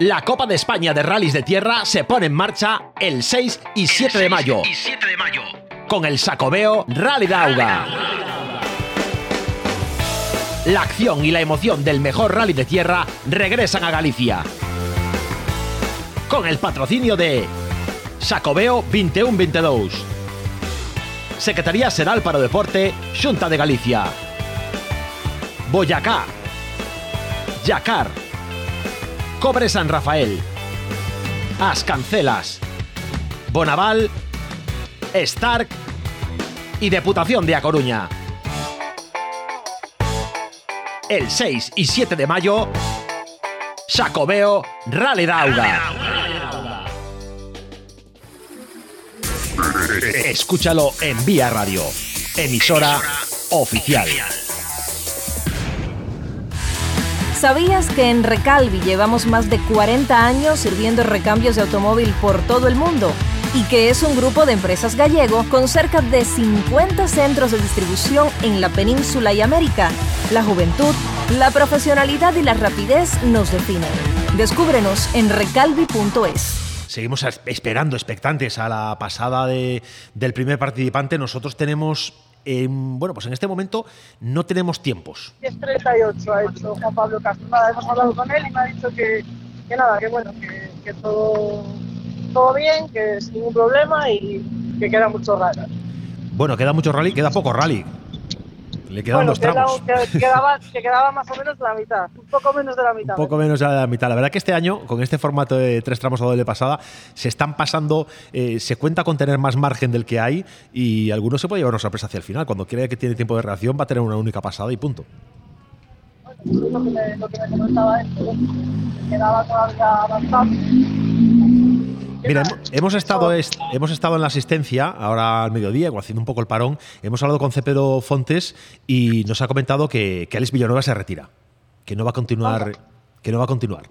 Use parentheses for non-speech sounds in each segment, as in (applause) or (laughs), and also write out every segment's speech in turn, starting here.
La Copa de España de Rallys de Tierra se pone en marcha el 6 y 7 de mayo. Y 7 de mayo. Con el Sacobeo Rally Dauga. La acción y la emoción del mejor rally de tierra regresan a Galicia. Con el patrocinio de Sacobeo 21-22. Secretaría Seral para o Deporte, Xunta de Galicia. Boyacá. Yacar. Cobre San Rafael. As Cancelas. Bonaval. Stark. Y Deputación de A Coruña. El 6 y 7 de mayo, Sacobeo Rally Dauga. Escúchalo en Vía Radio, emisora oficial. ¿Sabías que en Recalvi llevamos más de 40 años sirviendo recambios de automóvil por todo el mundo? Y que es un grupo de empresas gallego con cerca de 50 centros de distribución en la península y América. La juventud, la profesionalidad y la rapidez nos definen. Descúbrenos en recalvi.es. Seguimos esperando, expectantes a la pasada de- del primer participante. Nosotros tenemos, bueno, pues en este momento no tenemos tiempos. 10.38 ha hecho Juan Pablo Castro. Nada, hemos hablado con él y me ha dicho que, que nada, que bueno, que, que todo, todo bien, que sin ningún problema y que queda mucho raro. Bueno, queda mucho rally, queda poco rally. Le quedan bueno, dos queda- tramos. que, quedaba, (laughs) que quedaba más o menos la mitad, un poco menos de la mitad. Un poco menos de la mitad. La verdad que este año, con este formato de tres tramos a doble pasada, se están pasando, eh, se cuenta con tener más margen del que hay y algunos se puede llevar una sorpresa hacia el final. Cuando cree que tiene tiempo de reacción va a tener una única pasada y punto. Lo que me, lo que me comentaba esto, que quedaba todavía bastante. Mira, hem- hemos estado, est- hemos estado en la asistencia ahora al mediodía, haciendo un poco el parón. Hemos hablado con Cepero Fontes y nos ha comentado que, que Alex Villanueva se retira, que no va a continuar, que no va a continuar.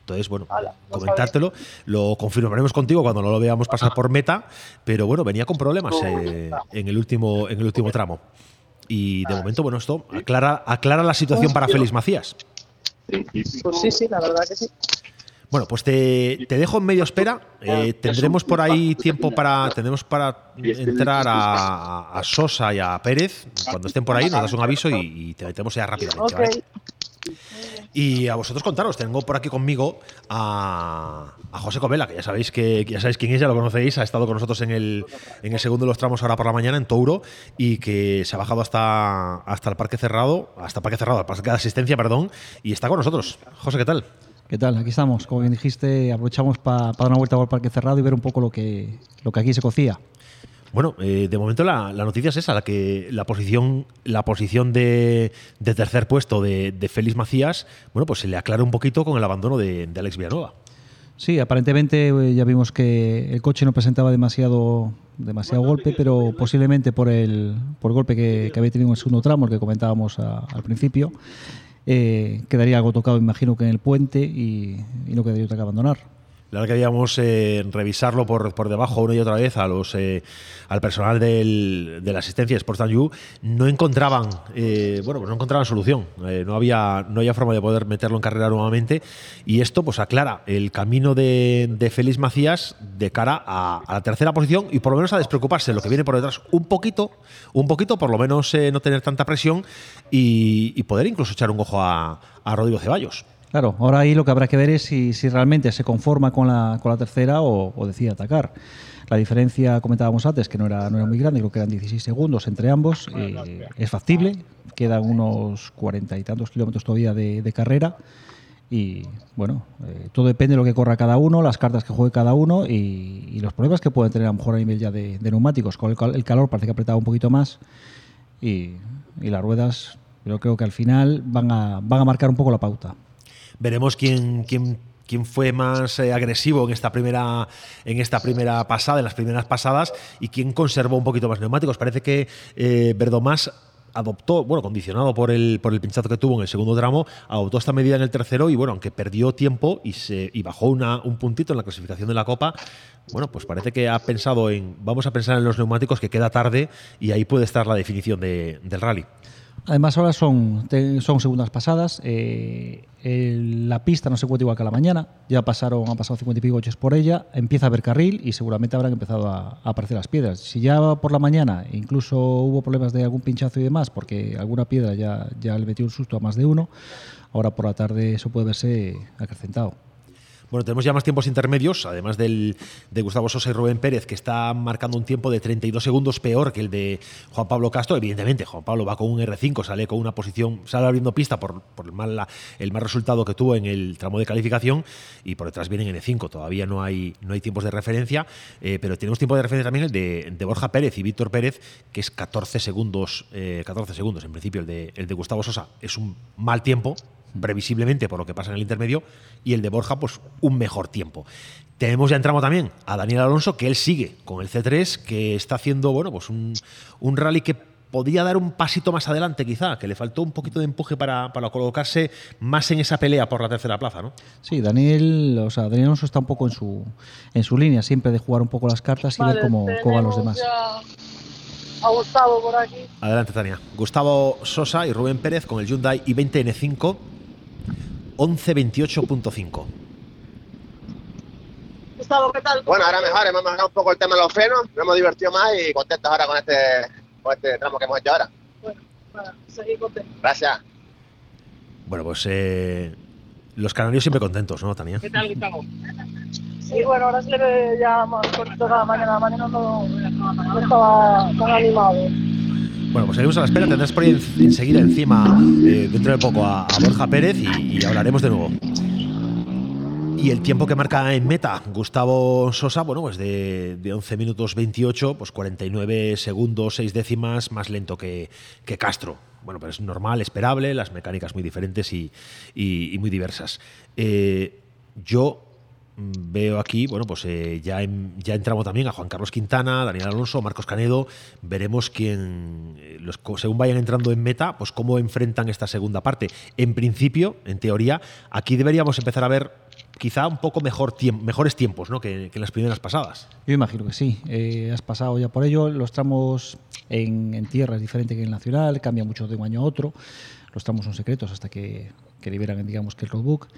Entonces, bueno, no comentártelo. Lo confirmaremos contigo cuando no lo veamos pasar por meta, pero bueno, venía con problemas eh, en el último en el último tramo. Y de momento, bueno, esto aclara, aclara la situación para Félix Macías. Pues sí, sí, la verdad que sí. Bueno, pues te, te dejo en medio espera. Eh, tendremos por ahí tiempo para tendremos para entrar a, a Sosa y a Pérez. Cuando estén por ahí, nos das un aviso y, y te metemos ya rápidamente. Y a vosotros contaros, tengo por aquí conmigo a, a José Covela, que ya sabéis que que ya sabéis quién es, ya lo conocéis, ha estado con nosotros en el, en el segundo de los tramos ahora por la mañana en Touro y que se ha bajado hasta, hasta el parque cerrado, hasta el parque cerrado, al parque de asistencia, perdón, y está con nosotros. José, ¿qué tal? ¿Qué tal? Aquí estamos. Como bien dijiste, aprovechamos para dar una vuelta por el parque cerrado y ver un poco lo que, lo que aquí se cocía. Bueno, eh, de momento la, la noticia es esa, la que la posición, la posición de, de tercer puesto de, de Félix Macías, bueno, pues se le aclara un poquito con el abandono de, de Alex Villanueva. Sí, aparentemente eh, ya vimos que el coche no presentaba demasiado, demasiado golpe, pero posiblemente por el, por el golpe que, que había tenido en el segundo tramo, el que comentábamos a- al principio, eh, quedaría algo tocado, imagino que en el puente y, y no quedaría otra que abandonar. La verdad que debíamos eh, revisarlo por, por debajo una y otra vez a los eh, al personal del- de la asistencia de Sports and You. No encontraban, eh, bueno, pues no encontraban solución. Eh, no había no había forma de poder meterlo en carrera nuevamente. Y esto pues aclara el camino de, de Félix Macías de cara a, la tercera posición y por lo menos a despreocuparse de lo que viene por detrás un poquito, un poquito, por lo menos eh, no tener tanta presión y, y poder incluso echar un ojo a, a Rodrigo Ceballos. Claro, ahora ahí lo que habrá que ver es si, realmente se conforma con la, con la tercera o, decide atacar. La diferencia, comentábamos antes, que no era, muy grande, creo que eran 16 segundos entre ambos. eh, es factible, quedan unos cuarenta y tantos kilómetros todavía de, carrera. Y bueno, eh, todo depende de lo que corra cada uno, las cartas que juegue cada uno y, y los problemas que pueden tener a lo mejor a nivel ya de, neumáticos. Con el calor parece que apretaba un poquito más y, y las ruedas, yo creo que al final van a, van a marcar un poco la pauta. Veremos quién, quién, quién fue más eh, agresivo en esta primera en esta primera pasada, en las primeras pasadas, y quién conservó un poquito más neumáticos. Parece que eh, Verdomás adoptó, bueno, condicionado por el, por el pinchazo que tuvo en el segundo tramo, adoptó esta medida en el tercero y bueno, aunque perdió tiempo y, se, y bajó una, un puntito en la clasificación de la Copa, bueno, pues parece que ha pensado en, vamos a pensar en los neumáticos que queda tarde y ahí puede estar la definición de- del rally. Además, ahora son, son segundas pasadas. Eh, la pista no se encuentra igual que a la mañana. Ya pasaron, han pasado 50 y pico coches por ella. Empieza a haber carril y seguramente habrán empezado a, aparecer las piedras. Si ya por la mañana incluso hubo problemas de algún pinchazo y demás, porque alguna piedra ya, ya le metió un susto a más de uno, ahora por la tarde eso puede verse acrecentado. Bueno, tenemos ya más tiempos intermedios, además del de Gustavo Sosa y Rubén Pérez, que está marcando un tiempo de 32 segundos peor que el de Juan Pablo Castro. Evidentemente, Juan Pablo va con un R5, sale con una posición, sale abriendo pista por, el, mal, el mal resultado que tuvo en el tramo de calificación y por detrás viene en N5. Todavía no hay, no hay tiempos de referencia, eh, pero tenemos tiempo de referencia también el de, Borja Pérez y Víctor Pérez, que es 14 segundos, 14 eh, segundos. En principio, el de, el de Gustavo Sosa es un mal tiempo, previsiblemente por lo que pasa en el intermedio, y el de Borja, pues un mejor tiempo. Tenemos ya entramos también a Daniel Alonso, que él sigue con el C3, que está haciendo, bueno, pues un, rally que podía dar un pasito más adelante, quizá, que le faltó un poquito de empuje para, colocarse más en esa pelea por la tercera plaza, ¿no? Sí, Daniel, o sea, Daniel Alonso está un poco en su, en su línea, siempre de jugar un poco las cartas y ver cómo, cómo van los demás. A Gustavo por aquí. Adelante, Tania. Gustavo Sosa y Rubén Pérez con el Hyundai i20N5 1128.5. Gustavo, ¿qué tal? Bueno, ahora mejor, hemos mejorado un poco el tema de los frenos, nos hemos divertido más y contentos ahora con este, con este tramo que hemos hecho ahora. Bueno, para seguir contentos. Gracias. Bueno, pues eh, los canarios siempre contentos, ¿no, Tania? ¿Qué tal, Gustavo? Sí, bueno, ahora se le ve ya más cortito cada mañana. Mañana no, no estaba tan animado. Bueno, pues seguimos a la espera. Tendrás por ahí enseguida encima, eh, dentro de poco, a, Borja Pérez y, hablaremos de nuevo. Y el tiempo que marca en meta Gustavo Sosa, bueno, pues de, 11 minutos 28, pues 49 segundos, 6 décimas más lento que, Castro. Bueno, pero es normal, esperable, las mecánicas muy diferentes y, muy diversas. Eh, yo veo aquí, bueno, pues eh, ya, ya entramos también a Juan Carlos Quintana, Daniel Alonso, Marcos Canedo. Veremos quién, eh, según vayan entrando en meta, pues cómo enfrentan esta segunda parte. En principio, en teoría, aquí deberíamos empezar a ver quizá un poco mejor mejores tiempos ¿no? que, en las primeras pasadas. Yo imagino que sí. Eh, has pasado ya por ello. Los tramos en, tierra es diferente que en nacional, cambia mucho de un año a otro. Los tramos son secretos hasta que, que liberan, digamos, que el roadbook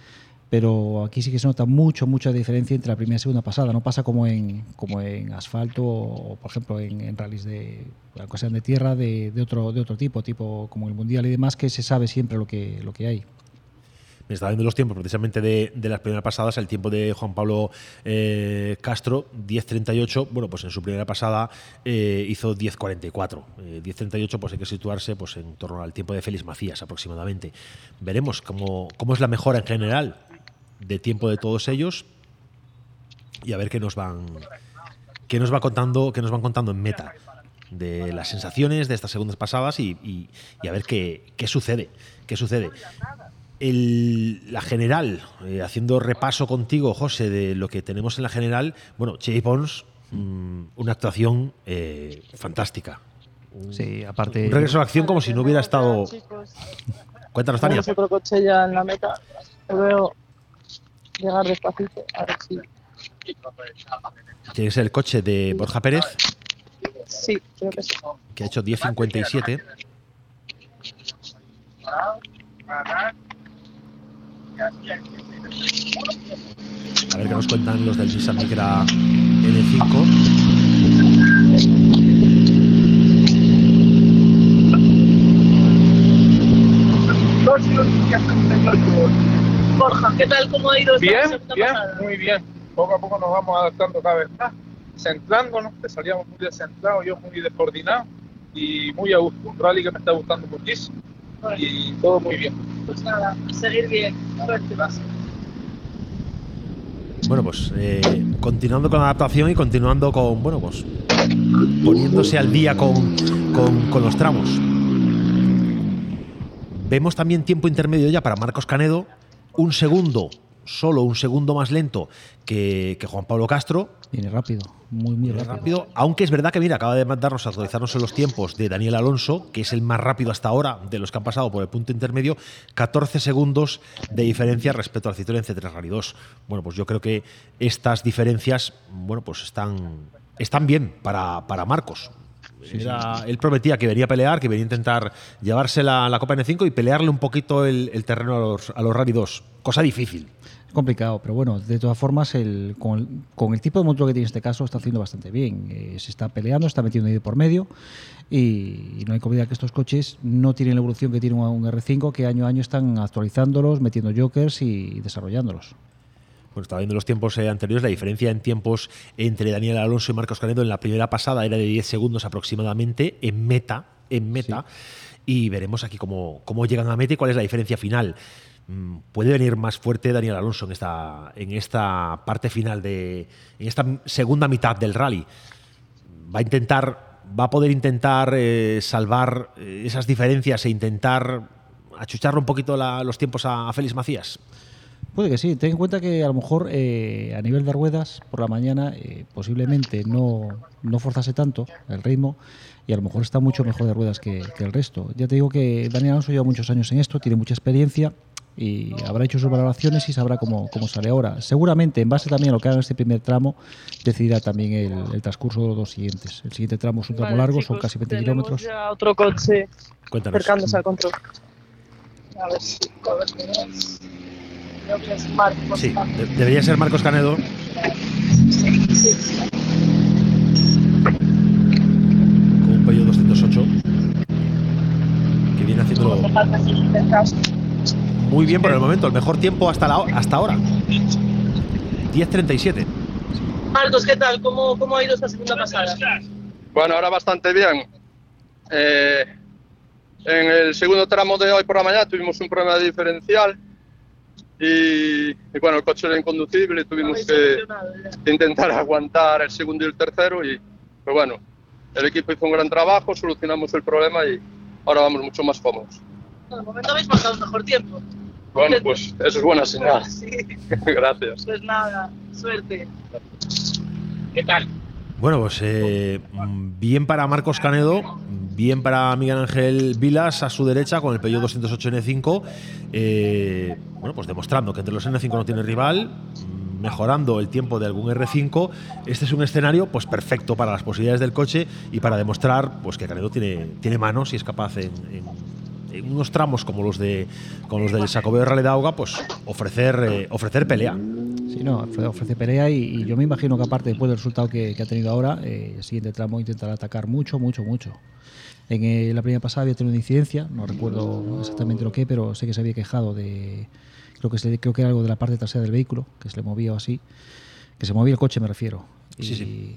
pero aquí sí que se nota mucho, mucha diferencia entre la primera y segunda pasada. No pasa como en, como en asfalto o, por ejemplo, en, rallies de, sean de tierra de, otro, de otro tipo, tipo como el Mundial y demás, que se sabe siempre lo que, lo que hay. Me estaba viendo los tiempos precisamente de, las primeras pasadas, el tiempo de Juan Pablo eh, Castro, 10.38, bueno, pues en su primera pasada eh, hizo 10.44. 10.38 eh, pues hay que situarse pues en torno al tiempo de Félix Macías aproximadamente. Veremos cómo, cómo es la mejora en general de tiempo de todos ellos y a ver qué nos van qué nos va contando qué nos van contando en meta de las sensaciones de estas segundas pasadas y, a ver qué, qué, sucede qué sucede. La general eh, haciendo repaso contigo José de lo que tenemos en la general bueno Chase Pons mm, una actuación eh, fantástica. Sí aparte un regreso a la acción como si no hubiera estado cuéntanos Tania. Otro coche ya en la meta. Veo llegar despacito, a ver si. Tiene que ser el coche de Borja Pérez. Sí, creo que sí. Que ha hecho 10.57. A ver qué nos cuentan los del Nissan Micra N5. Borja, ¿qué tal? ¿Cómo ha ido Bien, bien, muy bien. Poco a poco nos vamos adaptando cada vez más, centrándonos, que salíamos muy descentrados, yo muy descoordinado y muy a gusto. Un rally que me está gustando muchísimo y todo muy bien. Pues nada, seguir bien, pasa. Bueno, pues eh, continuando con la adaptación y continuando con, bueno, pues poniéndose al día con, con, con los tramos. Vemos también tiempo intermedio ya para Marcos Canedo, un segundo, solo un segundo más lento que, Juan Pablo Castro. Viene rápido, muy, muy rápido. Aunque es verdad que, mira, acaba de mandarnos a actualizarnos en los tiempos de Daniel Alonso, que es el más rápido hasta ahora de los que han pasado por el punto intermedio, 14 segundos de diferencia respecto al Citroën C3 Rally 2. Bueno, pues yo creo que estas diferencias, bueno, pues están, están bien para, para Marcos. Era- Él prometía que venía a pelear, que venía a intentar llevarse la, la Copa N5 y pelearle un poquito el, el terreno a los, a los Rally 2. Cosa difícil. Es complicado, pero bueno, de todas formas, el, con, el, con el tipo de motor que tiene este caso, está haciendo bastante bien. Eh, se está peleando, está metiendo ahí por medio y, y no hay olvidar que estos coches no tienen la evolución que tiene un, un R5, que año a año están actualizándolos, metiendo jokers y desarrollándolos. Bueno, estaba viendo los tiempos eh, anteriores, la diferencia en tiempos entre Daniel Alonso y Marcos Canedo en la primera pasada era de 10 segundos aproximadamente en meta, en meta, y veremos aquí cómo, cómo llegan a meta y cuál es la diferencia final. Mm, Puede venir más fuerte Daniel Alonso en esta, en esta parte final de, en esta segunda mitad del rally. Va a intentar, va a poder intentar eh, salvar eh, esas diferencias e intentar achucharle un poquito la- los tiempos a, a Félix Macías. Puede que sí, ten en cuenta que a lo mejor eh, a nivel de ruedas por la mañana eh, posiblemente no, no forzase tanto el ritmo y a lo mejor está mucho mejor de ruedas que, que el resto. Ya te digo que Daniel Alonso lleva muchos años en esto, tiene mucha experiencia y habrá hecho sus valoraciones y sabrá cómo, cómo sale ahora. Seguramente en base también a lo que haga en este primer tramo decidirá también el, el transcurso de los dos siguientes. El siguiente tramo es un tramo Vale, largo, chicos, son casi 20 tenemos kilómetros. ya otro coche Cuéntanos. acercándose al control. A ver si coberturas. Creo que es Marcos. Sí, de- debería ser Marcos Canedo. Con un Peugeot 208. Que viene haciéndolo muy bien por el momento. El mejor tiempo hasta, la, hasta ahora. 10.37. Marcos, ¿qué tal? ¿Cómo, ¿Cómo ha ido esta segunda pasada? Bueno, ahora bastante bien. Eh, en el segundo tramo de hoy por la mañana tuvimos un problema de diferencial y, y bueno, el coche era inconducible, tuvimos que intentar aguantar el segundo y el tercero y pero bueno, el equipo hizo un gran trabajo, solucionamos el problema y ahora vamos mucho más cómodos. De momento habéis marcado el mejor tiempo. Bueno, pues eso es buena señal. (laughs) Sí, Gracias. pues nada, suerte. ¿Qué tal? Bueno, pues eh, bien para Marcos Canedo, bien para Miguel Ángel Vilas a su derecha con el Peugeot 208 N5. eh, bueno, pues demostrando que entre los N5 no tiene rival, mejorando el tiempo de algún R5. Este es un escenario pues perfecto para las posibilidades del coche y para demostrar pues que Canedo tiene, tiene manos y es capaz en, unos tramos como los de como los del Sacobeo Rally pues ofrecer eh, ofrecer pelea. Sí, no, ofrece, pelea y, y yo me imagino que aparte después del resultado que, que ha tenido ahora, eh, el siguiente tramo intentará atacar mucho, mucho, mucho. En eh, la primera pasada había tenido una incidencia, no recuerdo exactamente lo que, pero sé que se había quejado de, creo que, se- creo que era algo de la parte trasera del vehículo, que se le movía o así, que se movía el coche me refiero. Y, Sí, sí.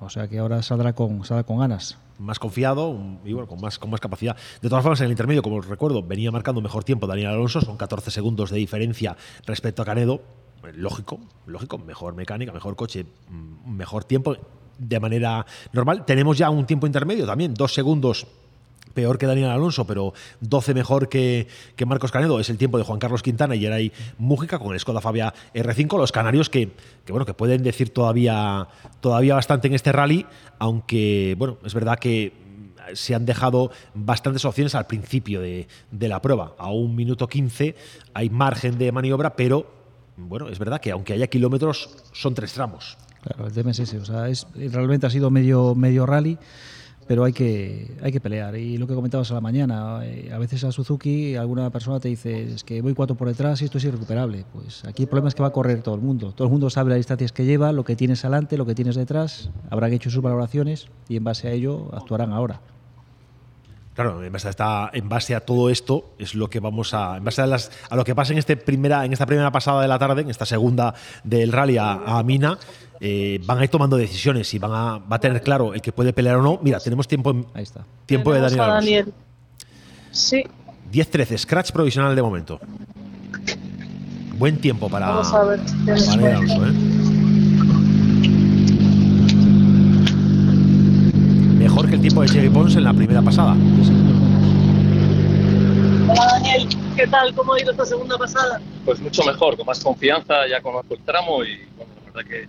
O sea que ahora saldrá con, saldrá con ganas. más confiado y bueno, con más, con más capacidad. De todas formas, en el intermedio, como os recuerdo, venía marcando mejor tiempo Daniel Alonso, son 14 segundos de diferencia respecto a Canedo. Lógico, lógico, mejor mecánica, mejor coche, mm, mejor tiempo de manera normal. Tenemos ya un tiempo intermedio también, dos segundos peor que Daniel Alonso, pero 12 mejor que, que Marcos Canedo. Es el tiempo de Juan Carlos Quintana y Geray Mújica con el Skoda Fabia R5. Los canarios que, que, bueno, que pueden decir todavía, todavía bastante en este rally, aunque bueno, es verdad que se han dejado bastantes opciones al principio de, de la prueba. A un minuto 15 hay margen de maniobra, pero bueno, es verdad que aunque haya kilómetros, son tres tramos. Claro, el es ese. O sea, es, realmente ha sido medio, medio rally, pero hay que, hay que pelear. Y lo que comentabas a la mañana, eh, a veces a Suzuki alguna persona te dice es que voy cuatro por detrás y esto es irrecuperable. Pues aquí el problema es que va a correr todo el mundo. Todo el mundo sabe las distancias que lleva, lo que tienes adelante, lo que tienes detrás. Habrán hecho sus valoraciones y en base a ello actuarán ahora. Claro, en base a, esta- en base a todo esto es lo que vamos a. En base a, las- a lo que pasa en, este primera, en esta primera pasada de la tarde, en esta segunda del rally a, a Mina, eh, van a ir tomando decisiones y van a, va a tener claro el que puede pelear o no. Mira, tenemos tiempo, en- Ahí está. tiempo de Daniel. Daniel. Sí, 10-13, scratch provisional de momento. Buen tiempo para, vamos a ver. para Daniel Alonso, ¿eh? Mejor que el tiempo de Jerry Pons en la primera pasada. Hola Daniel, ¿qué tal? ¿Cómo ha ido esta segunda pasada? Pues mucho mejor, con más confianza, ya conozco el tramo y bueno, la verdad que,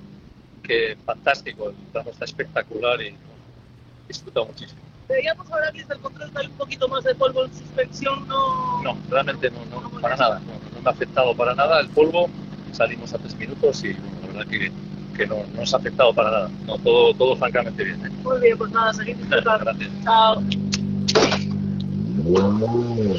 que fantástico, el tramo está espectacular y bueno, he disfrutado muchísimo. Veíamos ahora que desde el control hay un poquito más de polvo en suspensión, no... No, realmente no, no para nada, no, no me ha afectado para nada el polvo, salimos a tres minutos y bueno, la verdad que que no, no nos ha afectado para nada. No, todo, todo francamente bien. ¿eh? Muy bien, pues nada, seguid disfrutando. Gracias. Chao.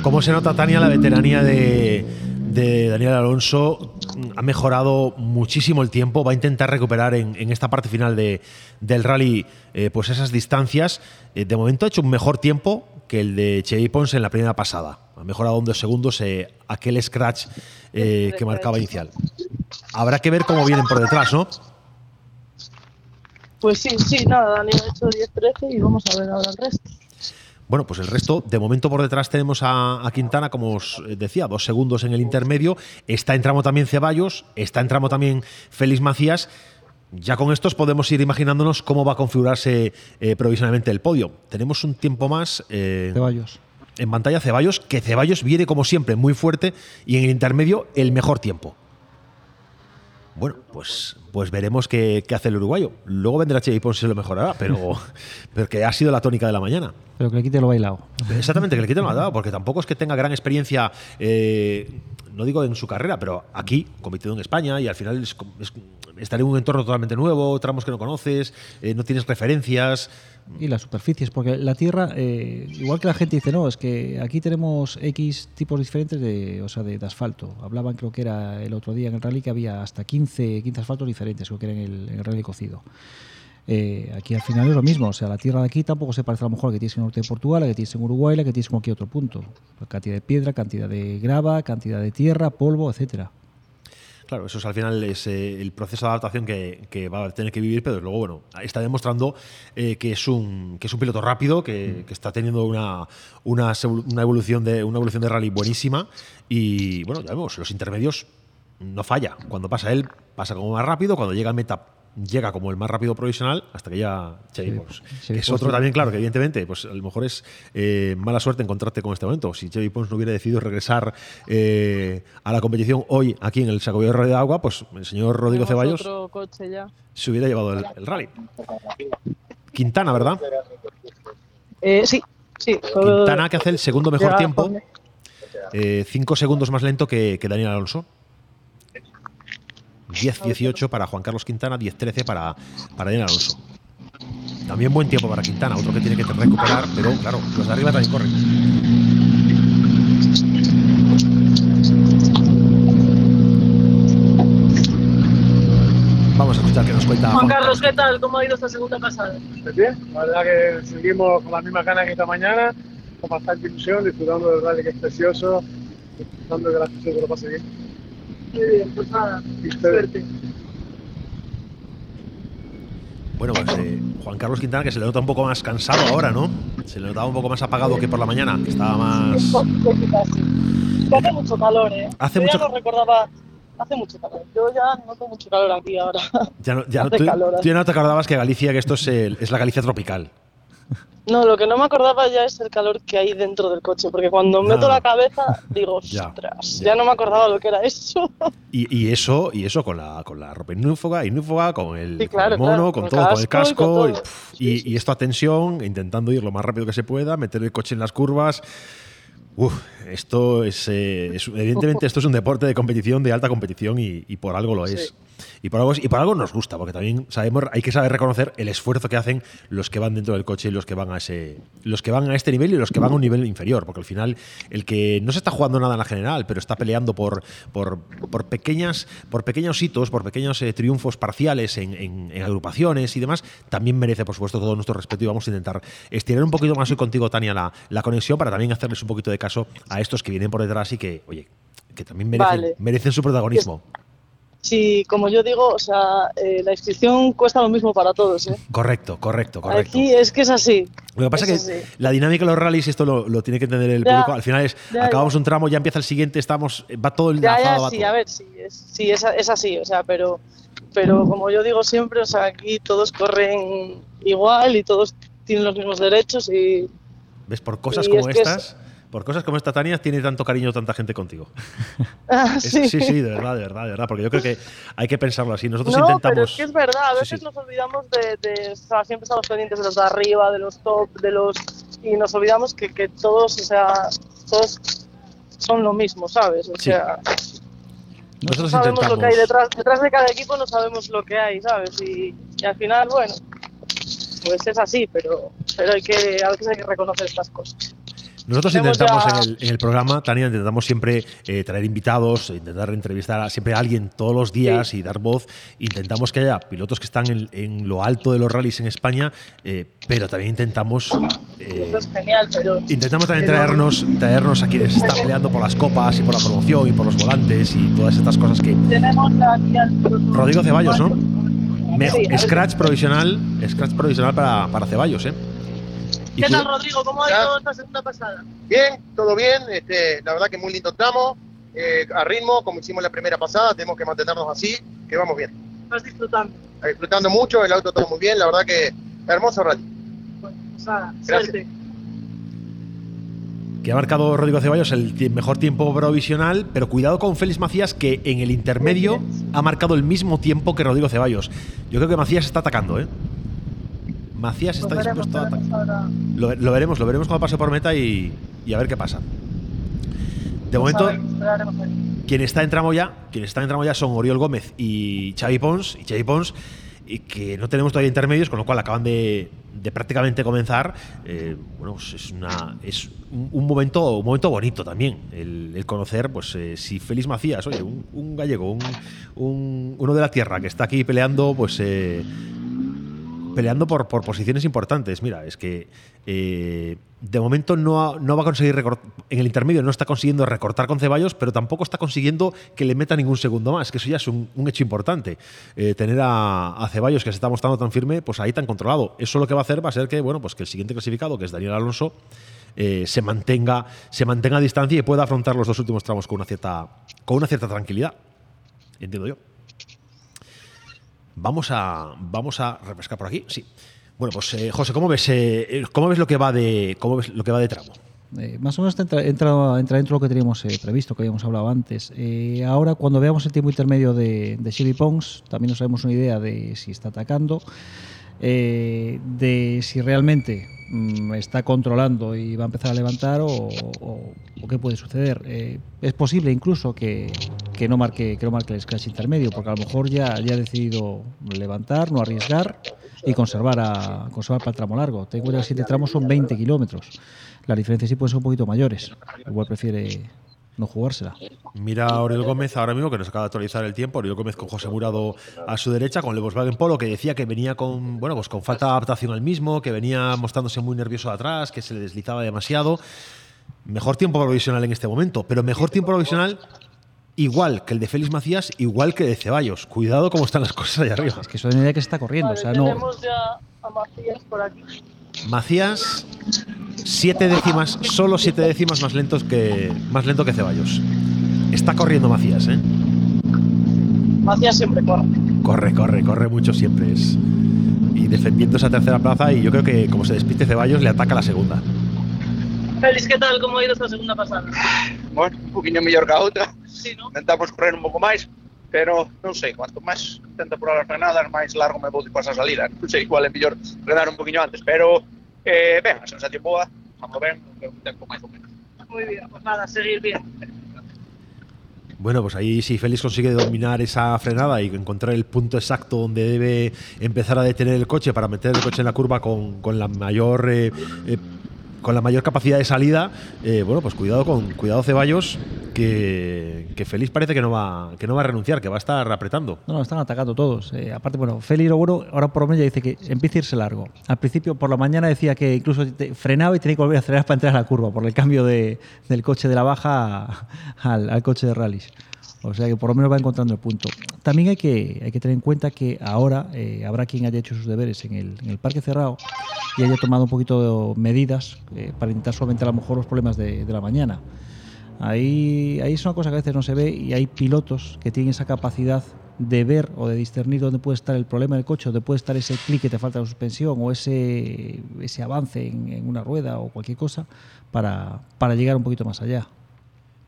¿Cómo se nota, Tania, la veteranía de, de Daniel Alonso? Ha mejorado muchísimo el tiempo, va a intentar recuperar en, en esta parte final de, del rally eh, pues esas distancias. Eh, de momento ha hecho un mejor tiempo que el de Chevy Pons en la primera pasada. Ha mejorado en dos segundos eh, aquel scratch eh, que marcaba inicial. Habrá que ver cómo vienen por detrás, ¿no? Pues sí, sí, nada, Dani ha hecho 10-13 y vamos a ver ahora el resto. Bueno, pues el resto, de momento por detrás tenemos a, a Quintana, como os decía, dos segundos en el intermedio. Está en tramo también Ceballos, está en tramo también Félix Macías. Ya con estos podemos ir imaginándonos cómo va a configurarse eh, provisionalmente el podio. Tenemos un tiempo más. eh, Ceballos. en pantalla Ceballos, que Ceballos viene como siempre muy fuerte y en el intermedio el mejor tiempo. Bueno, pues, pues veremos qué, qué hace el uruguayo. Luego vendrá Pons y se lo mejorará, pero, (laughs) pero que ha sido la tónica de la mañana. Pero que le quite lo bailado. Exactamente, que le quiten lo dado, porque tampoco es que tenga gran experiencia, eh, no digo en su carrera, pero aquí, compitiendo en España, y al final es, es- estar en un entorno totalmente nuevo, tramos que no conoces, eh, no tienes referencias. Y las superficies, porque la tierra, eh, igual que la gente dice, no, es que aquí tenemos X tipos diferentes de, o sea, de, asfalto. Hablaban, creo que era el otro día en el rally, que había hasta 15, 15 asfaltos diferentes, creo que era en el, rally cocido. Eh, aquí al final es lo mismo, o sea, la tierra de aquí tampoco se parece a lo mejor a la que tienes en el norte de Portugal, la que tienes en Uruguay, la que tienes en cualquier otro punto. La cantidad de piedra, cantidad de grava, cantidad de tierra, polvo, etcétera. Claro, eso es al final es eh, el proceso de adaptación que, que va a tener que vivir, pero luego, bueno, está demostrando eh, que, es un, que es un piloto rápido, que, que está teniendo una, una evolución de, una evolución de rally buenísima. Y, bueno, ya vemos, los intermedios no falla. Cuando pasa él, pasa como más rápido, cuando llega a meta llega como el más rápido provisional hasta que ya Chevy Sí, Pons. Que es otro también, claro, que evidentemente, pues a lo mejor es eh, mala suerte encontrarte con este momento. Si Chevy Pons no hubiera decidido regresar eh, a la competición hoy aquí en el Sacobillo de Agua, pues el señor Rodrigo Ceballos otro coche ya. se hubiera llevado el, el rally. Quintana, ¿verdad? Eh, sí, sí. Quintana que hace el segundo mejor tiempo, eh, cinco segundos más lento que, que Daniel Alonso. 10-18 para Juan Carlos Quintana, 10-13 para, para Daniel Alonso. También buen tiempo para Quintana, otro que tiene que recuperar, pero claro, los de arriba también corren. Vamos a escuchar qué nos cuenta Juan Carlos, ¿qué tal? ¿Cómo ha ido esta segunda pasada? Pues bien, la verdad que seguimos con las mismas ganas que esta mañana, con bastante ilusión, disfrutando del rally que es precioso, disfrutando de que la gente se lo pase bien. Bien, pues suerte. Bueno, pues eh, Juan Carlos Quintana que se le nota un poco más cansado ahora, ¿no? Se le notaba un poco más apagado que por la mañana, que estaba más... Que hace mucho calor, ¿eh? Hace Yo mucho ya no recordaba. Hace mucho calor. Yo ya noto mucho calor aquí ahora. Ya no, ya (laughs) Hace tú, calor, tú ya no te acordabas que Galicia, que esto es, el- es la Galicia tropical. No, lo que no me acordaba ya es el calor que hay dentro del coche, porque cuando No. meto la cabeza (laughs) digo, ostras, ya. ya. no me acordaba lo que era eso. (laughs) Y, y eso, y eso con la, con la ropa inúfoga, inúfoga, con el, Sí, con el claro, mono, claro, con con todo, con el casco y casco, con y, todo. pf, y- y esto a tensión, intentando ir lo más rápido que se pueda, meter el coche en las curvas. Uf, esto es, eh, es- evidentemente esto es un deporte de competición, de alta competición y, y por algo lo es. Y por algo, y por algo nos gusta, porque también sabemos, hay que saber reconocer el esfuerzo que hacen los que van dentro del coche y los que van a ese, los que van a este nivel y los que van a un nivel inferior, porque al final el que no se está jugando nada en la general, pero está peleando por, por, por pequeñas, por pequeños hitos, por pequeños eh, triunfos parciales en, en- en agrupaciones y demás, también merece, por supuesto, todo nuestro respeto y vamos a intentar estirar un poquito más hoy contigo, Tania, la, la conexión para también hacerles un poquito de caso a estos que vienen por detrás y que, oye, que también merecen, Vale. merecen su protagonismo. Sí, como yo digo, o sea, eh, la inscripción cuesta lo mismo para todos, ¿eh? Correcto, correcto, correcto. Aquí es que es así. Lo que pasa es es que así. la dinámica de los rallies, esto lo, lo tiene que entender el Ya, público. Al final es, ya, acabamos ya. un tramo, ya empieza el siguiente, estamos, va todo el Ya, enlazado, ya, sí, a ver, sí, es, sí, es, es así, o sea, pero, pero como yo digo siempre, o sea, aquí todos corren igual y todos tienen los mismos derechos y ¿Ves? Por cosas como estas, por cosas como esta, Tania, tiene tanto cariño tanta gente contigo. (laughs) Ah, Es- sí. sí, sí, de verdad, de verdad, de verdad, porque yo creo que hay que pensarlo así. Nosotros No, intentamos. pero es que es verdad, a Sí, veces sí. nos olvidamos de, de- o sea, siempre estamos pendientes de los de arriba, de los top, de los y nos olvidamos que, que todos, o sea, todos son lo mismo, ¿sabes? O Sí. sea, Nosotros no sabemos intentamos. lo que hay detrás. Detrás de cada equipo no sabemos lo que hay, ¿sabes? Y, y al final, bueno, pues es así, pero, pero hay que, a veces hay que reconocer estas cosas. Nosotros intentamos ya- en el, en el programa, Tania, intentamos siempre eh, traer invitados, intentar entrevistar a siempre a alguien todos los días y dar voz. Intentamos que haya pilotos que están en, en lo alto de los rallies en España, eh, pero también intentamos eh, Eso es genial, pero... Intentamos también pero- traernos, traernos a quienes están peleando por las copas y por la promoción y por los volantes y todas estas cosas que. Tenemos piloto- Rodrigo Ceballos, ¿no? Sí, scratch provisional, scratch provisional para, para Ceballos, ¿eh? ¿Qué tal, Rodrigo? ¿Cómo ha ido esta segunda pasada? Bien, todo bien. Este, la verdad que muy lindo tramo. eh, a ritmo, como hicimos la primera pasada, tenemos que mantenernos así, que vamos bien. Estás disfrutando. Eh, Disfrutando mucho, el auto todo muy bien, la verdad que hermoso rally. Bueno, pues nada, Gracias. suerte. que ha marcado Rodrigo Ceballos el mejor tiempo provisional, pero cuidado con Félix Macías, que en el intermedio ha marcado el mismo tiempo que Rodrigo Ceballos. Yo creo que Macías está atacando, ¿eh? Macías está veremos, dispuesto a atacar. Lo, lo veremos, lo veremos cuando pase por meta y, y a ver qué pasa. De Pues momento, ver, quien está en tramo ya, quien está en tramo ya son Oriol Gómez y Xavi Pons, y Xavi Pons, y que no tenemos todavía intermedios, con lo cual acaban de, de prácticamente comenzar. Eh, bueno, pues es una es un, un momento un momento bonito también el, el conocer, pues eh, si Félix Macías, oye, un, un gallego, un, un- uno de la tierra que está aquí peleando, pues eh, peleando por, posiciones importantes. Mira, es que eh, de momento no, no va a conseguir recortar, en el intermedio no está consiguiendo recortar con Ceballos, pero tampoco está consiguiendo que le meta ningún segundo más, que eso ya es un, un hecho importante. Eh, tener a, a Ceballos que se está mostrando tan firme, pues ahí tan controlado. Eso lo que va a hacer va a ser que, bueno, pues que el siguiente clasificado, que es Daniel Alonso, eh, se mantenga, se mantenga a distancia y pueda afrontar los dos últimos tramos con una cierta, con una cierta tranquilidad. Entiendo yo. Vamos a, vamos a refrescar por aquí. Sí. Bueno, pues eh, José, ¿cómo ves, eh, cómo ves lo que va de, cómo ves lo que va de tramo? Eh, más o menos entra, entra, entra dentro de lo que teníamos eh, previsto, que habíamos hablado antes. Ahora, cuando veamos el tiempo intermedio de, de Chevy Pons, también nos haremos una idea de si está atacando, de si realmente mm, está controlando y va a empezar a levantar o, qué puede suceder. Eh, es posible incluso que, que no marque, que no marque el scratch intermedio, porque a lo mejor ya, ya ha decidido levantar, no arriesgar y conservar, a, conservar para el tramo largo. Ten en cuenta que el siguiente tramo son 20 kilómetros. Las diferencias sí pueden ser un poquito mayores. Igual prefiere no jugársela. Mira a Oriol Gómez ahora mismo que nos acaba de actualizar el tiempo. Oriol Gómez con José Murado a su derecha, con el Volkswagen Polo, que decía que venía con, bueno, pues con falta de adaptación al mismo, que venía mostrándose muy nervioso de atrás, que se le deslizaba demasiado. Mejor tiempo provisional en este momento, pero mejor tiempo provisional igual que el de Félix Macías, igual que el de Ceballos. Cuidado cómo están las cosas allá arriba. Es que eso es una idea que se está corriendo. Vale, o sea, no, tenemos ya a Macías por aquí. Macías, siete décimas, solo siete décimas más lentos que más lento que Ceballos. Está corriendo Macías, ¿eh? Macías siempre corre. Corre, corre, corre mucho siempre. Es, y defendiendo esa tercera plaza, y yo creo que como se despiste Ceballos, le ataca la segunda. Félix, ¿qué tal? ¿Cómo ha ido esta segunda pasada? Bueno, un poquinho mellor que a outra. Sí, ¿no? Intentamos correr un pouco máis, pero non sei, cuanto máis tento apurar as frenadas, máis largo me vou despois a salida. Non sei, igual é mellor frenar un poquinho antes, pero eh, ben, a sensación boa, vamos ben, un tempo máis ou menos. Muy bien, pues nada, seguir bien. Bueno, pues ahí si Félix consigue dominar esa frenada y encontrar el punto exacto donde debe empezar a detener el coche para meter el coche en la curva con, con la mayor eh, eh, con la mayor capacidad de salida, eh, bueno, pues cuidado con cuidado Ceballos, que, que Félix parece que no va que no va a renunciar, que va a estar apretando. No, no, están atacando todos. Eh, aparte, bueno, Félix bueno, ahora por lo menos ya dice que empieza a irse largo. Al principio, por la mañana decía que incluso frenaba y tenía que volver a acelerar para entrar a la curva por el cambio de- del coche de la baja al, al coche de rallies. O sea que por lo menos va encontrando el punto. También hay que, hay que tener en cuenta que ahora eh, habrá quien haya hecho sus deberes en el, en el parque cerrado y haya tomado un poquito de medidas eh, para intentar solventar a lo mejor los problemas de, de la mañana. Ahí, ahí es una cosa que a veces no se ve y hay pilotos que tienen esa capacidad de ver o de discernir dónde puede estar el problema del coche, dónde puede estar ese clic que te falta la suspensión o ese, ese avance en, en una rueda o cualquier cosa para, para llegar un poquito más allá.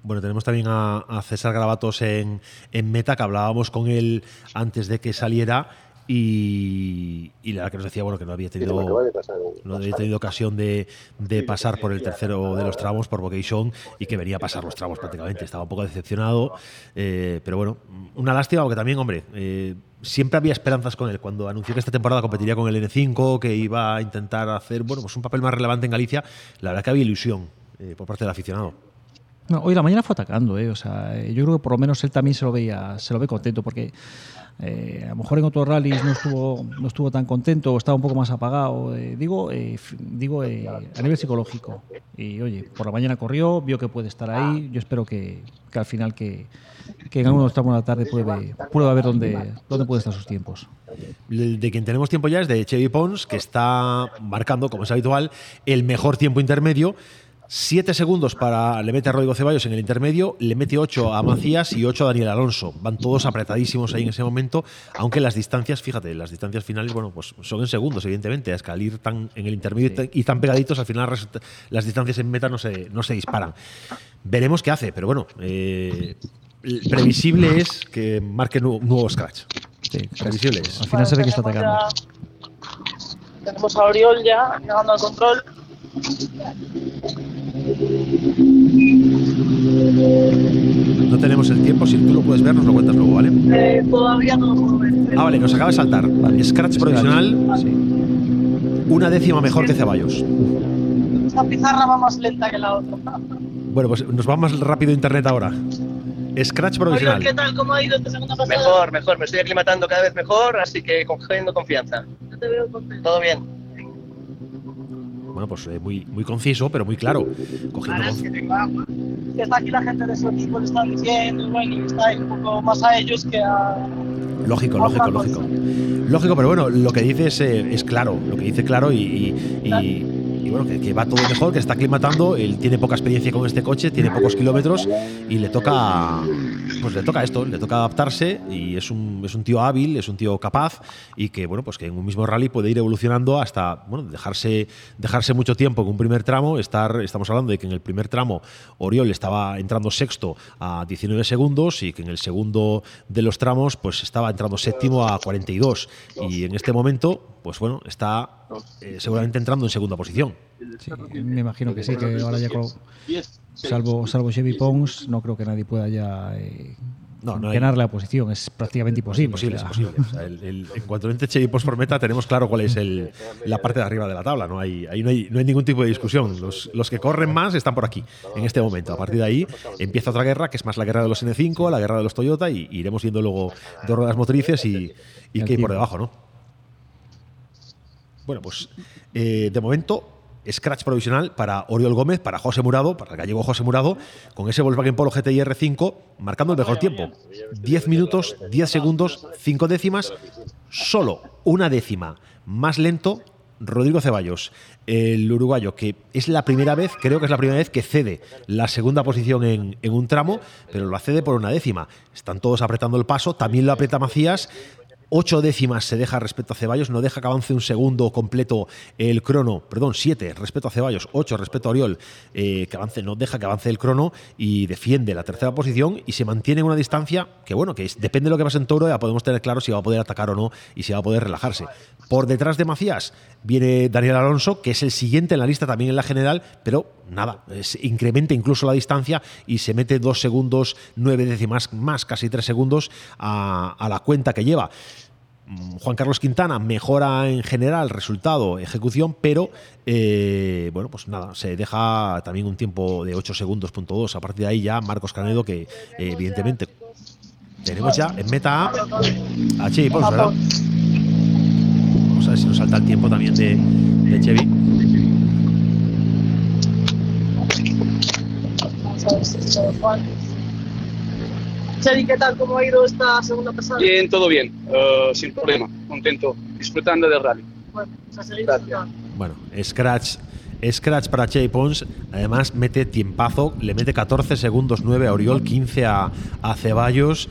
Bueno, tenemos también a, a César Gravatos en, en meta, que hablábamos con él antes de que saliera. y, y la verdad que nos decía bueno que no había tenido no había tenido ocasión de, de pasar por el tercero de los tramos por vocation y que venía a pasar los tramos prácticamente. Estaba un poco decepcionado eh, pero bueno una lástima porque también hombre eh, siempre había esperanzas con él. Cuando anunció que esta temporada competiría con el N5 que iba a intentar hacer bueno pues un papel más relevante en Galicia la verdad que había ilusión eh, por parte del aficionado No, hoy la mañana fue atacando, ¿eh? O sea, eh, yo creo que por lo menos él también se lo veía, se lo ve contento, porque eh, a lo mejor en otros rallies no estuvo, no estuvo tan contento o estaba un poco más apagado. eh, digo, eh, digo eh, a nivel psicológico. Y oye, por la mañana corrió, vio que puede estar ahí. Yo espero que, que al final que, que en algunos tramos de la tarde puede, pueda ver dónde, dónde puede estar sus tiempos. De quien tenemos tiempo ya es de Chevy Pons, que está marcando, como es habitual, el mejor tiempo intermedio. Siete segundos para le mete a Rodrigo Ceballos en el intermedio, le mete ocho a Macías y ocho a Daniel Alonso. Van todos apretadísimos ahí en ese momento, aunque las distancias, fíjate, las distancias finales, bueno, pues son en segundos, evidentemente. Es que al ir tan en el intermedio y tan- y tan pegaditos, al final las distancias en meta no se, no se disparan. Veremos qué hace, pero bueno, eh, previsible es que marque nu- nuevo scratch. Sí, Previsible es. al final se ve que está atacando. ya- Tenemos a Oriol ya llegando al control. No tenemos el tiempo, si tú lo puedes ver, nos lo cuentas luego, ¿vale? Eh, todavía no lo puedo ver. Ah, vale, nos acaba de saltar. Scratch provisional, Sí. una décima mejor que Ceballos. Esta pizarra va más lenta que la otra. Bueno, pues nos va más rápido internet ahora. Scratch Oriol, ¿qué provisional. tal? ¿Cómo ha ido esta segunda pasada? Mejor, mejor, me estoy aclimatando cada vez mejor, así que cogiendo confianza. Yo te veo contento. Todo bien. Bueno, pues eh, muy, muy conciso, pero muy claro. Cogiendo es que está aquí la gente de su equipo, le están diciendo, bueno, y está ahí un poco más a ellos que a. Lógico, lógico, lógico. Lógico, pero bueno, lo que dice es, eh, es claro. Lo que dice claro y, y- y- y bueno, que, que va todo mejor, que está aclimatando. Él tiene poca experiencia con este coche, tiene pocos kilómetros y le toca. Pues le toca esto, le toca adaptarse y es un, es un tío hábil, es un tío capaz y que, bueno, pues que en un mismo rally puede ir evolucionando hasta, bueno, dejarse, dejarse mucho tiempo en un primer tramo. Estar, estamos hablando de que en el primer tramo Oriol estaba entrando sexto a 19 segundos y que en el segundo de los tramos pues estaba entrando séptimo a 42 y en este momento pues bueno está eh, seguramente entrando en segunda posición Sí, me imagino que sí, que ahora ya con- salvo, salvo Chevy Pons, no creo que nadie pueda ya eh, No, no hay- ganar la posición. Es prácticamente imposible. imposible, o es imposible. O sea, el- el- en cuanto entre Chevy Post por meta tenemos claro cuál es el, la parte de arriba de la tabla no hay, ahí no hay, no hay ningún tipo de discusión los, los que corren más están por aquí en este momento a partir de ahí empieza otra guerra que es más la guerra de los N5 la guerra de los Toyota y iremos viendo luego dos ruedas motrices y, y qué hay por debajo ¿no? Bueno, pues eh, de momento, scratch provisional para Oriol Gómez, para José Murado, para el gallego José Murado, con ese Volkswagen Polo GTI R5, marcando el mejor tiempo. 10 minutos, 10 segundos, 5 décimas, solo una décima más lento. Rodrigo Ceballos, el uruguayo, que es la primera vez, creo que es la primera vez que cede la segunda posición en, un tramo, pero lo cede por una décima. Están todos apretando el paso, también lo aprieta Macías, Ocho décimas se deja respecto a Ceballos, no deja que avance un segundo completo el crono, perdón, siete respecto a Ceballos, ocho respecto a Oriol, eh, que avance, no deja que avance el crono y defiende la tercera posición y se mantiene en una distancia que, bueno, que depende de lo que pase en Toro, ya podemos tener claro si va a poder atacar o no y si va a poder relajarse. Por detrás de Macías viene Daniel Alonso, que es el siguiente en la lista también en la general, pero nada, incrementa incluso la distancia y se mete dos segundos, nueve décimas más, casi tres segundos a la cuenta que lleva. Juan Carlos Quintana mejora en general resultado, ejecución, pero eh, bueno, pues nada, se deja también un tiempo de 8 segundos, punto 2. A partir de ahí ya Marcos Canedo, que evidentemente tenemos ya en meta a, a Chevy Pons, ¿verdad? Vamos a ver si nos salta el tiempo también de, de Chevy. Chedi, ¿qué tal? ¿Cómo ha ido esta segunda pasada? Bien, todo bien, eh, sin problema, contento, disfrutando del rally. Bueno, pues a seguir. Bueno, Scratch. Scratch para Chevy Pons, además mete tiempazo, le mete 14 segundos 9 a Oriol, 15 a, a Ceballos.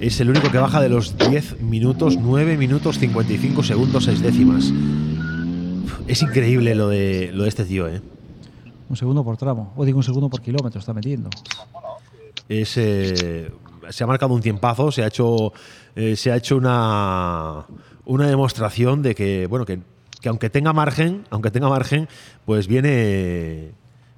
Es el único que baja de los 10 minutos, 9 minutos 55 segundos 6 décimas. Es increíble lo de, lo de este tío, ¿eh? Un segundo por tramo. O digo un segundo por kilómetro está metiendo. Es, eh, se ha marcado un tiempazo, se ha hecho, eh, se ha hecho una, una demostración de que, bueno, que, que aunque tenga margen, aunque tenga margen, pues viene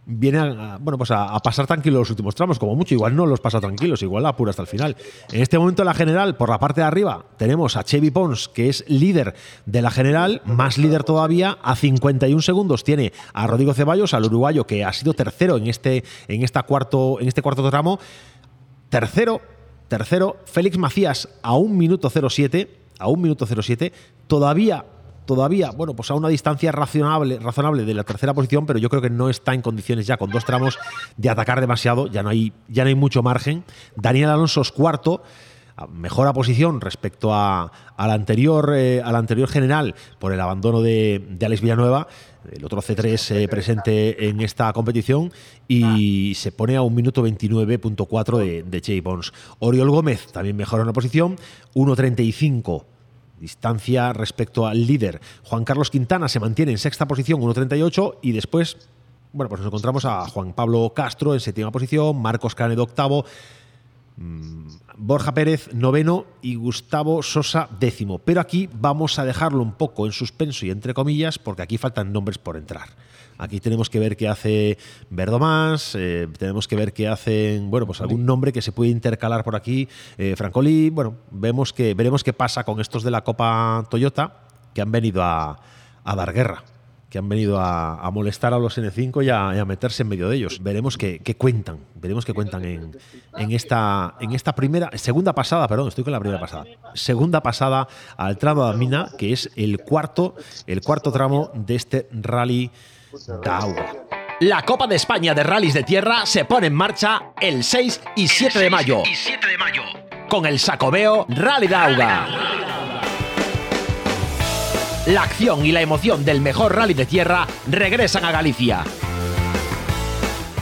viene a, bueno, pues a, pasar tranquilo los últimos tramos, como mucho. Igual no los pasa tranquilos, igual apura hasta el final. En este momento, la general, por la parte de arriba, tenemos a Chevy Pons, que es líder de la general, más líder todavía, a 51 segundos. Tiene a Rodrigo Ceballos, al uruguayo, que ha sido tercero en este, en esta cuarto, en este cuarto tramo. Tercero, tercero, Félix Macías a un minuto 07, a un minuto 07. Todavía todavía, bueno, pues a una distancia razonable, razonable de la tercera posición, pero yo creo que no está en condiciones ya con dos tramos de atacar demasiado, ya no hay, ya no hay mucho margen. Daniel Alonso es cuarto, mejora posición respecto a, al, anterior, eh, al anterior general por el abandono de, de Alex Villanueva. El otro C3 eh, presente en esta competición y se pone a un minuto 29.4 de, de Jay Bones. Oriol Gómez también mejora una posición, 1.35 distancia respecto al líder. Juan Carlos Quintana se mantiene en sexta posición, 1.38, y después, bueno, pues nos encontramos a Juan Pablo Castro en séptima posición, Marcos Canedo octavo, mm, Borja Pérez noveno y Gustavo Sosa décimo. Pero aquí vamos a dejarlo un poco en suspenso y entre comillas, porque aquí faltan nombres por entrar. Aquí tenemos que ver qué hace Verdomás, eh, tenemos que ver qué hacen, bueno, pues algún nombre que se puede intercalar por aquí. Eh, Francoli, bueno, vemos que, veremos qué pasa con estos de la Copa Toyota que han venido a, dar guerra que han venido a, molestar a los N5 y a, meterse en medio de ellos. Veremos qué, cuentan, veremos qué cuentan en, en, esta, en esta primera, segunda pasada, perdón, estoy con la primera pasada, segunda pasada al tramo de Mina, que es el cuarto, el cuarto tramo de este rally la Copa de España de Rallys de Tierra se pone en marcha el 6 y 7 de mayo. Con el Sacobeo Rally Dauga. La acción y la emoción del mejor rally de tierra regresan a Galicia.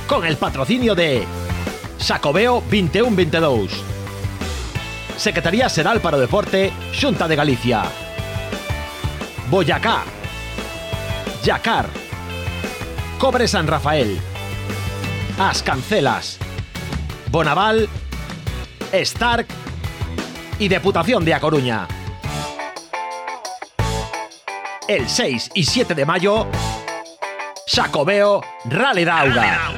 Con el patrocinio de Sacobeo 2122. Secretaría Seral para Deporte, Xunta de Galicia. Boyacá. Yacar. Cobre San Rafael, Ascancelas, Bonaval, Stark y Deputación de A Coruña. El 6 y 7 de mayo, Sacobeo Rally Dauga.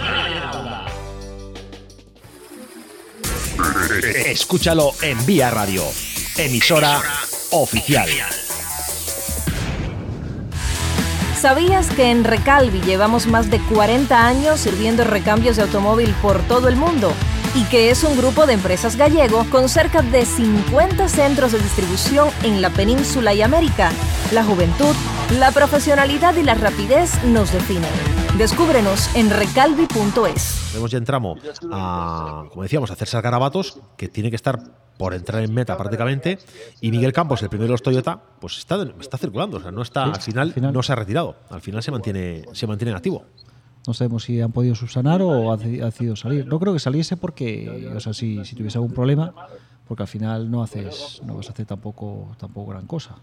Escúchalo en Vía Radio, emisora oficial. ¿Sabías que en Recalvi llevamos más de 40 años sirviendo recambios de automóvil por todo el mundo? Y que es un grupo de empresas gallego con cerca de 50 centros de distribución en la península y América. La juventud, la profesionalidad y la rapidez nos definen. Descúbrenos en recalvi.es. Vemos ya entramos a, como decíamos, a César Garabatos, que tiene que estar por entrar en meta prácticamente. Y Miguel Campos, el primero de los Toyota, pues está, está circulando. O sea, no está, al, final, no se ha retirado. Al final se mantiene, se mantiene activo. No sabemos si han podido subsanar o ha decidido salir. No creo que saliese porque, o sea, si, si tuviese algún problema, porque al final no haces, no vas a hacer tampoco, tampoco gran cosa.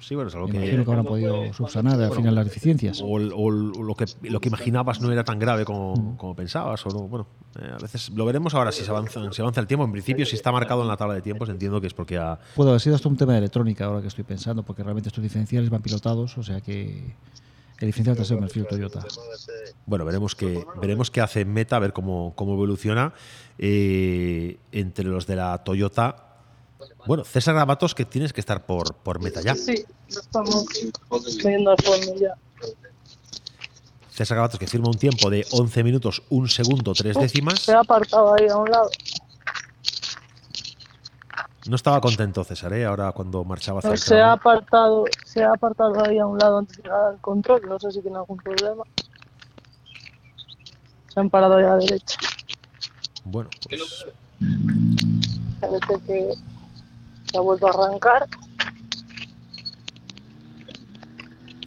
Sí, bueno, es algo que, imagino que habrán podido subsanar al final las deficiencias. O, lo, que, lo que imaginabas no era tan grave como, mm. como pensabas. O no, bueno, eh, a veces lo veremos ahora si se avanza, si avanza el tiempo. En principio, si está marcado en la tabla de tiempos, entiendo que es porque ha. Puede haber sido hasta un tema de electrónica ahora que estoy pensando, porque realmente estos diferenciales van pilotados, o sea que. El diferencial trasero me Toyota. Bueno, veremos qué veremos qué hace Meta, a ver cómo, cómo evoluciona. Eh, entre los de la Toyota bueno, César Garabatos, que tienes que estar por, por meta ya. Sí, estamos viendo ya. César Garabatos, que firma un tiempo de 11 minutos, 1 segundo, 3 décimas. Se ha apartado ahí a un lado. No estaba contento César, ¿eh? ahora cuando marchaba hacia se ha apartado Se ha apartado ahí a un lado antes de llegar al control. No sé si tiene algún problema. Se han parado ahí a la derecha. Bueno, pues. Parece que se ha vuelto a arrancar.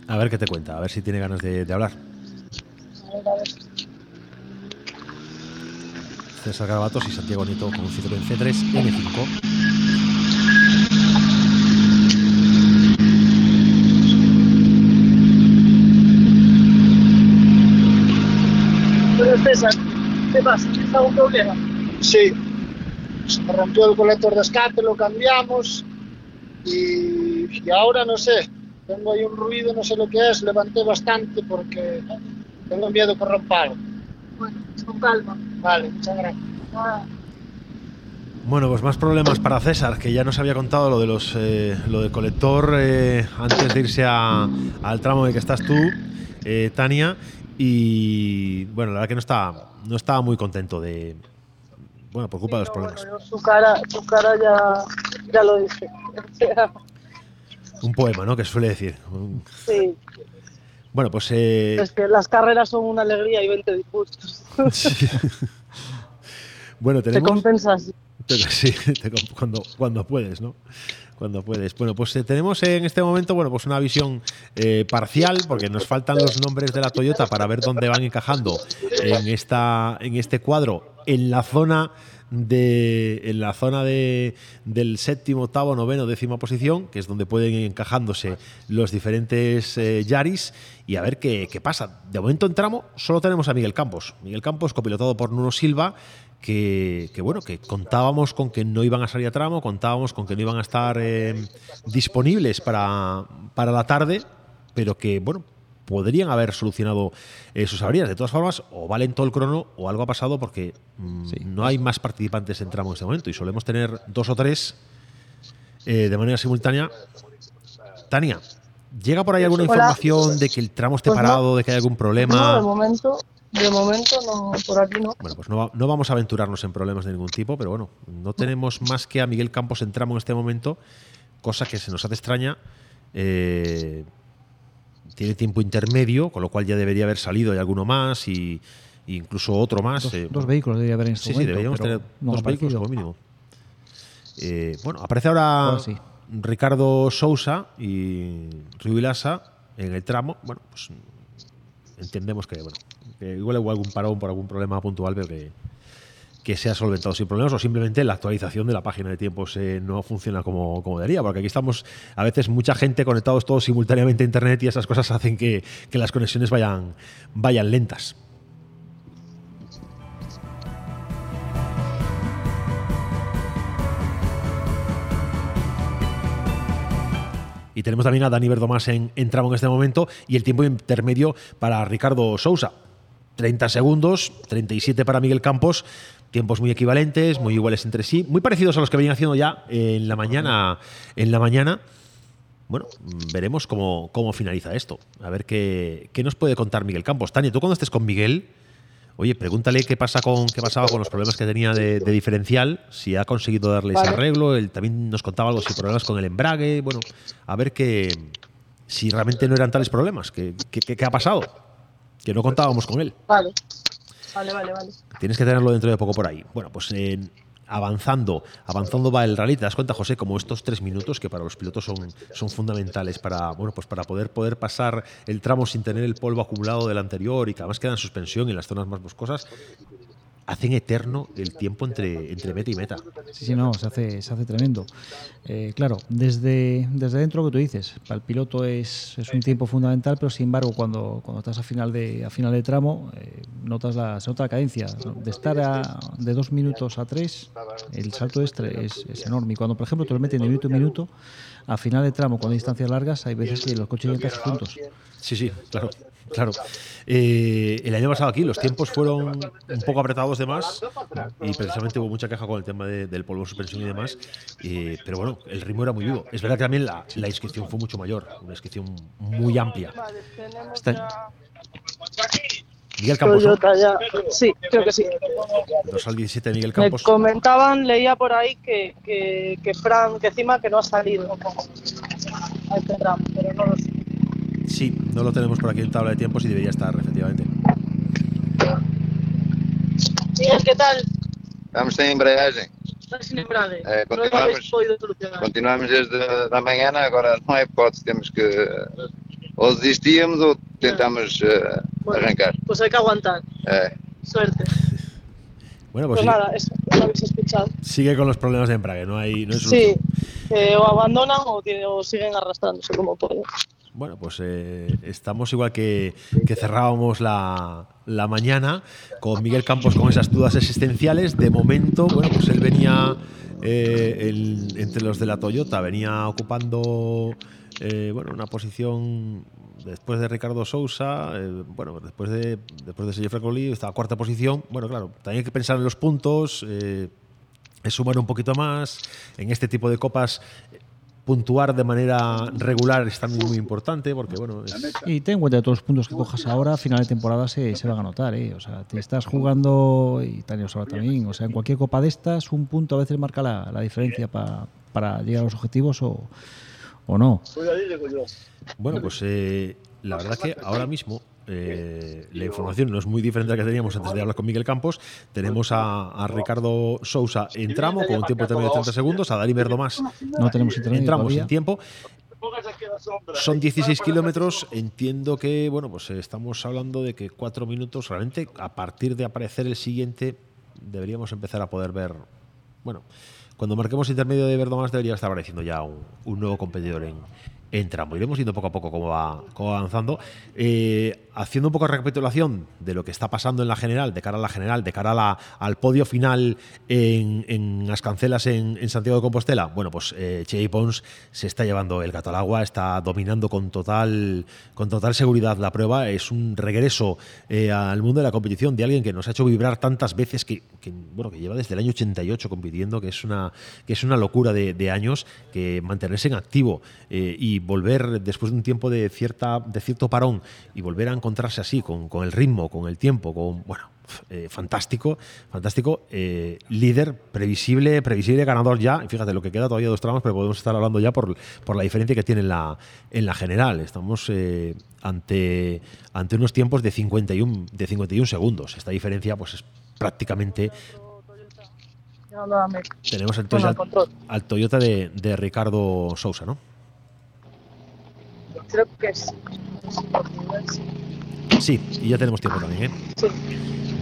A ver qué te cuenta, a ver si tiene ganas de, de hablar. A ver, a ver. César Garabatos y Santiago Nieto con un Citroën C3 M5. Pero César, ¿qué pasa? ¿Tienes algún problema? Sí, se me rompió el colector de escape, lo cambiamos y, y ahora no sé, tengo ahí un ruido, no sé lo que es, levanté bastante porque tengo miedo que rompa algo. Bueno, con calma. Vale, muchas gracias. Ah, Bueno, pues más problemas para César, que ya nos había contado lo de los eh, lo del colector eh, antes de irse a- al tramo en el que estás tú, eh, Tania. Y bueno, la verdad que no estaba, no estaba muy contento de. Bueno, por culpa de los problemas. bueno, su cara, su cara ya, ya lo dice. O (laughs) sea, Un poema, ¿no? Que suele decir. Sí, Bueno, pues. eh, es que las carreras son una alegría y 20 disgustos. bueno, Te tenemos. compensas. Te- Sí, te comp- cuando, cuando puedes, ¿no? Cuando puedes. Bueno, pues eh, tenemos en este momento, bueno, pues una visión eh, parcial, porque nos faltan los nombres de la Toyota para ver dónde van encajando en esta, en este cuadro, en la zona de, en la zona de, del séptimo, octavo, noveno, décima posición, que es donde pueden ir encajándose los diferentes eh, Yaris, y a ver qué, qué pasa. De momento en tramo solo tenemos a Miguel Campos. Miguel Campos, copilotado por Nuno Silva, que, que, bueno, que contábamos con que no iban a salir a tramo, contábamos con que no iban a estar eh, disponibles para, para la tarde, pero que bueno, podrían haber solucionado eh, sus averías. De todas formas, o va lento el crono o algo ha pasado porque mm, no hay más participantes en tramo en este momento y solemos tener dos o tres eh, de manera simultánea. Tania, ¿llega por ahí alguna Hola. información de que el tramo esté Pues no. parado, de que hay algún problema? No, de momento, de momento no, por aquí no. Bueno, pues no, no vamos a aventurarnos en problemas de ningún tipo, pero bueno, no tenemos más que a Miguel Campos en tramo en este momento, cosa que se nos hace extraña. Eh, tiene tiempo intermedio, con lo cual ya debería haber salido y alguno más y y incluso otro más. Dos, eh, dos vehículos debería haber en Sí, deberíamos tener no dos vehículos como mínimo. Eh, bueno, aparece ahora Ahora sí. Ricardo Sousa y Rui Vilasa en el tramo. Bueno, pues entendemos que, bueno, que igual hubo algún parón por algún problema puntual, pero que, que se ha solventado sin problemas o simplemente la actualización de la página de tiempos eh, no funciona como, como debería, porque aquí estamos a veces mucha gente conectados todos simultáneamente a internet y esas cosas hacen que, que las conexiones vayan, vayan lentas. Y tenemos también a Dani Verdomás en, en tramo en este momento y el tiempo intermedio para Ricardo Sousa. 30 segundos, 37 para Miguel Campos, tiempos muy equivalentes, muy iguales entre sí, muy parecidos a los que venían haciendo ya en la mañana. En la mañana. Bueno, veremos cómo, cómo finaliza esto. A ver qué, qué nos puede contar Miguel Campos. Tania, tú cuando estés con Miguel, oye, pregúntale qué pasa con qué pasaba con los problemas que tenía de, de diferencial, si ha conseguido darle ese arreglo. Él también nos contaba algo si problemas con el embrague. Bueno, a ver qué si realmente no eran tales problemas. ¿Qué, qué, qué- qué ha pasado? Que no contábamos con él. Vale. Vale, vale, vale. Tienes que tenerlo dentro de poco por ahí. Bueno, pues eh, avanzando, avanzando va el rally. ¿Te das cuenta, José, como estos tres minutos que para los pilotos son, fundamentales para, bueno, pues para poder, poder pasar el tramo sin tener el polvo acumulado del anterior y que además queda en suspensión en las zonas más boscosas? Hacen eterno el tiempo entre, entre meta y meta. Sí, sí, no, se hace, se hace tremendo. Eh, claro, desde, desde dentro lo que tú dices, para el piloto es, es un tiempo fundamental, pero sin embargo, cuando, cuando estás a final de, a final de tramo, eh, notas la, se nota la cadencia. De estar a- de dos minutos a tres, el salto es, tre- es, es enorme. Y cuando, por ejemplo, te lo meten de minuto en minuto, a final de tramo, cuando hay distancias largas, hay veces que los coches llegan casi juntos. Sí, sí, claro. Claro. Eh, el año pasado aquí los tiempos fueron un poco apretados de más y precisamente hubo mucha queja con el tema de- del polvo de suspensión y demás. eh, pero bueno, el ritmo era muy vivo. Es verdad que también la, la inscripción fue mucho mayor, una inscripción muy amplia. Miguel Campos, ya. Sí, creo que sí. Dos al 17 Miguel Me Campos. comentaban, leía por ahí que, que, que Fran, que encima que no ha salido a este tramo, pero no lo sé. Sí, no lo tenemos por aquí en tabla de tiempos y debería estar, efectivamente. Miguel, ¿qué tal? Estamos sem embreagem. Estás sin embrague. É, continuamos. podido solucionar. Continuamos desde a manhã, agora não é hipótese, temos que ou desistíamos ou tentamos eh, arrancar. Pues hay que aguantar. É. Suerte. Bueno, Pues, pues, nada, eso, lo habéis escuchado. sigue, con los problemas de embrague, no hay, no hay Sí, eh, o abandonan o, tiene- o siguen arrastrándose como pueden. Bueno, pues eh, estamos igual que, que cerrábamos la, la, mañana con Miguel Campos con esas dudas existenciales. De momento, bueno, pues él venía eh, el, entre los de la Toyota, venía ocupando eh, bueno, una posición después de Ricardo Sousa, eh, bueno, después de después de Sergio Francolí, estaba cuarta posición. Bueno, claro, también hay que pensar en los puntos, es sumar un poquito más. En este tipo de copas puntuar de manera regular es también muy importante porque bueno es... y ten en cuenta que todos los puntos que cojas ahora a final de temporada se, se van a notar ¿eh? o sea te estás jugando y Tania lo también o sea en cualquier copa de estas un punto a veces marca la, la diferencia pa, para llegar a los objetivos o, o no bueno pues eh, la verdad que ahora mismo eh, la información no es muy diferente a la que teníamos antes de hablar con Miguel Campos. Tenemos a, a Ricardo Sousa en tramo con un tiempo de 30 segundos, a Dani Verdomás no tenemos entramos en tiempo. Son 16 kilómetros. Entiendo que, bueno, pues estamos hablando de que cuatro minutos, realmente, a partir de aparecer el siguiente, deberíamos empezar a poder ver. Bueno, cuando marquemos intermedio de Verdomás, debería estar apareciendo ya un, un nuevo competidor en, en tramo. Iremos viendo poco a poco cómo va, cómo va avanzando. Eh, haciendo un poco de recapitulación de lo que está pasando en la general, de cara a la general, de cara a la, al podio final en, en las cancelas en, Santiago de Compostela, bueno, pues eh, Che Pons se está llevando el gato al agua, está dominando con total, con total seguridad la prueba. Es un regreso eh, al mundo de la competición de alguien que nos ha hecho vibrar tantas veces, que, bueno, que lleva desde el año 88 compitiendo, que es una, que es una locura de, de años, que mantenerse en activo eh, y volver después de un tiempo de, cierta, de cierto parón y volver a encontrarse así, con, con el ritmo, con el tiempo, con, bueno, eh, fantástico, fantástico, eh, líder, previsible, previsible ganador ya. Fíjate, lo que queda todavía dos tramos, pero podemos estar hablando ya por, por la diferencia que tiene en la, en la general. Estamos eh, ante, ante unos tiempos de 51, de 51 segundos. Esta diferencia pues es prácticamente tenemos el Toyota, al Toyota de, de Ricardo Sousa, ¿no? Creo que sí. Sí, y ya tenemos tiempo también, ¿eh? Sí.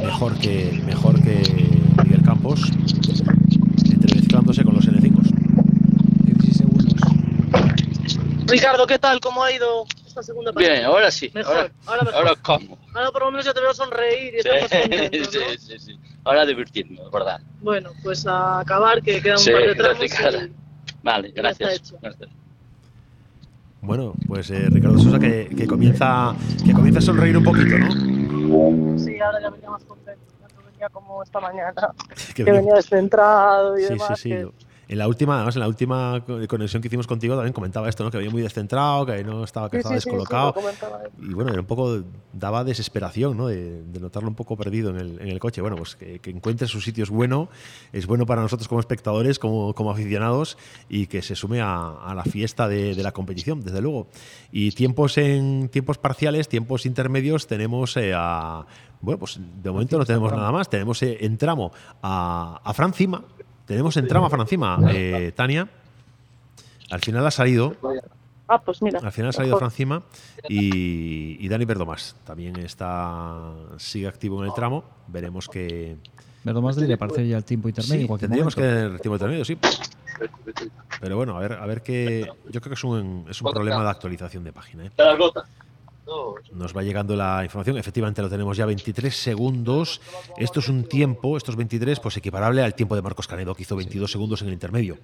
Mejor que, mejor que Miguel Campos, entremezclándose con los N5. 16 segundos. Ricardo, ¿qué tal? ¿Cómo ha ido esta segunda parte? Bien, ahora sí. Mejor. Ahora, ahora, mejor. ahora como. Ahora por lo menos ya te veo sonreír y Sí, (laughs) contento, sí, ¿no? sí, sí. Ahora divirtiéndome, ¿verdad? Bueno, pues a acabar, que quedan Sí, un par de tramos. (laughs) Y- Vale, Ya está gracias. hecho. Gracias. Bueno, pues eh, Ricardo Sousa que, que comienza, que comienza a sonreír un poquito, ¿no? Sí, ahora ya venía más contento. Ya no venía como esta mañana, (laughs) Que venía- descentrado y Sí, sí, demás. sí. que- En la última, además, en la última co- conexión que hicimos contigo también comentaba esto, ¿no? Que venía muy descentrado, que no estaba, que Sí, estaba sí, sí, sí, descolocado. él. y bueno, era un poco, daba desesperación, ¿no? De, de notarlo un poco perdido en el, en el coche. Bueno, pues que, que encuentre su sitio es bueno, es bueno para nosotros como espectadores, como, como aficionados, y que se sume a, a la fiesta de, de la competición, desde luego. Y tiempos en tiempos parciales, tiempos intermedios, tenemos eh, a. Bueno, pues de momento no tenemos nada más. Tenemos eh, en tramo a, a Fran Cima. Tenemos en tramo a Fran Cima, eh, Tania. Al final ha salido Ah, pues mira. al final ha salido mejor. Fran Cima y, y Dani Verdomás también está sigue activo en el tramo. Veremos que Verdomás debería aparecer ya el tiempo intermedio. sí, tendríamos que tener el tiempo intermedio, sí. Pero bueno, a ver, a ver qué. Yo creo que es un, es un problema de actualización de página. ¿eh? Nos va llegando la información, efectivamente lo tenemos ya 23 segundos. Esto es un tiempo, estos 23, pues equiparable al tiempo de Marcos Canedo, que hizo 22 segundos en el intermedio.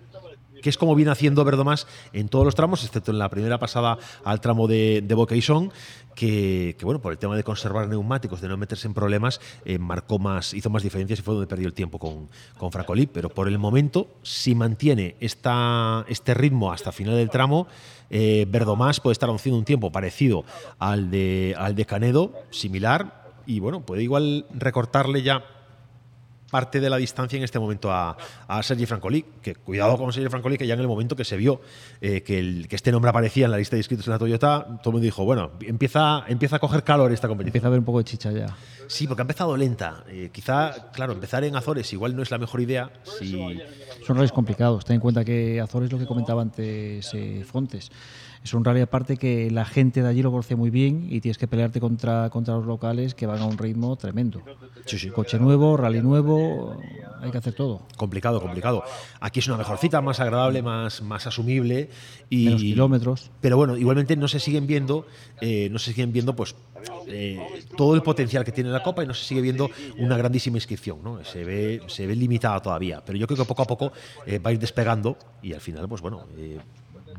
Que es como viene haciendo Verdomás en todos los tramos, excepto en la primera pasada al tramo de, de Boqueison, que, bueno, por el tema de conservar neumáticos, de no meterse en problemas, eh, marcó más, hizo más diferencias y fue donde perdió el tiempo con, con Francolí. Pero por el momento, si mantiene esta, este ritmo hasta final del tramo, eh, Verdomás puede estar haciendo un tiempo parecido al de, al de Canedo, similar, y bueno, puede igual recortarle ya parte de la distancia en este momento a, a Sergi Francolí, que cuidado con Sergi Francolí, que ya en el momento que se vio eh, que, el- que este nombre aparecía en la lista de inscritos en la Toyota, todo el mundo dijo, bueno, empieza, empieza a coger calor esta competición. Empieza a haber un poco de chicha ya. Sí, porque ha empezado lenta. Eh, quizá, claro, empezar en Azores igual no es la mejor idea. Si, Son rallies complicados. Ten en cuenta que Azores, lo que comentaba antes eh, Fontes, es un rally aparte que la gente de allí lo conoce muy bien y tienes que pelearte contra, contra los locales que van a un ritmo tremendo. Coche nuevo, rally nuevo, hay que hacer todo. Complicado, complicado. Aquí es una mejor cita, más agradable, más, más asumible y Menos kilómetros. Pero bueno, igualmente no se siguen viendo, eh, no se siguen viendo, pues eh, todo el potencial que tiene la Copa y no se sigue viendo una grandísima inscripción, ¿no? Se ve, se ve limitada todavía. Pero yo creo que poco a poco eh, va a ir despegando y al final, pues bueno.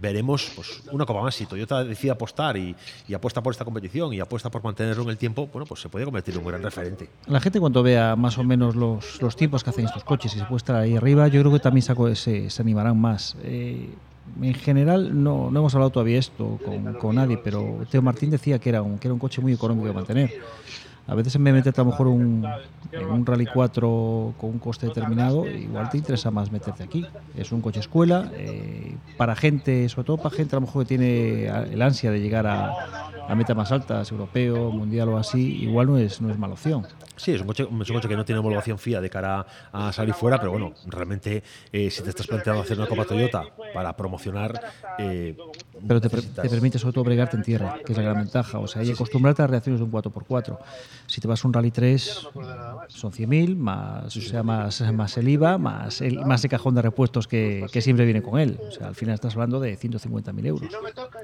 Veremos pues, una copa más. Si Toyota decide apostar y, apuesta por esta competición y apuesta por mantenerlo en el tiempo, bueno, pues se puede convertir en un gran referente. La gente cuando vea más o menos los, tiempos que hacen estos coches y se puede ahí arriba, yo creo que también saco- se, se animarán más. Eh, en general no, no hemos hablado todavía esto con, con nadie, pero Teo Martín decía que era un, que era un coche muy económico de mantener. A veces en vez de meterte a lo mejor un, en un Rally 4 con un coste determinado, igual te interesa más meterte aquí. Es un coche escuela, eh, para gente, sobre todo para gente a lo mejor que tiene el ansia de llegar a, a metas más altas, europeo, mundial o así, igual no es, no es mala opción. Sí, es un, coche, es un coche que no tiene homologación FIA de cara a salir fuera, pero bueno, realmente eh, si te estás planteando hacer una Copa Toyota para promocionar... eh, Pero te, te permite sobre todo bregarte en tierra, que es la gran ventaja. O sea, y acostumbrarte a reacciones de un 4x4. Si te vas a un Rally 3, son 100.000, más, o sea, más, más el IVA, más el, más el cajón de repuestos que, que siempre viene con él. O sea, al final estás hablando de 150.000 euros.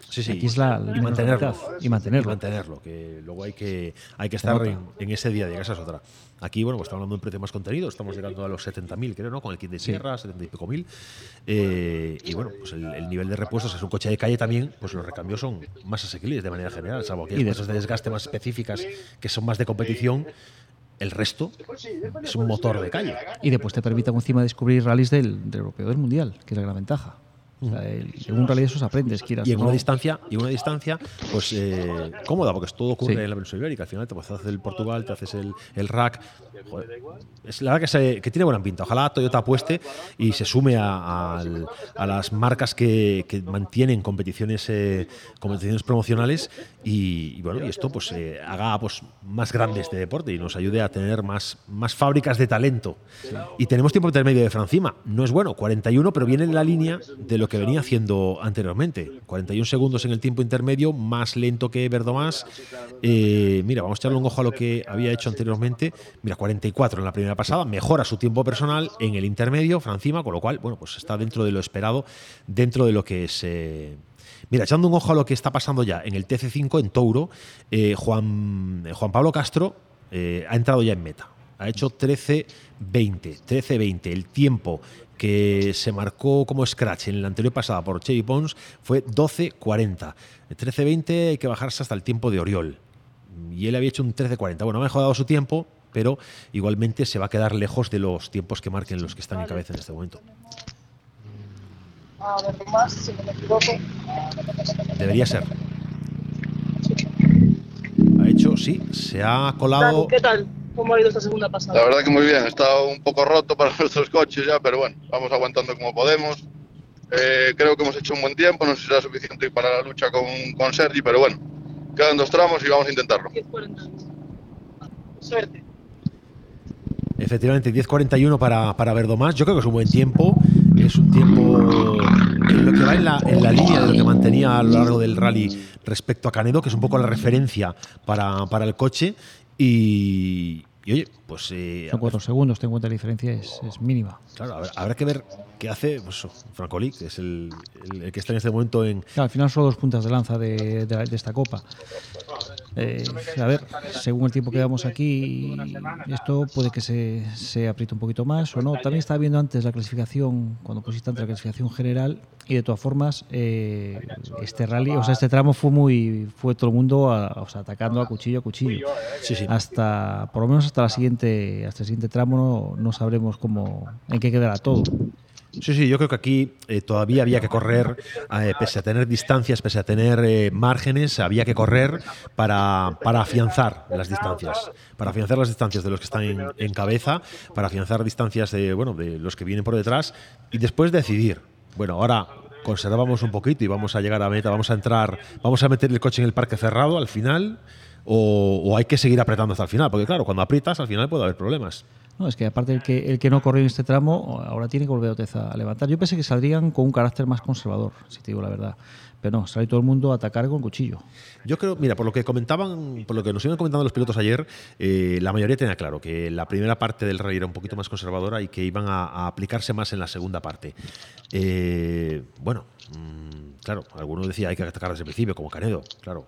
Sí, sí. Aquí es la, la y mantenerlo. Y mantenerlo. Y mantenerlo, que luego hay que, hay que estar en, en ese día a día, que esa es otra. Aquí, bueno, pues estamos hablando de un precio más contenido, estamos llegando a los 70.000, creo, ¿no? Con el kit de Sí. sierra, 70 y pico mil. Eh, y bueno, pues el, el nivel de repuestos es un coche de calle también, pues los recambios son más asequibles de manera general, salvo que Y de- cosas de desgaste más específicas que son más de competición. El resto es un motor de calle. Y después te permite encima descubrir rallies del, del europeo del mundial, que es la gran ventaja. O sea, el- de esos aprendes, quieras Y en no. una distancia, y en una distancia, pues eh, cómoda, porque todo ocurre Sí. en la península ibérica. Al final te haces el Portugal, te haces el, el rack. Joder, es la verdad que, se- que tiene buena pinta. Ojalá Toyota apueste y se sume a, al- a las marcas que, que mantienen competiciones, eh, competiciones promocionales y, y bueno, y esto pues eh, haga pues más grande este deporte y nos ayude a tener más, más fábricas de talento. Y tenemos tiempo intermedio de Francima. No es bueno, 41, pero viene en la línea de lo que venía haciendo anteriormente. 41 segundos en el tiempo intermedio, más lento que Verdomás. Eh, mira, vamos a echarle un ojo a lo que había hecho anteriormente. Mira, 44 en la primera pasada, mejora su tiempo personal en el intermedio, Francima, con lo cual, bueno, pues está dentro de lo esperado, dentro de lo que es. eh, Mira, echando un ojo a lo que está pasando ya en el TC5 en Touro, eh, Juan, eh, Juan Pablo Castro eh, ha entrado ya en meta. Ha hecho 13-20. 13-20. El tiempo que se marcó como scratch en la anterior pasada por Chevy Pons fue 12-40. El 13-20 hay que bajarse hasta el tiempo de Oriol. Y él había hecho un 13-40. Bueno, ha mejorado su tiempo, pero igualmente se va a quedar lejos de los tiempos que marquen los que están en cabeza en este momento. A ver, más, si no me equivoco. Debería ser. Ha hecho, sí, se ha colado. ¿qué tal? ¿Cómo ha ido esta segunda pasada? La verdad que muy bien, está un poco roto para (laughs) nuestros coches ya, pero bueno, vamos aguantando como podemos. Eh, creo que hemos hecho un buen tiempo, no sé si será suficiente para la lucha con, con Sergi, pero bueno, quedan dos tramos y vamos a intentarlo. 10.40. Suerte. Efectivamente, 10.41 para, para Verdomás. Yo creo que es un buen tiempo. Es un tiempo en lo que va en la, en la línea de lo que mantenía a lo largo del rally respecto a Canedo, que es un poco la referencia para, para el coche. Y, y oye, pues. eh, Son cuatro segundos, ten en cuenta la diferencia es, es mínima. claro, habrá, habrá que ver qué hace pues, Francoli, que es el, el- el que está en este momento en. Claro, al final son dos puntas de lanza de, de de esta copa. Eh, a ver, según el tiempo que damos aquí, esto puede que se, se apriete un poquito más o no. También estaba viendo antes la clasificación, cuando pusiste antes la clasificación general, y de todas formas, eh, este rally, o sea, este tramo fue muy, fue todo el mundo a- o sea, atacando a cuchillo a cuchillo. Sí, sí. Hasta, por lo menos hasta la siguiente, hasta el siguiente tramo no, no sabremos cómo, en qué quedará todo. Sí, sí, yo creo que aquí eh, todavía había que correr, eh, pese a tener distancias, pese a tener eh, márgenes, había que correr para, para afianzar las distancias, para afianzar las distancias de los que están en, cabeza, para afianzar distancias de, bueno, de los que vienen por detrás y después decidir. Bueno, ahora conservamos un poquito y vamos a llegar a meta, vamos a entrar, vamos a meter el coche en el parque cerrado al final o, o hay que seguir apretando hasta el final, porque claro, cuando aprietas al final puede haber problemas. No, es que aparte el que, el que no corrió en este tramo, ahora tiene que volver otra vez a levantar. Yo pensé que saldrían con un carácter más conservador, si te digo la verdad. Pero no, sale todo el mundo a atacar con cuchillo. Yo creo, mira, por lo que comentaban, por lo que nos iban comentando los pilotos ayer, eh, la mayoría tenía claro que la primera parte del rally era un poquito más conservadora y que iban a, aplicarse más en la segunda parte. Eh, bueno, mm, claro, alguno decía hay que atacar desde el principio, como Canedo, claro.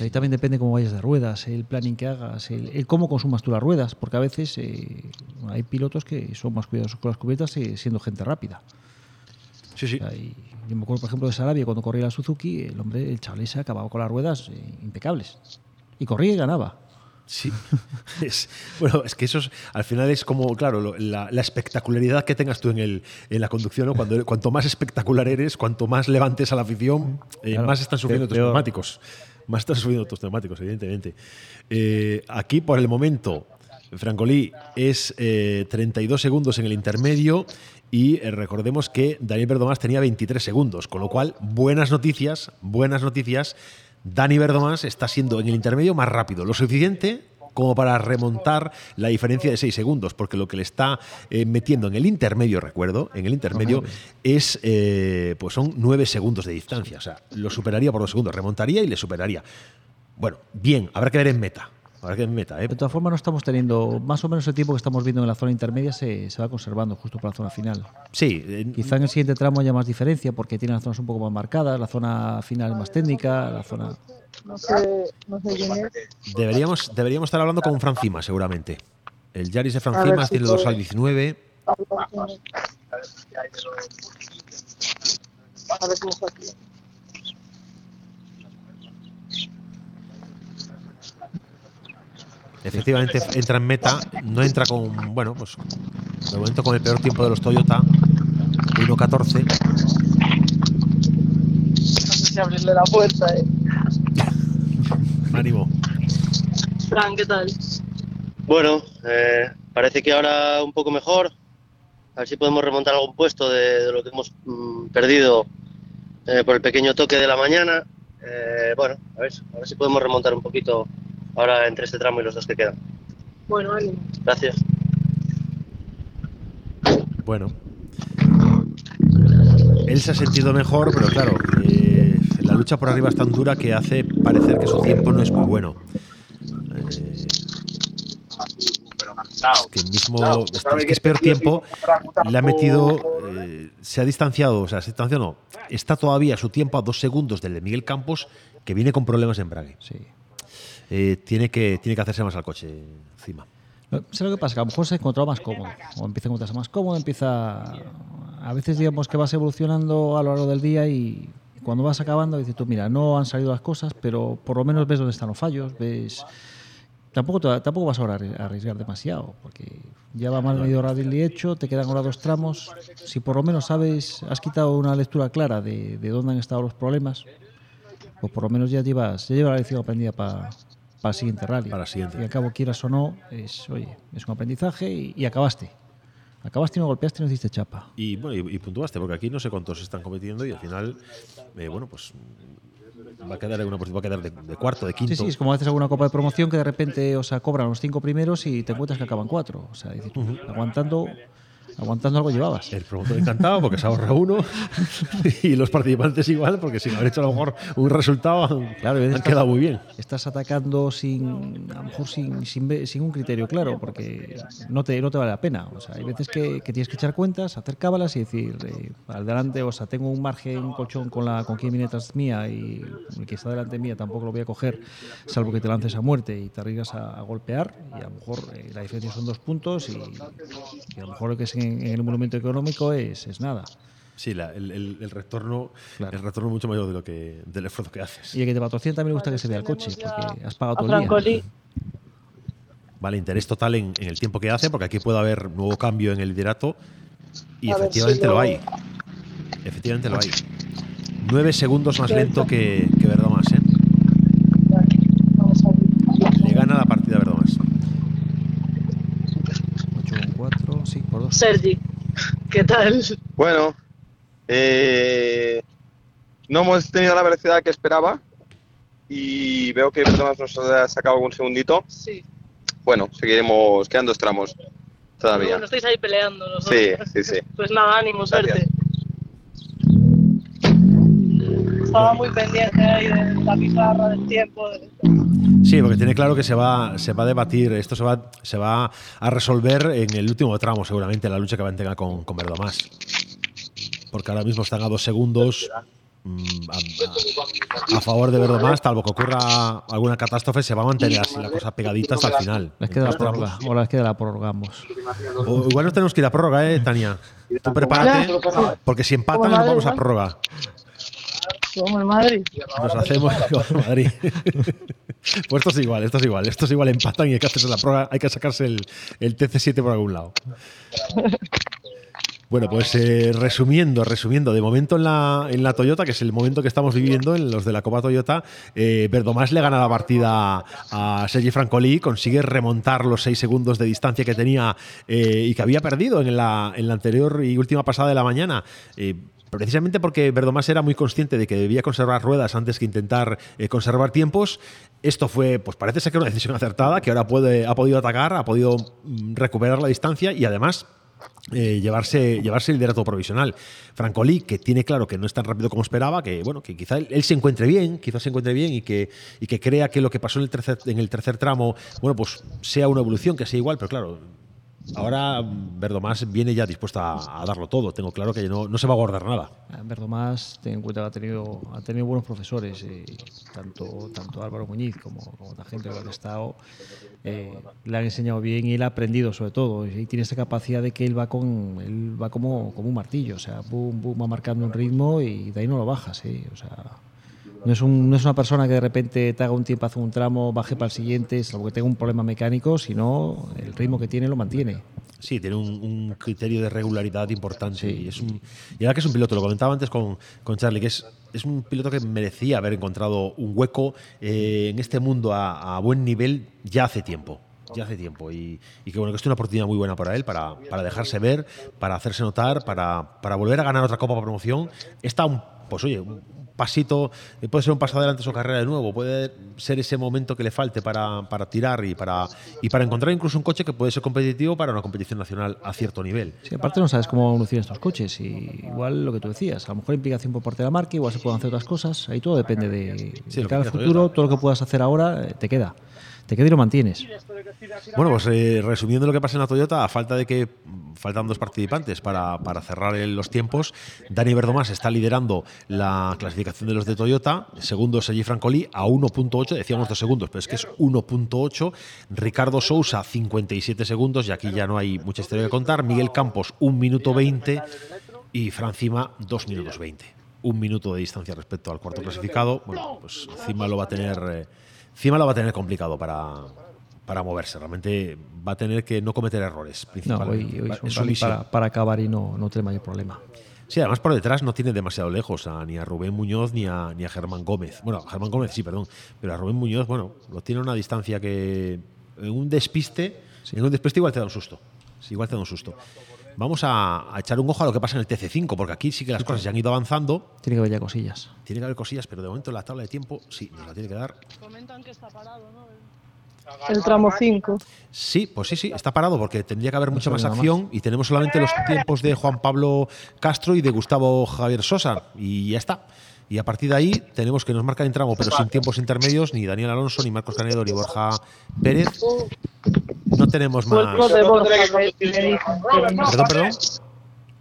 Ahí también depende cómo vayas de ruedas, el planning que hagas, el, el cómo consumas tú las ruedas, porque a veces eh, hay pilotos que son más cuidadosos con las cubiertas eh, siendo gente rápida. Sí, sí. yo me acuerdo, por ejemplo, de Sarabia, cuando corría la Suzuki, el hombre, el chaval se acababa con las ruedas eh, impecables. Y corría y ganaba. Sí. (laughs) Es- bueno, es que eso es- al final es como, claro, lo- la, la espectacularidad que tengas tú en, el, en la conducción, ¿no? Cuando, cuanto más espectacular eres, cuanto más levantes a la afición, eh, Claro, más están sufriendo tus neumáticos. Más están sufriendo tus neumáticos, evidentemente. Eh, aquí, por el momento, Francolí es eh, 32 segundos en el intermedio y eh, recordemos que Daniel Verdomás tenía 23 segundos, con lo cual, buenas noticias, buenas noticias. Dani Verdomás está siendo en el intermedio más rápido, lo suficiente como para remontar la diferencia de 6 segundos, porque lo que le está eh, metiendo en el intermedio, recuerdo, en el intermedio, es eh, pues son 9 segundos de distancia. O sea, lo superaría por 2 segundos, remontaría y le superaría. Bueno, bien, habrá que ver en meta. Habrá que en meta, ¿eh? De todas formas, no estamos teniendo, más o menos el tiempo que estamos viendo en la zona intermedia se, se va conservando justo para la zona final. Sí. eh, Quizá en el siguiente tramo haya más diferencia porque tiene las zonas un poco más marcadas, la zona final es más técnica, la zona... No sé, no sé quién es. Deberíamos, deberíamos estar hablando con Francima, seguramente. El Yaris de Francima si tiene el puedo. dorsal 19. A ver cómo está aquí. Efectivamente entra en meta, no entra con, bueno, pues de momento con el peor tiempo de los Toyota, 1.14. No sé si abrirle la puerta, eh. (laughs) Ánimo. Fran, ¿qué tal? Bueno, eh, parece que ahora un poco mejor. A ver si podemos remontar algún puesto de, de lo que hemos mm, perdido eh, por el pequeño toque de la mañana. Eh, bueno, a ver, a ver si podemos remontar un poquito ahora entre este tramo y los dos que quedan. Bueno, ánimo. Gracias. Bueno. Él se ha sentido mejor, pero claro, eh, la lucha por arriba es tan dura que hace parecer que su tiempo no es muy bueno. Eh, que el mismo, es que es peor tiempo, le ha metido, eh, se ha distanciado, o sea, se distanciado no, está todavía su tiempo a dos segundos del de Miguel Campos, que viene con problemas en embrague. Eh, tiene, que, tiene que hacerse más al coche encima. ¿Sabes lo que pasa? Que a lo mejor se ha encontrado más cómodo, o empieza a encontrarse más cómodo, empieza... A veces digamos que vas evolucionando a lo largo del día y cuando vas acabando dices tú, mira, no han salido las cosas, pero por lo menos ves dónde están los fallos, ves... Tampoco, tampoco vas ahora a arri- a arriesgar demasiado, porque ya va mal medio rally hecho, te quedan ahora dos tramos. Si por lo menos sabes, has quitado una lectura clara de, de dónde han estado los problemas, pues por lo menos ya llevas, ya llevas la lección aprendida para el siguiente rally. Para el siguiente. Y al cabo, quieras o no, es, oye, es un aprendizaje y, y acabaste. Acabaste y no golpeaste y no hiciste chapa. Y bueno, y, y puntuaste, porque aquí no sé cuántos están cometiendo y al final, eh, bueno, pues va a quedar en una posición, va a quedar de, de cuarto, de quinto. Sí, sí, es como haces alguna copa de promoción que de repente, o sea, cobran los cinco primeros y te encuentras que acaban cuatro. O sea, dices tú, aguantando, aguantando algo llevabas. El promotor encantado porque se ahorra uno y los participantes igual, porque sin haber hecho a lo mejor un resultado Claro, han estás- quedado muy bien. Estás atacando sin, a lo mejor sin, sin, sin un criterio claro, porque no te, no te vale la pena. O sea, hay veces que, que tienes que echar cuentas, hacer cábalas y decir, eh, al delante, o sea, tengo un margen, un colchón con la con quien viene tras mía y el que está delante mía tampoco lo voy a coger, salvo que te lances a muerte y te arriesgas a, a golpear. Y a lo mejor eh, la diferencia son dos puntos y, y a lo mejor lo que es en, en el monumento económico es, es nada. Sí, la- el, el- el retorno el retorno es mucho mayor de lo que, del esfuerzo que haces. Y el que te patrocina también le gusta que se vea el coche, porque has pagado todo el día. Vale, interés total en, en el tiempo que hace, porque aquí puede haber nuevo cambio en el liderato. Y A efectivamente si lo- lo hay. Efectivamente lo hay. Nueve segundos más lento que, que Verdomás, ¿eh? Le gana la partida a Verdomás. 4, sí, por dos. Sergi, ¿qué tal? Bueno, eh, no hemos tenido la velocidad que esperaba y veo que Perdomas nos ha sacado algún segundito. Sí. Bueno, seguiremos, quedan dos tramos. Todavía. Bueno, estáis ahí peleando. ¿no? Sí, sí, sí. Pues nada, ánimo, suerte. Estaba muy pendiente ahí de la pizarra, del tiempo. de- Sí, porque tiene claro que se va, se va a debatir, esto se va, se va a resolver en el último tramo, seguramente, la lucha que va a tener con, con Verdomás. Porque ahora mismo están a dos segundos mm, a, a- a favor de Verdomás, salvo que ocurra alguna catástrofe, se va a mantener así la cosa pegadita hasta el final. La prórroga. Ahora les queda la prorrogamos. o- igual nos tenemos que ir a prórroga, ¿eh, Tania? Tú prepárate, porque si empatan nos vamos a prórroga. Como el Madrid. Nos hacemos con Madrid. (laughs) Pues esto es igual, esto es igual. Esto es igual, empatan y hay que hacerse la prueba, hay que sacarse el, el TC7 por algún lado. Bueno, pues eh, resumiendo, resumiendo, de momento en la, en la Toyota, que es el momento que estamos viviendo, en los de la Copa Toyota, eh, Verdomás le gana la partida a Sergi Francolí, consigue remontar los seis segundos de distancia que tenía eh, y que había perdido en la, en la anterior y última pasada de la mañana. Precisamente porque Verdomás era muy consciente de que debía conservar ruedas antes que intentar eh, conservar tiempos. Esto fue, pues parece ser que una decisión acertada, que ahora puede, ha podido atacar, ha podido mm, recuperar la distancia y además eh, llevarse, llevarse el liderato provisional. Francolí, que tiene claro que no es tan rápido como esperaba, que bueno, que quizá él, él se encuentre bien, quizás se encuentre bien y que, y que crea que lo que pasó en el tercer, en el tercer tramo, bueno, pues sea una evolución, que sea igual, pero claro, ahora Verdomás viene ya dispuesto a, darlo todo. Tengo claro que no, no se va a guardar nada. Verdomás, ten en cuenta que ha tenido, ha tenido buenos profesores, eh, tanto, tanto Álvaro Muñiz como, como otra gente que ha estado, eh, le han enseñado bien y él ha aprendido sobre todo. Y tiene esa capacidad de que él va con él va como, como un martillo, o sea, boom, boom, va marcando un ritmo y de ahí no lo bajas. eh, o sea, no es, un- no es una persona que de repente te haga un tiempo, hace un tramo, baje para el siguiente, salvo que tenga un problema mecánico, sino el ritmo que tiene lo mantiene. Sí, tiene un, un criterio de regularidad importante. Y, es un, y ahora que es un piloto, lo comentaba antes con, con Charlie, que es, es un piloto que merecía haber encontrado un hueco eh, en este mundo a, a buen nivel ya hace tiempo. Ya hace tiempo. Y, y que bueno, que es una oportunidad muy buena para él, para, para dejarse ver, para hacerse notar, para, para volver a ganar otra Copa Promoción. Está un, pues oye, un pasito, eh, puede ser un paso adelante su carrera de nuevo, puede ser ese momento que le falte para, para tirar y para, y para encontrar incluso un coche que puede ser competitivo para una competición nacional a cierto nivel. Sí, aparte no sabes cómo evolucionan estos coches y igual lo que tú decías, a lo mejor implicación por parte de la marca, igual se pueden hacer otras cosas, ahí todo depende de, Sí, de cara al futuro, todo lo que puedas hacer ahora eh, te queda, y lo mantienes. Bueno, pues eh, resumiendo lo que pasa en la Toyota, a falta de que faltan dos participantes para, para cerrar los tiempos, Dani Verdomás está liderando la clasificación de los de Toyota, segundo Sergi Francolí a 1.8, decíamos dos segundos, pero es que es 1.8, Ricardo Sousa 57 segundos y aquí ya no hay mucha historia que contar, Miguel Campos 1 minuto 20 y Francima 2 minutos 20. Un minuto de distancia respecto al cuarto clasificado. Bueno, pues Cima lo va a tener, eh, Cima lo va a tener complicado para, para moverse. Realmente va a tener que no cometer errores. No, Principalmente. hoy, hoy es un para acabar y no, no tener mayor problema. Sí, además por detrás no tiene demasiado lejos a, ni a Rubén Muñoz ni a, ni a Germán Gómez. Bueno, a Germán Gómez sí, perdón. Pero a Rubén Muñoz, bueno, lo tiene a una distancia que en un despiste, en un despiste igual te da un susto. Sí, igual te da un susto. Vamos a, a echar un ojo a lo que pasa en el TC5, porque aquí sí que las cosas ya han ido avanzando. Tiene que haber ya cosillas. Tiene que haber cosillas, pero de momento la tabla de tiempo sí, nos la tiene que dar. Comentan que está parado, ¿no? El tramo 5. Sí, pues sí, sí, está parado porque tendría que haber mucha más. acción y tenemos solamente los tiempos de Juan Pablo Castro y de Gustavo Javier Sosa y ya está. Y a partir de ahí tenemos que nos marcan en tramo, pero sin tiempos intermedios, ni Daniel Alonso, ni Marcos Canedo, ni Borja Pérez. No tenemos más. Vuelco de Borja. Perdón, perdón.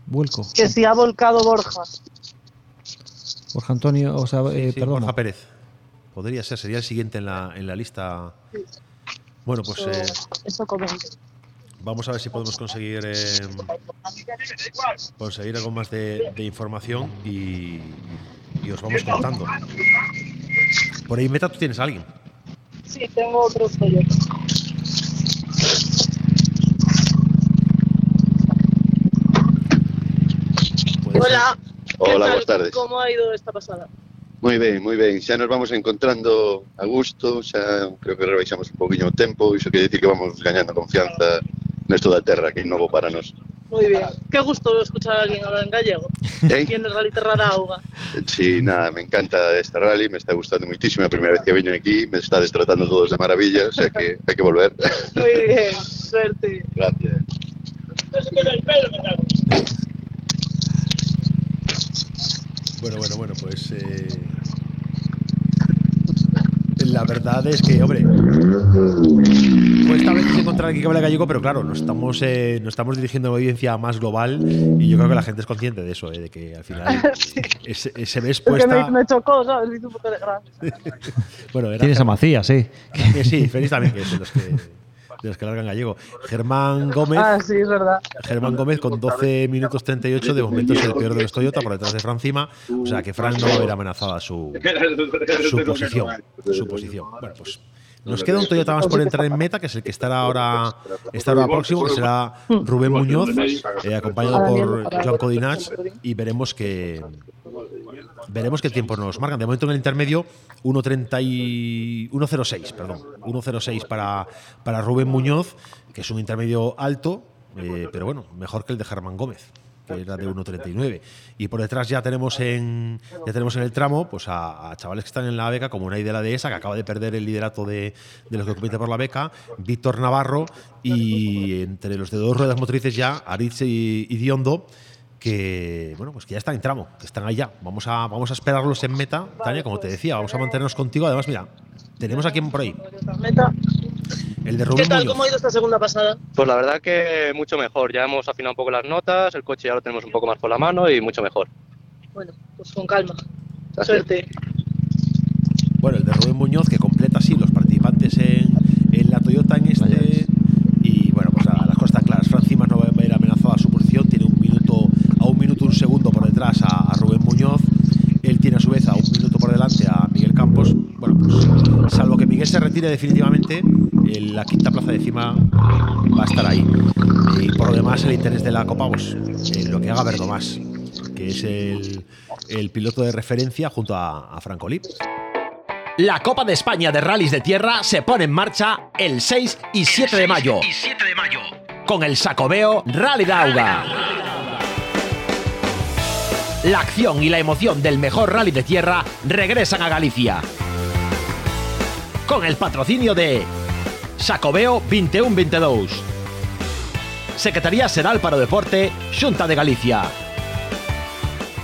Vuelco. Que si ha volcado Borja. Borja Antonio, o sea, eh, Sí, perdón. Borja Pérez. Podría ser, sería el siguiente en la, en la lista. Bueno, pues Eso, eh, vamos a ver si podemos conseguir eh, conseguir algo más de, de información y, y os vamos contando. Por ahí, Meta, tú tienes a alguien. Sí, tengo otro Toyota. Hola. ¿qué Hola, tal? buenas tardes. ¿Cómo ha ido esta pasada? Moi ben, moi ben. Xa nos vamos encontrando a gusto, xa creo que rebaixamos un poquinho o tempo, iso quere dicir que vamos gañando confianza nesto da terra, que é novo para nós. Muy bien. Qué gusto escuchar a alguien hablar en gallego. ¿Eh? Aquí en el Rally Terra da Auga. Sí, nada, me encanta esta rally, me está gustando muitísimo, é a primeira vez que veño aquí, me está destratando todos de maravilla, o sea que hai que volver. Muy bien. Suerte. Gracias. Bueno, bueno, bueno, pues eh, la verdad es que, hombre, cuesta a veces encontrar aquí que hable gallego, pero claro, nos estamos, eh, nos estamos dirigiendo a una audiencia más global y yo creo que la gente es consciente de eso, eh, de que al final (laughs) ese, ese ves Porque me, puesta. me chocó, ¿sabes? Vi un poco de. (laughs) Bueno, era Tienes a Macías, sí. que sí, Félix también, que es de los que, de los que largan gallego. Germán Gómez. Ah, sí, es verdad. Germán Gómez con 12 minutos 38, de momento es el peor de los Toyota por detrás de Francima, o sea que Fran no va a ver amenazada su, su posición. Su posición. Bueno, pues nos queda un Toyota más por entrar en meta, que es el que estará ahora, estará ahora próximo, que será Rubén Muñoz, eh, acompañado por Joan Codinach, y veremos que veremos qué tiempo nos marcan. De momento en el intermedio 1.30 y 1.06, perdón, 1.06 para, para Rubén Muñoz, que es un intermedio alto, eh, pero bueno, mejor que el de Germán Gómez que era de 1.39 y por detrás ya tenemos en ya tenemos en el tramo pues a, a chavales que están en la beca como Unai de la dehesa que acaba de perder el liderato de, de los que compiten por la beca Víctor Navarro y entre los de dos ruedas motrices ya Aritz y, Diondo que bueno pues que ya están en tramo que están allá. Vamos a vamos a esperarlos en meta. Tania como te decía vamos a mantenernos contigo. Además mira tenemos aquí por ahí. El de ¿Qué tal? Muñoz. ¿Cómo ha ido esta segunda pasada? Pues la verdad que mucho mejor. Ya hemos afinado un poco las notas, el coche ya lo tenemos un poco más por la mano y mucho mejor. Bueno, pues con calma. Suerte. Bueno, el de Rubén Muñoz, que completa así los participantes en, en la Toyota en este. Y bueno, pues a las cosas están claras. Fran Cimas no va a ir amenazado a su posición, tiene un minuto, a un minuto un segundo por detrás a, a Rubén Muñoz. Él tiene a su vez a un minuto por delante a Miguel Campos. Bueno, pues salvo que Miguel se retire definitivamente, en la quinta plaza de cima va a estar ahí. Y por lo demás, el interés de la Copa, pues en lo que haga Verdomás, que es el, el piloto de referencia junto a, a Franco Lip. La Copa de España de Rallys de Tierra se pone en marcha el 6 y 7 de mayo. Con el Sacobeo Rally Dauga. La acción y la emoción del mejor rally de tierra regresan a Galicia. Con el patrocinio de Sacobeo 2122. Secretaría Seral para Deporte, Xunta de Galicia.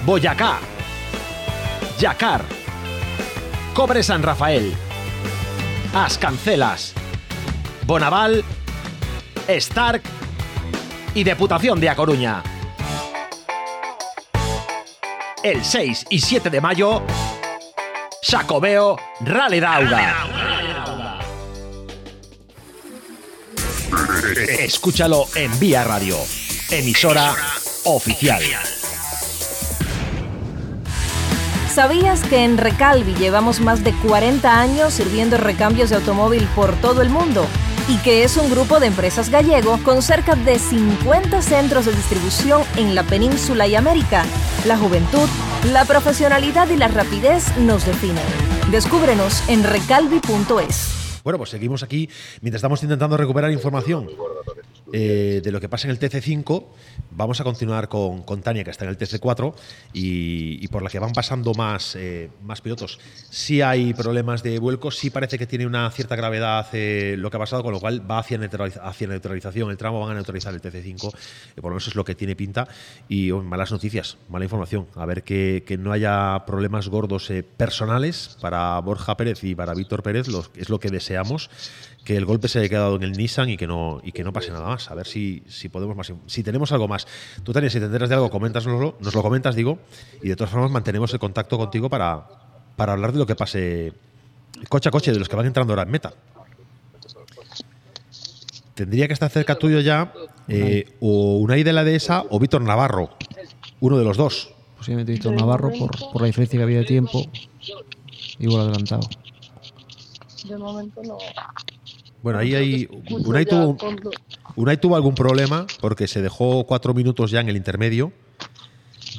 Boyacá. Yacar. Cobre San Rafael. As Cancelas. Bonaval. Stark. Y Deputación de A Coruña. El 6 y 7 de mayo. Sacobeo Rally Dauga. Escúchalo en Vía Radio. Emisora oficial. ¿Sabías que en Recalvi llevamos más de 40 años sirviendo recambios de automóvil por todo el mundo? Y que es un grupo de empresas gallego con cerca de 50 centros de distribución en la península y América. La juventud, la profesionalidad y la rapidez nos definen. Descúbrenos en recalvi.es. Bueno, pues seguimos aquí mientras estamos intentando recuperar información eh, de lo que pasa en el TC5. Vamos a continuar con, Tania, que está en el TC4, y, por la que van pasando más, eh, más pilotos. Sí hay problemas de vuelco, sí parece que tiene una cierta gravedad eh, lo que ha pasado, con lo cual va hacia, neutraliz- hacia neutralización. El tramo van a neutralizar el TC5, eh, por lo menos es lo que tiene pinta. Y oh, malas noticias, mala información. A ver que, no haya problemas gordos personales para Borja Pérez y para Víctor Pérez, es lo que deseamos. Que el golpe se haya quedado en el Nissan y que no, y que no pase nada más. A ver si, si podemos más. Si tenemos algo más. Tú, Tania, si te enteras de algo, coméntanoslo, nos lo comentas, digo. Y de todas formas, mantenemos el contacto contigo para, para hablar de lo que pase coche a coche, de los que van entrando ahora en meta. Tendría que estar cerca tuyo ya eh, o Unai de la Dehesa o Víctor Navarro. Uno de los dos. Posiblemente Víctor Navarro, por, por la diferencia que había de tiempo, igual adelantado. De momento no. Bueno, ahí hay. Unai tuvo, con- Unai tuvo algún problema porque se dejó cuatro minutos ya en el intermedio.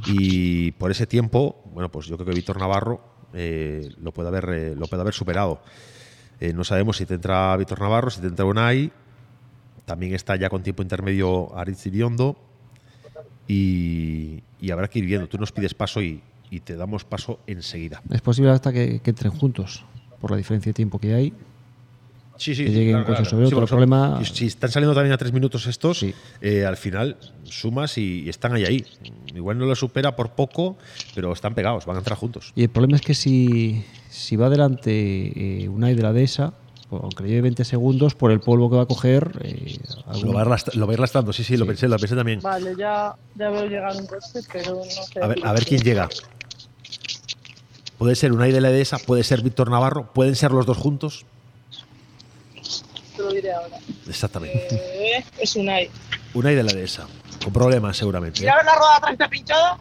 Y por ese tiempo, bueno, pues yo creo que Víctor Navarro eh, lo, puede haber, eh, lo puede haber superado. Eh, no sabemos si te entra Víctor Navarro, si te entra Unai. También está ya con tiempo intermedio Aritz Iriondo. Y, y habrá que ir viendo. Tú nos pides paso y, y te damos paso enseguida. Es posible hasta que, que entren juntos, por la diferencia de tiempo que hay. Sí, sí, que lleguen claro, otro Sí, bueno, problema. Si, están saliendo también a tres minutos estos, eh, al final sumas y, y están ahí ahí. Igual no lo supera por poco, pero están pegados, van a entrar juntos. Y el problema es que si, si va adelante eh, Unai de la Dehesa, aunque le lleve 20 segundos, por el polvo que va a coger. eh, Lo va, a ir arrastra- lo va a ir arrastrando, sí, sí, lo pensé, lo pensé también. Vale, ya, ya veo llegar un coche, pero no sé. A ver, a ver quién llega. Puede ser Unai de la Edesa, puede ser Víctor Navarro, pueden ser los dos juntos. Lo diré ahora. Exactamente. Eh, es Unai. Unai de la Dehesa, con problemas seguramente. ¿eh? Mira la rueda atrás está pinchada.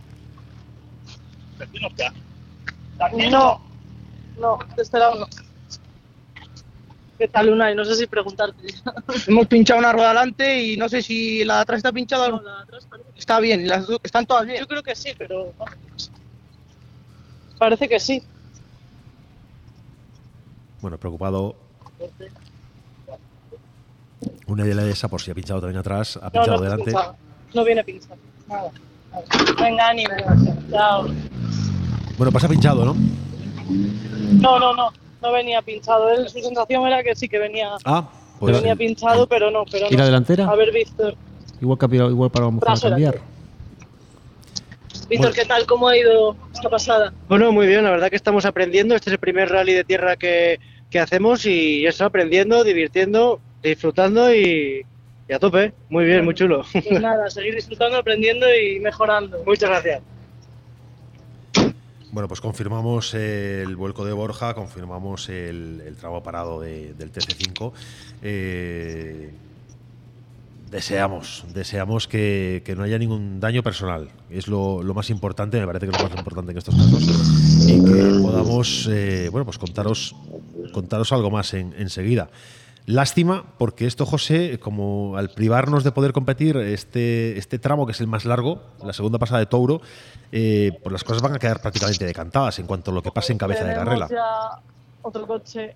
No, no, de este lado no. ¿Qué tal, Unai? No sé si preguntarte. (laughs) Hemos pinchado una rueda adelante y no sé si la de atrás está pinchada o no. Está bien, las están todas bien. Yo creo que sí, pero. Parece que sí. Bueno, preocupado. Unai de la Dehesa, por si ha pinchado también atrás, ha No, pinchado no, delante. pinchado. no viene pinchado. Nada. Venga, ánimo. Chao. Bueno, pues ha pinchado, ¿no? No, no, no. No venía pinchado. Él, su sensación era que sí que venía. Ah, que pues venía pinchado, pero no. Pero ¿Y no. la delantera? A ver, Víctor. Igual, que igual para, a lo mejor a cambiar. Víctor, ¿qué tal? ¿Cómo ha ido esta pasada? Bueno, muy bien, la verdad que estamos aprendiendo. Este es el primer rally de tierra que, que hacemos y eso, aprendiendo, divirtiendo, disfrutando y, y a tope. Muy bien, muy chulo. Pues nada, seguir disfrutando, aprendiendo y mejorando. Muchas gracias. Bueno, pues confirmamos el vuelco de Borja, confirmamos el, el tramo parado de- del TC5. Eh, deseamos, deseamos que, que no haya ningún daño personal. Es lo, lo más importante, me parece que es lo más importante en estos casos. Y que podamos, eh, bueno, pues contaros, contaros algo más en- enseguida. Lástima, porque esto, José, como al privarnos de poder competir este, este tramo, que es el más largo, la segunda pasada de Touro, eh, pues las cosas van a quedar prácticamente decantadas en cuanto a lo que pase en cabeza de carrera. ya otro coche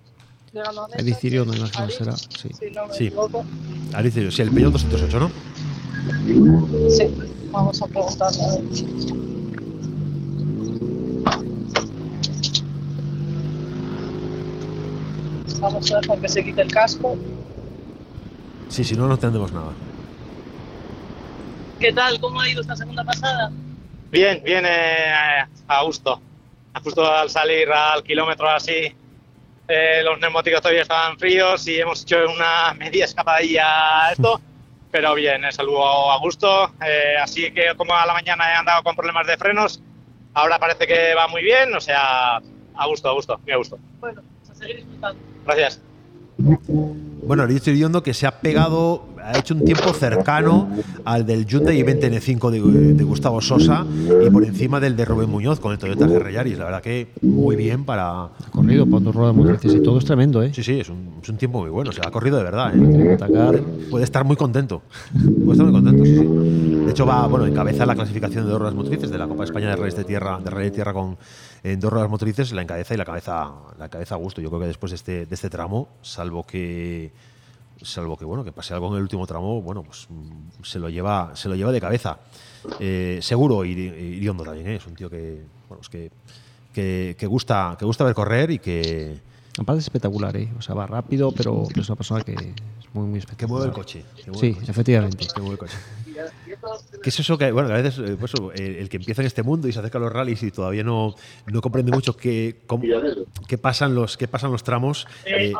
llegando a meta. El Icirio, me imagino que será. Sí. Si no Sí. Alicia, sí, el Peugeot 208, ¿no? Sí, vamos a preguntarle. a ver. Vamos a dejar que se quite el casco. Sí, si no, no entendemos nada. ¿Qué tal? ¿Cómo ha ido esta segunda pasada? Bien, bien, eh, a gusto. Justo al salir al kilómetro así, eh, los neumáticos todavía estaban fríos y hemos hecho una (laughs) media escapadilla a esto, (laughs) pero bien, es algo a gusto. Eh, así que como a la mañana he andado con problemas de frenos, ahora parece que va muy bien, o sea, a gusto, a gusto, muy a gusto. Bueno, pues a seguir disfrutando. Gracias. Bueno, el estoy viendo que se ha pegado, ha hecho un tiempo cercano al del Hyundai i20 N5 de, de Gustavo Sosa y por encima del de Rubén Muñoz con el Toyota GR Yaris. La verdad que muy bien para... Corrido, para dos ruedas motrices y todo es tremendo, ¿eh? Sí, sí, es un, es un tiempo muy bueno. Se ha corrido de verdad, ¿eh? Puede estar muy contento. Puede estar muy contento, sí, sí. De hecho, va, bueno, encabeza la clasificación de dos ruedas motrices de la Copa de España de Reyes de Tierra, de Rally de Tierra con en dos ruedas motrices, la encabeza y la cabeza, la cabeza a gusto. Yo creo que después de este, de este tramo, salvo que salvo que bueno que pase algo en el último tramo bueno pues mm, se lo lleva se lo lleva de cabeza Eh, seguro Iri- Iriondo también ¿eh? es un tío que bueno es que, que, que gusta que gusta ver correr y que Aparte es espectacular, ¿eh? O sea, va rápido, pero es una persona que es muy, muy espectacular. que mueve el coche que mueve Sí, el coche. efectivamente. Que mueve el coche. ¿Qué es eso que, bueno, a veces eh, pues, el, el que empieza en este mundo y se acerca a los rallies y todavía no, no comprende mucho qué, cómo- qué, pasan, los, qué pasan los tramos, eh,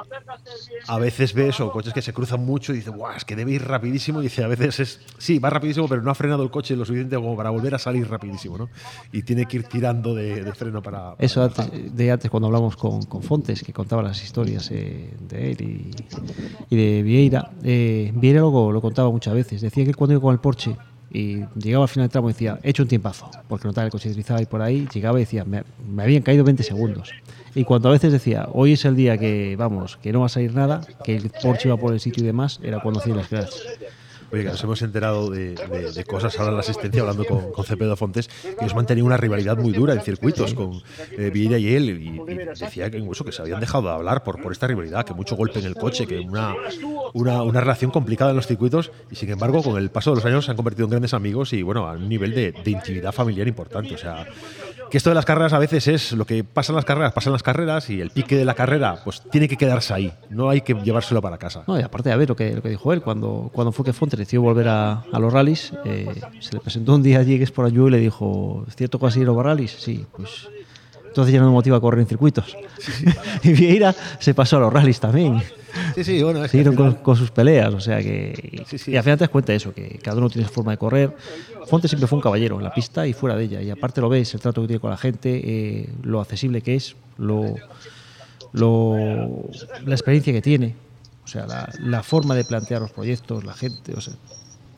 a veces ve eso, coches que se cruzan mucho y dice, guau, es que debe ir rapidísimo. Y dice, a veces es, sí, va rapidísimo, pero no ha frenado el coche lo suficiente como para volver a salir rapidísimo, ¿no? Y tiene que ir tirando de, de freno para. para Eso antes, de antes cuando hablamos con, con Fontes, que contaba las historias eh, de él y, y de Vieira. Eh, Vieira lo, lo contaba muchas veces. Decía que cuando iba con el Porsche y llegaba al final del tramo decía, he hecho un tiempazo, porque notaba el coche deslizaba y por ahí llegaba y decía, me, me habían caído 20 segundos. Y cuando a veces decía, hoy es el día que, vamos, que no va a salir nada, que el Porsche iba por el sitio y demás, era cuando hacía las clases. Oye, que nos hemos enterado de, de- de cosas ahora en la asistencia, hablando con, con Cepeda Fontes, que ellos mantenían una rivalidad muy dura en circuitos con eh, Vieira y él, y, y decía que incluso que se habían dejado de hablar por, por esta rivalidad, que mucho golpe en el coche, que una, una, una relación complicada en los circuitos, y sin embargo, con el paso de los años se han convertido en grandes amigos y bueno, a un nivel de, de intimidad familiar importante. O sea, que esto de las carreras a veces es lo que pasa en las carreras, pasa en las carreras y el pique de la carrera pues tiene que quedarse ahí, no hay que llevárselo para casa. No, y aparte, a ver lo que, lo que dijo él, cuando, cuando fue que Fonte decidió volver a, a los rallies, eh, se le presentó un día allí que es por allí y le dijo, ¿es cierto que a los rallies? Sí, pues entonces ya no me motiva a correr en circuitos. (laughs) y Vieira se pasó a los rallies también. Sí, sí, bueno, es Siguieron al con, final- con sus peleas, o sea que. Y al final te das cuenta de eso, que cada uno tiene su forma de correr. Fonte siempre fue un caballero en la pista y fuera de ella. Y aparte lo ves, el trato que tiene con la gente, eh, lo accesible que es, lo, lo- la experiencia que tiene. O sea, la, la forma de plantear los proyectos, la gente, o sea,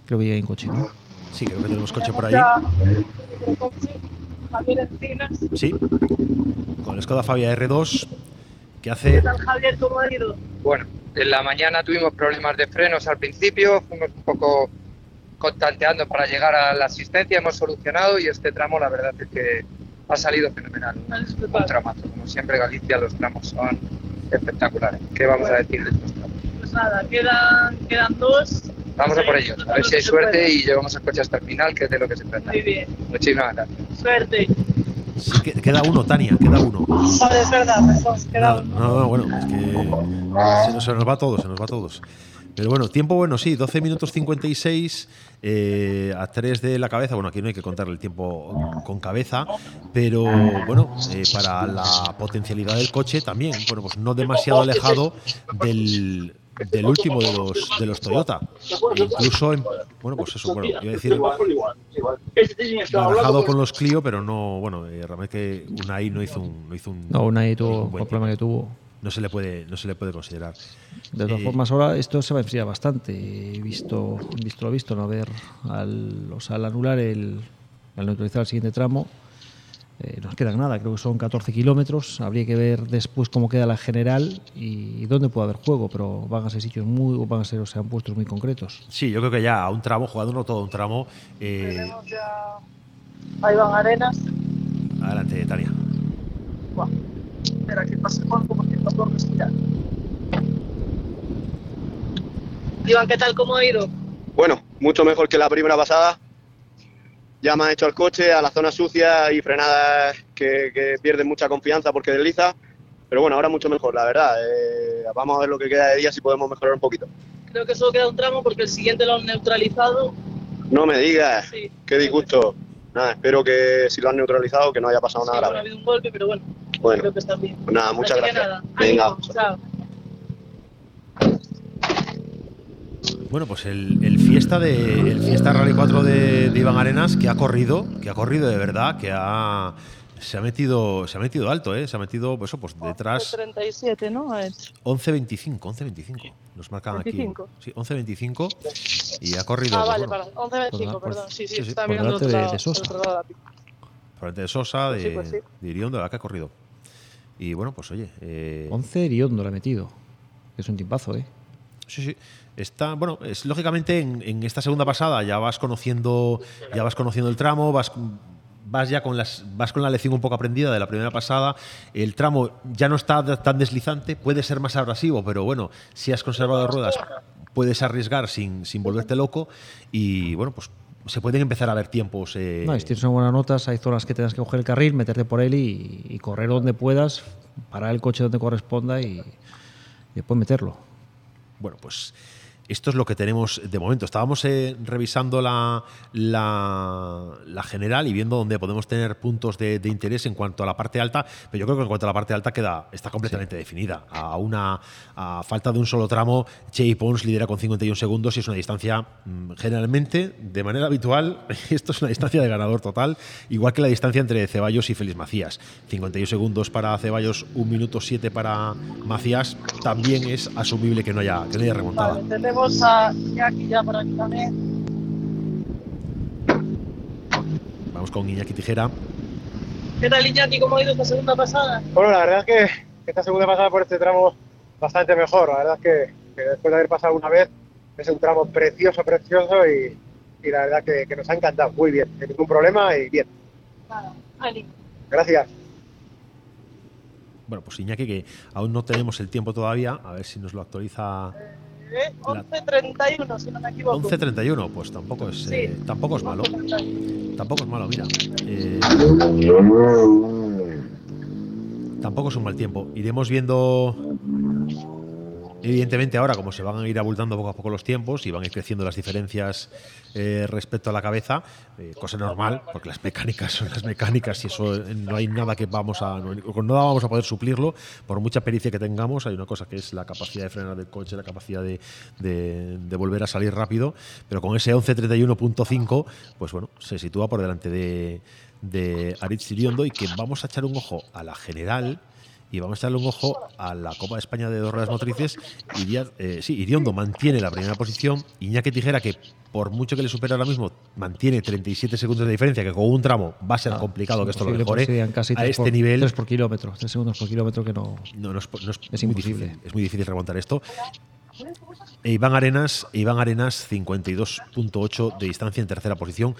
creo que llega en coche, ¿no? Sí, creo que tenemos coche por ahí. Javier Encinas. Sí, con el Skoda Fabia R2 que ¿Qué hace tal, Javier? ¿Cómo ha ido? Bueno, en la mañana tuvimos problemas de frenos al principio, fuimos un poco contanteando para llegar a la asistencia, hemos solucionado y este tramo la verdad es que ha salido fenomenal. Un tramazo, como siempre Galicia los tramos son espectaculares. ¿Qué vamos a decir de estos tramos? Pues nada, quedan, quedan dos. Vamos a por Sí, ellos, a ver si hay suerte y llevamos el coche hasta el final, que es de lo que se trata. Muy bien. Muchísimas gracias. Suerte. sí, queda uno, Tania, queda uno. Vale, es verdad. Queda No, no, no, bueno, es que se nos, se nos va todo, se nos va a todos. Pero bueno, tiempo bueno, sí, 12 minutos 56 eh, a 3 de la cabeza. Bueno, aquí no hay que contar el tiempo con cabeza, pero bueno, eh, para la potencialidad del coche también, bueno, pues no demasiado alejado del, del último de los, de los Toyota. E incluso, en- bueno, pues eso, bueno, iba a decir barajado con los Clio, pero no, bueno, eh, realmente que Unai no hizo un, no hizo un No, Unai tuvo un problema que tuvo. no se le puede no se le puede considerar De todas Eh, formas, ahora esto se va a enfriar bastante. He visto, visto lo visto, no haber al, o sea, al anular el, al neutralizar el siguiente tramo. Eh, no nos queda nada, creo que son 14 kilómetros. Habría que ver después cómo queda la general y, dónde puede haber juego, pero van a ser sitios muy, van a ser, o sea, puestos muy concretos. sí yo creo que ya a un tramo jugándolo todo un tramo eh, Tenemos ya a Iván Arenas. adelante Tania Buah. Espera, que pase Juanjo porque no puedo respirar. Iván, ¿qué tal? ¿Cómo ha ido? Bueno, mucho mejor que la primera pasada. Ya me ha hecho el coche a la zona sucia y frenadas que, que pierden mucha confianza porque desliza. Pero bueno, ahora mucho mejor, la verdad. Eh, vamos a ver lo que queda de día si podemos mejorar un poquito. Creo que solo queda un tramo porque el siguiente lo han neutralizado. No me digas, Sí. qué disgusto. Nada, espero que si lo han neutralizado que no haya pasado Sí, nada bueno, ha grave. habido un golpe, pero bueno, Bueno, creo que está bien. pues nada, muchas gracias. nada, Venga. ánimo, chao. bueno pues el, el fiesta de el fiesta Rally 4 de, de Iván Arenas que ha corrido que ha corrido de verdad que ha se ha metido se ha metido alto eh se ha metido pues, pues detrás 37, ¿no? Ha hecho. 11.25 11.25 nos marcan 25. aquí sí 11.25 y ha corrido Ah, pues, vale, bueno, para 11.25, por- perdón. Sí, sí, sí, sí, por mirando otro de- lado, de Sosa. otro lado de la pista. frente de Sosa de, Sí, pues sí. de Iriondo la que ha corrido y bueno pues oye eh, 11 Riondo le ha metido. Es un timpazo, ¿eh? Sí, sí. Está, bueno, es lógicamente en, esta segunda pasada ya vas conociendo, ya vas conociendo el tramo, vas, vas ya con las, vas con la lección un poco aprendida de la primera pasada. El tramo ya no está tan deslizante, puede ser más abrasivo, pero bueno, si has conservado ruedas, puedes arriesgar sin, sin volverte loco y bueno, pues se pueden empezar a ver tiempos. eh, No, si tienes una notas, hay zonas que tengas que coger el carril, meterte por él y, y correr donde puedas, parar el coche donde corresponda y, y después meterlo. Bueno, pues esto es lo que tenemos de momento. Estábamos eh, revisando la, la, la general y viendo dónde podemos tener puntos de, de interés en cuanto a la parte alta, pero yo creo que en cuanto a la parte alta queda, está completamente definida. A una a falta de un solo tramo, Che Pons lidera con 51 segundos y es una distancia mm, generalmente, de manera habitual, (laughs) esto es una distancia de ganador total, igual que la distancia entre Ceballos y Félix Macías. 51 segundos para Ceballos, 1 minuto 7 para Macías, también es asumible que no haya, que no haya remontada. Vale, tenemos a Iñaki ya por aquí también. Vamos con Iñaki Tijera. ¿Qué tal, Iñaki? ¿Cómo ha ido esta segunda pasada? Bueno, la verdad es que esta segunda pasada por este tramo bastante mejor. La verdad es que, que después de haber pasado una vez, es un tramo precioso, precioso y, y la verdad que, que nos ha encantado. Muy bien, sin ningún problema y bien. Nada. Gracias. Bueno, pues Iñaki, que aún no tenemos el tiempo todavía, a ver si nos lo actualiza. ¿Eh? 11.31, si no me equivoco. 11.31, pues tampoco es, Sí. eh, tampoco es malo. 11.31. tampoco es malo, mira. Eh, tampoco es un mal tiempo. Iremos viendo Evidentemente ahora, como se van a ir abultando poco a poco los tiempos y van a ir creciendo las diferencias eh, respecto a la cabeza, eh, cosa normal, porque las mecánicas son las mecánicas y eso eh, no hay nada que vamos a no vamos a poder suplirlo por mucha pericia que tengamos. Hay una cosa que es la capacidad de frenar del coche, la capacidad de, volver a salir rápido, pero con ese 1131.5, pues bueno, se sitúa por delante de, de Aritz y que vamos a echar un ojo a la general y vamos a echarle un ojo a la Copa de España de dos ruedas motrices. Iría- eh, sí, Iriondo mantiene la primera posición. Iñaki Tijera, que por mucho que le supere ahora mismo, mantiene 37 segundos de diferencia, que con un tramo va a ser complicado que esto lo mejore. casi a este por, nivel. tres por kilómetro, tres segundos por kilómetro que no. No, no es, no es- Es imposible. difícil, es muy difícil remontar esto. E Iván Arenas, Iván Arenas 52.8 de distancia en tercera posición,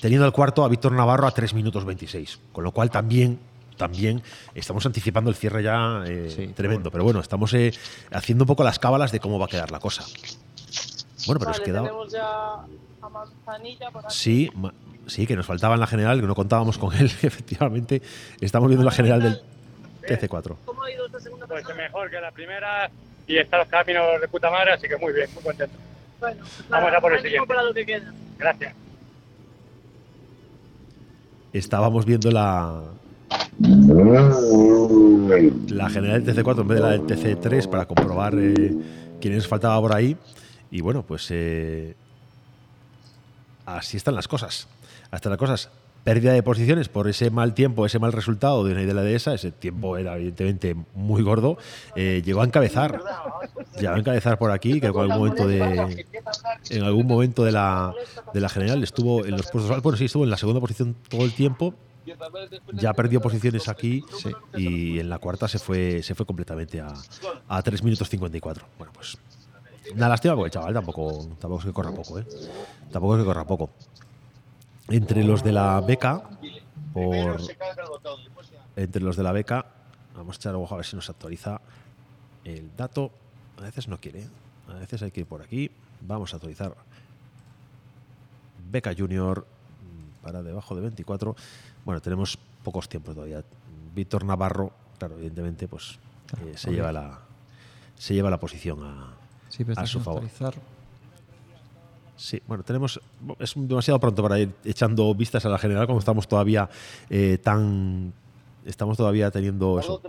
teniendo al cuarto a Víctor Navarro a 3 minutos 26, con lo cual también también estamos anticipando el cierre ya eh, tremendo, pero bueno, estamos eh, haciendo un poco las cábalas de cómo va a quedar la cosa. Bueno, pero vale, es que da- tenemos ya a Manzanilla por aquí. Sí, ma- sí, que nos faltaba en la general, que no contábamos con él, (laughs) efectivamente. Estamos viendo la general del TC4. ¿Cómo ha ido esta segunda Pues mejor que la primera y están los caminos de puta madre, así que muy bien, muy contento. Bueno, pues Vamos a por el siguiente. para lo que queda. Gracias. Estábamos viendo la, la general del TC4 en vez de la del TC3 para comprobar eh, quiénes faltaba por ahí. Y bueno, pues eh, así están las cosas. Hasta las cosas. Pérdida de posiciones por ese mal tiempo, ese mal resultado de una idea de dehesa. Ese tiempo era evidentemente muy gordo. Eh, llegó a encabezar. Llegó a encabezar por aquí, que en algún momento de. En algún momento de la, de la general estuvo en los puestos. Bueno, sí, estuvo en la segunda posición todo el tiempo ya perdió posiciones aquí y en la cuarta se fue se fue completamente a, a 3 minutos 54. Bueno, pues una lástima porque el chaval tampoco, tampoco es que corra poco, ¿eh? Tampoco es que corra poco. Entre los de la beca, entre los de la beca, vamos a echar ojo a ver si nos actualiza el dato. A veces no quiere, ¿eh? a veces hay que ir por aquí. Vamos a actualizar Beca Junior para debajo de 24. Bueno, tenemos pocos tiempos todavía. Víctor Navarro, claro, evidentemente, pues eh, se lleva la se lleva la posición a, Sí, pero a su favor. Sí, bueno, tenemos. Es demasiado pronto para ir echando vistas a la general, como estamos todavía eh, tan. Estamos todavía teniendo eso,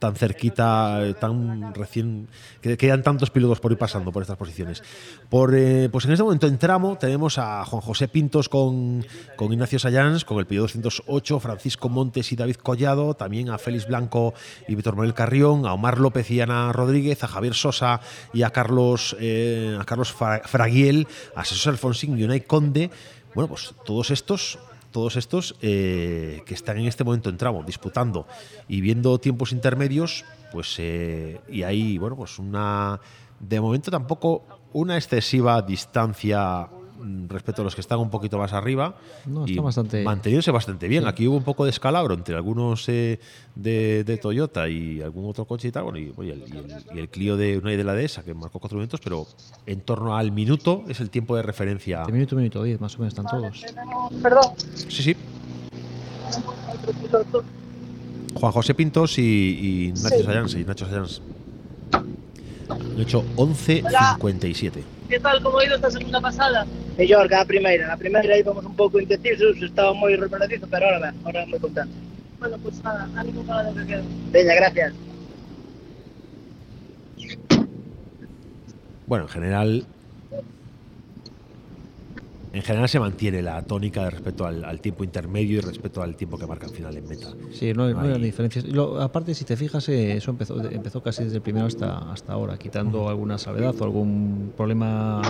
tan cerquita, eh, tan recién. que quedan tantos pilotos por ir pasando por estas posiciones. Por, eh, pues en este momento en tramo tenemos a Juan José Pintos con, con Ignacio Sayans, con el piloto 208, Francisco Montes y David Collado, también a Félix Blanco y Víctor Manuel Carrión, a Omar López y Ana Rodríguez, a Javier Sosa y a Carlos, eh, a Carlos Fra- Fraguiel, a Jesús Alfonsín y Unai Conde. Bueno, pues todos estos todos estos eh, que están en este momento en tramo, disputando y viendo tiempos intermedios, pues eh, y hay, bueno, pues una, de momento tampoco una excesiva distancia respecto a los que están un poquito más arriba No, está y bastante- manteniéndose bastante bien. Sí. Aquí hubo un poco de escalabro entre algunos eh, de, de Toyota y algún otro coche y tal, bueno, y, oye, el, y el- y el Clio de una de la dehesa que marcó cuatro minutos, pero en torno al minuto es el tiempo de referencia. De minuto, minuto 10, más o menos están todos. Perdón. Sí, sí. Juan José Pintos y, y Nacho Sí. Sayans. Y Nacho Sayans. Han hecho 11.57. ¿Qué tal? ¿Cómo ha ido esta segunda pasada? Mellor que a primeira. Na primeira íbamos un pouco indecisos, estaba moi reparadizo, pero ahora ben, ahora moi contento. Bueno, pues nada, ánimo para lo que queda. Veña, gracias. Bueno, en general. En general se mantiene la tónica respecto al, al tiempo intermedio y respecto al tiempo que marca al final en meta. Sí, no, no Hay- diferencias. Lo- aparte, si te fijas, eh, eso empezó, empezó casi desde el primero hasta, hasta ahora, quitando alguna salvedad o algún problema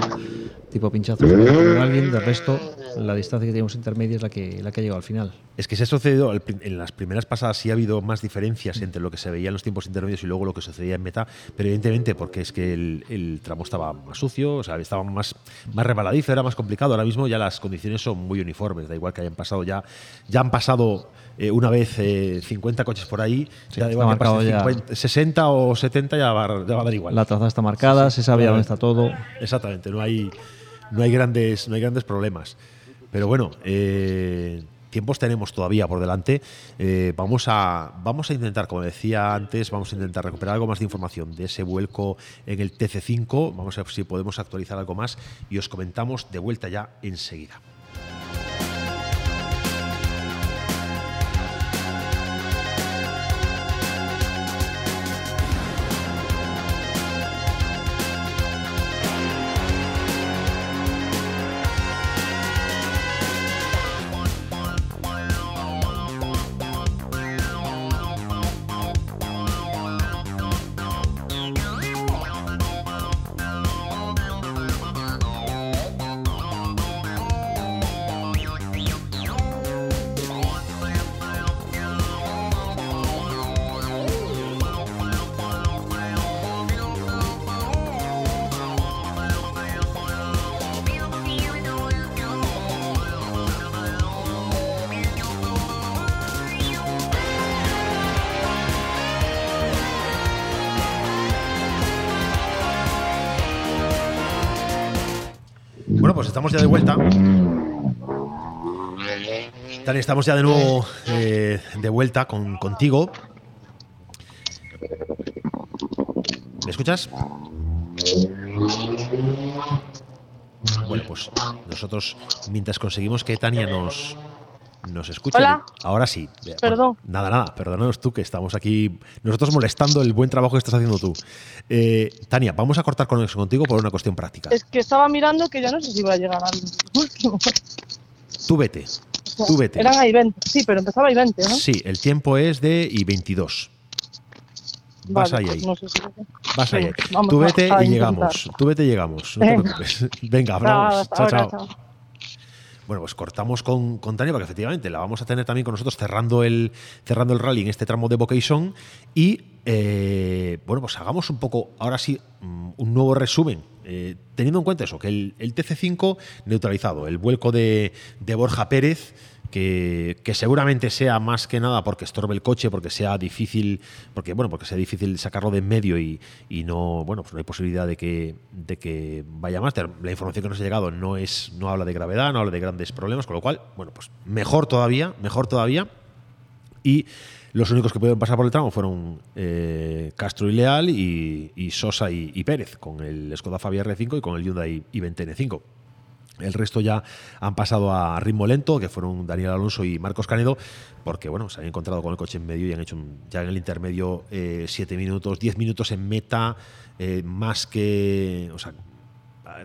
tipo pinchazo con alguien. De resto, la distancia que tenemos intermedia es la que, la que ha llegado al final. Es que se ha sucedido al en las primeras pasadas sí ha habido más diferencias entre lo que se veía en los tiempos intermedios y luego lo que sucedía en meta, pero evidentemente porque es que el, el tramo estaba más sucio, o sea, estaba más, más rebaladizo, era más complicado. Ahora mismo ya las condiciones son muy uniformes, da igual que hayan pasado ya, ya han pasado eh, una vez eh, 50 coches por ahí, ya da está igual que pasen ya. 50, 60 o 70 ya va, ya va a dar igual. La trazada está marcada, se sabe ya dónde está todo. Exactamente, no hay, no hay, grandes, no hay grandes problemas. Pero bueno, eh, tiempos tenemos todavía por delante. Eh, vamos, a, vamos a intentar, como decía antes, vamos a intentar recuperar algo más de información de ese vuelco en el TC5. Vamos a ver si podemos actualizar algo más y os comentamos de vuelta ya enseguida. Estamos ya de nuevo eh, de vuelta con, contigo. ¿Me escuchas? Bueno, pues nosotros, mientras conseguimos que Tania nos, nos escuche. Hola. Ahora sí. Perdón. Nada, nada, perdónanos tú que estamos aquí, nosotros molestando el buen trabajo que estás haciendo tú. Eh, Tania, vamos a cortar conexión contigo por una cuestión práctica. Es que estaba mirando que ya no sé si iba a llegar al último. Tú vete, tú vete. Eran ahí 20. Sí, pero empezaba ahí 20, ¿no? Sí, el tiempo es de y 22. Vas Vale, ahí, ahí. pues no sé si- Vas ahí. Ahí. vamos Tú a- vete a y llegamos. Tú vete y llegamos. No te preocupes. (laughs) Venga, hablamos. Chao, chao. Bueno, pues cortamos con, con Tania porque efectivamente la vamos a tener también con nosotros cerrando el, cerrando el rally en este tramo de Vocation y eh, bueno, pues hagamos un poco, ahora sí, mm, un nuevo resumen. eh, teniendo en cuenta eso, que el, el TC5 neutralizado, el vuelco de, de Borja Pérez, que, que seguramente sea más que nada porque estorbe el coche, porque sea difícil, porque bueno, porque sea difícil sacarlo de en medio y, y no, bueno, pues hay posibilidad de que, de que vaya más. La información que nos ha llegado no es, no habla de gravedad, no habla de grandes problemas, con lo cual, bueno, pues mejor todavía, mejor todavía. Y los únicos que pudieron pasar por el tramo fueron eh, Castro y Leal y, Sosa y, Pérez, con el Skoda Fabia R5 y con el Hyundai i20 N5. El resto ya han pasado a ritmo lento, que fueron Daniel Alonso y Marcos Canedo, porque bueno, se han encontrado con el coche en medio y han hecho ya en el intermedio 7 minutos, 10 minutos en meta, eh, más que. O sea,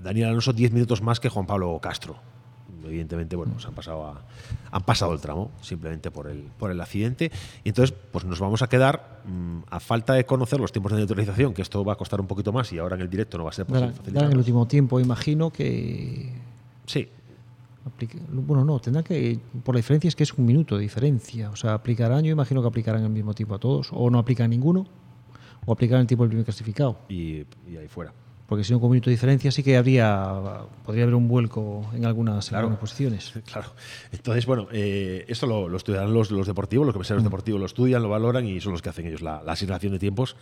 Daniel Alonso 10 minutos más que Juan Pablo Castro. Evidentemente, bueno, se han pasado, a- han pasado el tramo simplemente por el, por el accidente. Y entonces, pues nos vamos a quedar, mm, a falta de conocer los tiempos de neutralización, que esto va a costar un poquito más y ahora en el directo no va a ser posible Dará- dará en facilitarlo. el último tiempo, imagino que. Sí. aplique- Bueno, no, tendrá que. Por la diferencia es que es un minuto de diferencia. O sea, aplicarán, yo imagino que aplicarán el mismo tiempo a todos. O no aplican ninguno, o aplicarán el tiempo del primer clasificado. Y, y ahí fuera. Porque si no, con un minuto de diferencia sí que habría. Podría haber un vuelco en algunas, en Claro. algunas posiciones. (laughs) Claro. Entonces, bueno, eh, esto lo, lo estudiarán los, los deportivos, los comisarios deportivos lo estudian, lo valoran y son los que hacen ellos la, la asignación de tiempos.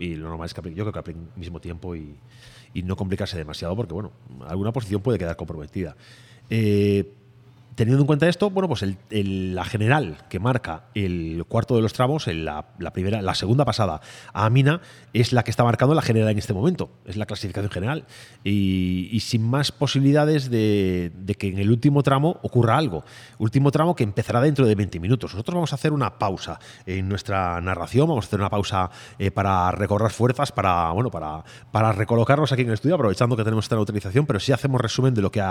Y lo normal es que yo creo que apliquen mismo tiempo y, y no complicarse demasiado porque, bueno, alguna posición puede quedar comprometida. Eh, Teniendo en cuenta esto, bueno, pues la general que marca el cuarto de los tramos, la, segunda pasada a Amina, es la que está marcando la general en este momento. Es la clasificación general. Y, sin más posibilidades de, que en el último tramo ocurra algo. Último tramo que empezará dentro de 20 minutos. Nosotros vamos a hacer una pausa en nuestra narración, vamos a hacer una pausa eh, para recorrer fuerzas, para, bueno, para, recolocarnos aquí en el estudio, aprovechando que tenemos esta neutralización, pero sí hacemos resumen de lo que,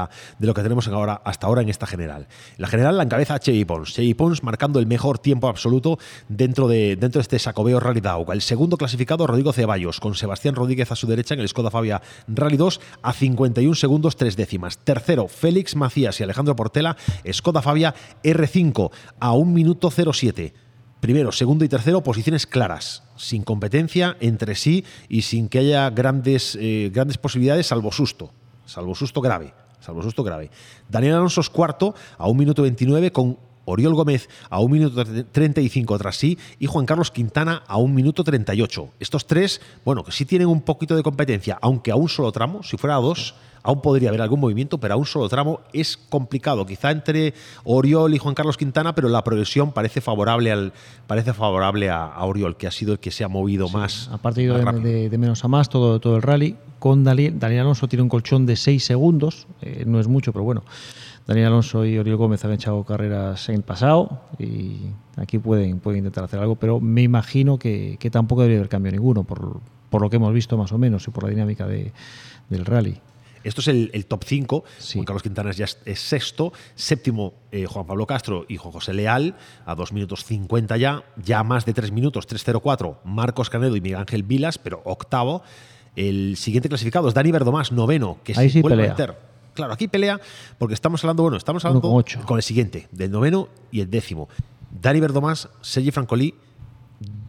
tenemos hasta ahora en esta general. La general la encabeza Chevy Pons. Chevy Pons marcando el mejor tiempo absoluto dentro de, dentro de este Sacobeo Rally Dauga. El segundo clasificado, Rodrigo Ceballos, con Sebastián Rodríguez a su derecha en el Skoda Fabia Rally 2 a 51 segundos, tres décimas. Tercero, Félix Macías y Alejandro Portela, Skoda Fabia R5 a 1 minuto 07. Primero, segundo y tercero, posiciones claras, sin competencia entre sí y sin que haya grandes, eh, grandes posibilidades, salvo susto, salvo susto grave, salvo susto grave. Daniel Alonso es cuarto a 1 minuto 29 con Oriol Gómez a 1 minuto 35 tras sí y Juan Carlos Quintana a 1 minuto 38. Estos tres, bueno, que sí tienen un poquito de competencia, aunque a un solo tramo, si fuera a dos, aún podría haber algún movimiento, pero a un solo tramo es complicado. Quizá entre Oriol y Juan Carlos Quintana, pero la progresión parece favorable al parece favorable a, a Oriol, que ha sido el que se ha movido más. Ha partido más de, rápido. de- de menos a más todo, todo el rally. Con Daniel, Daniel Alonso tiene un colchón de 6 segundos, eh, no es mucho, pero bueno. Daniel Alonso y Oriol Gómez han echado carreras en el pasado y aquí pueden, pueden intentar hacer algo, pero me imagino que, que tampoco debería haber cambio ninguno, por, por lo que hemos visto más o menos y por la dinámica de- del rally. Esto es el, el top 5. Juan Carlos Quintana ya es, es sexto. Séptimo, eh, Juan Pablo Castro y Juan José Leal, a 2 minutos 50 ya. Ya más de 3 minutos, 3.04. Marcos Canedo y Miguel Ángel Vilas, pero octavo. El siguiente clasificado es Dani Verdomás, noveno, que Ahí se sí vuelve pelea. a meter. Claro, aquí pelea porque estamos hablando, bueno, estamos hablando con ocho. con el siguiente, del noveno y el décimo. Dani Verdomás, Sergi Francolí,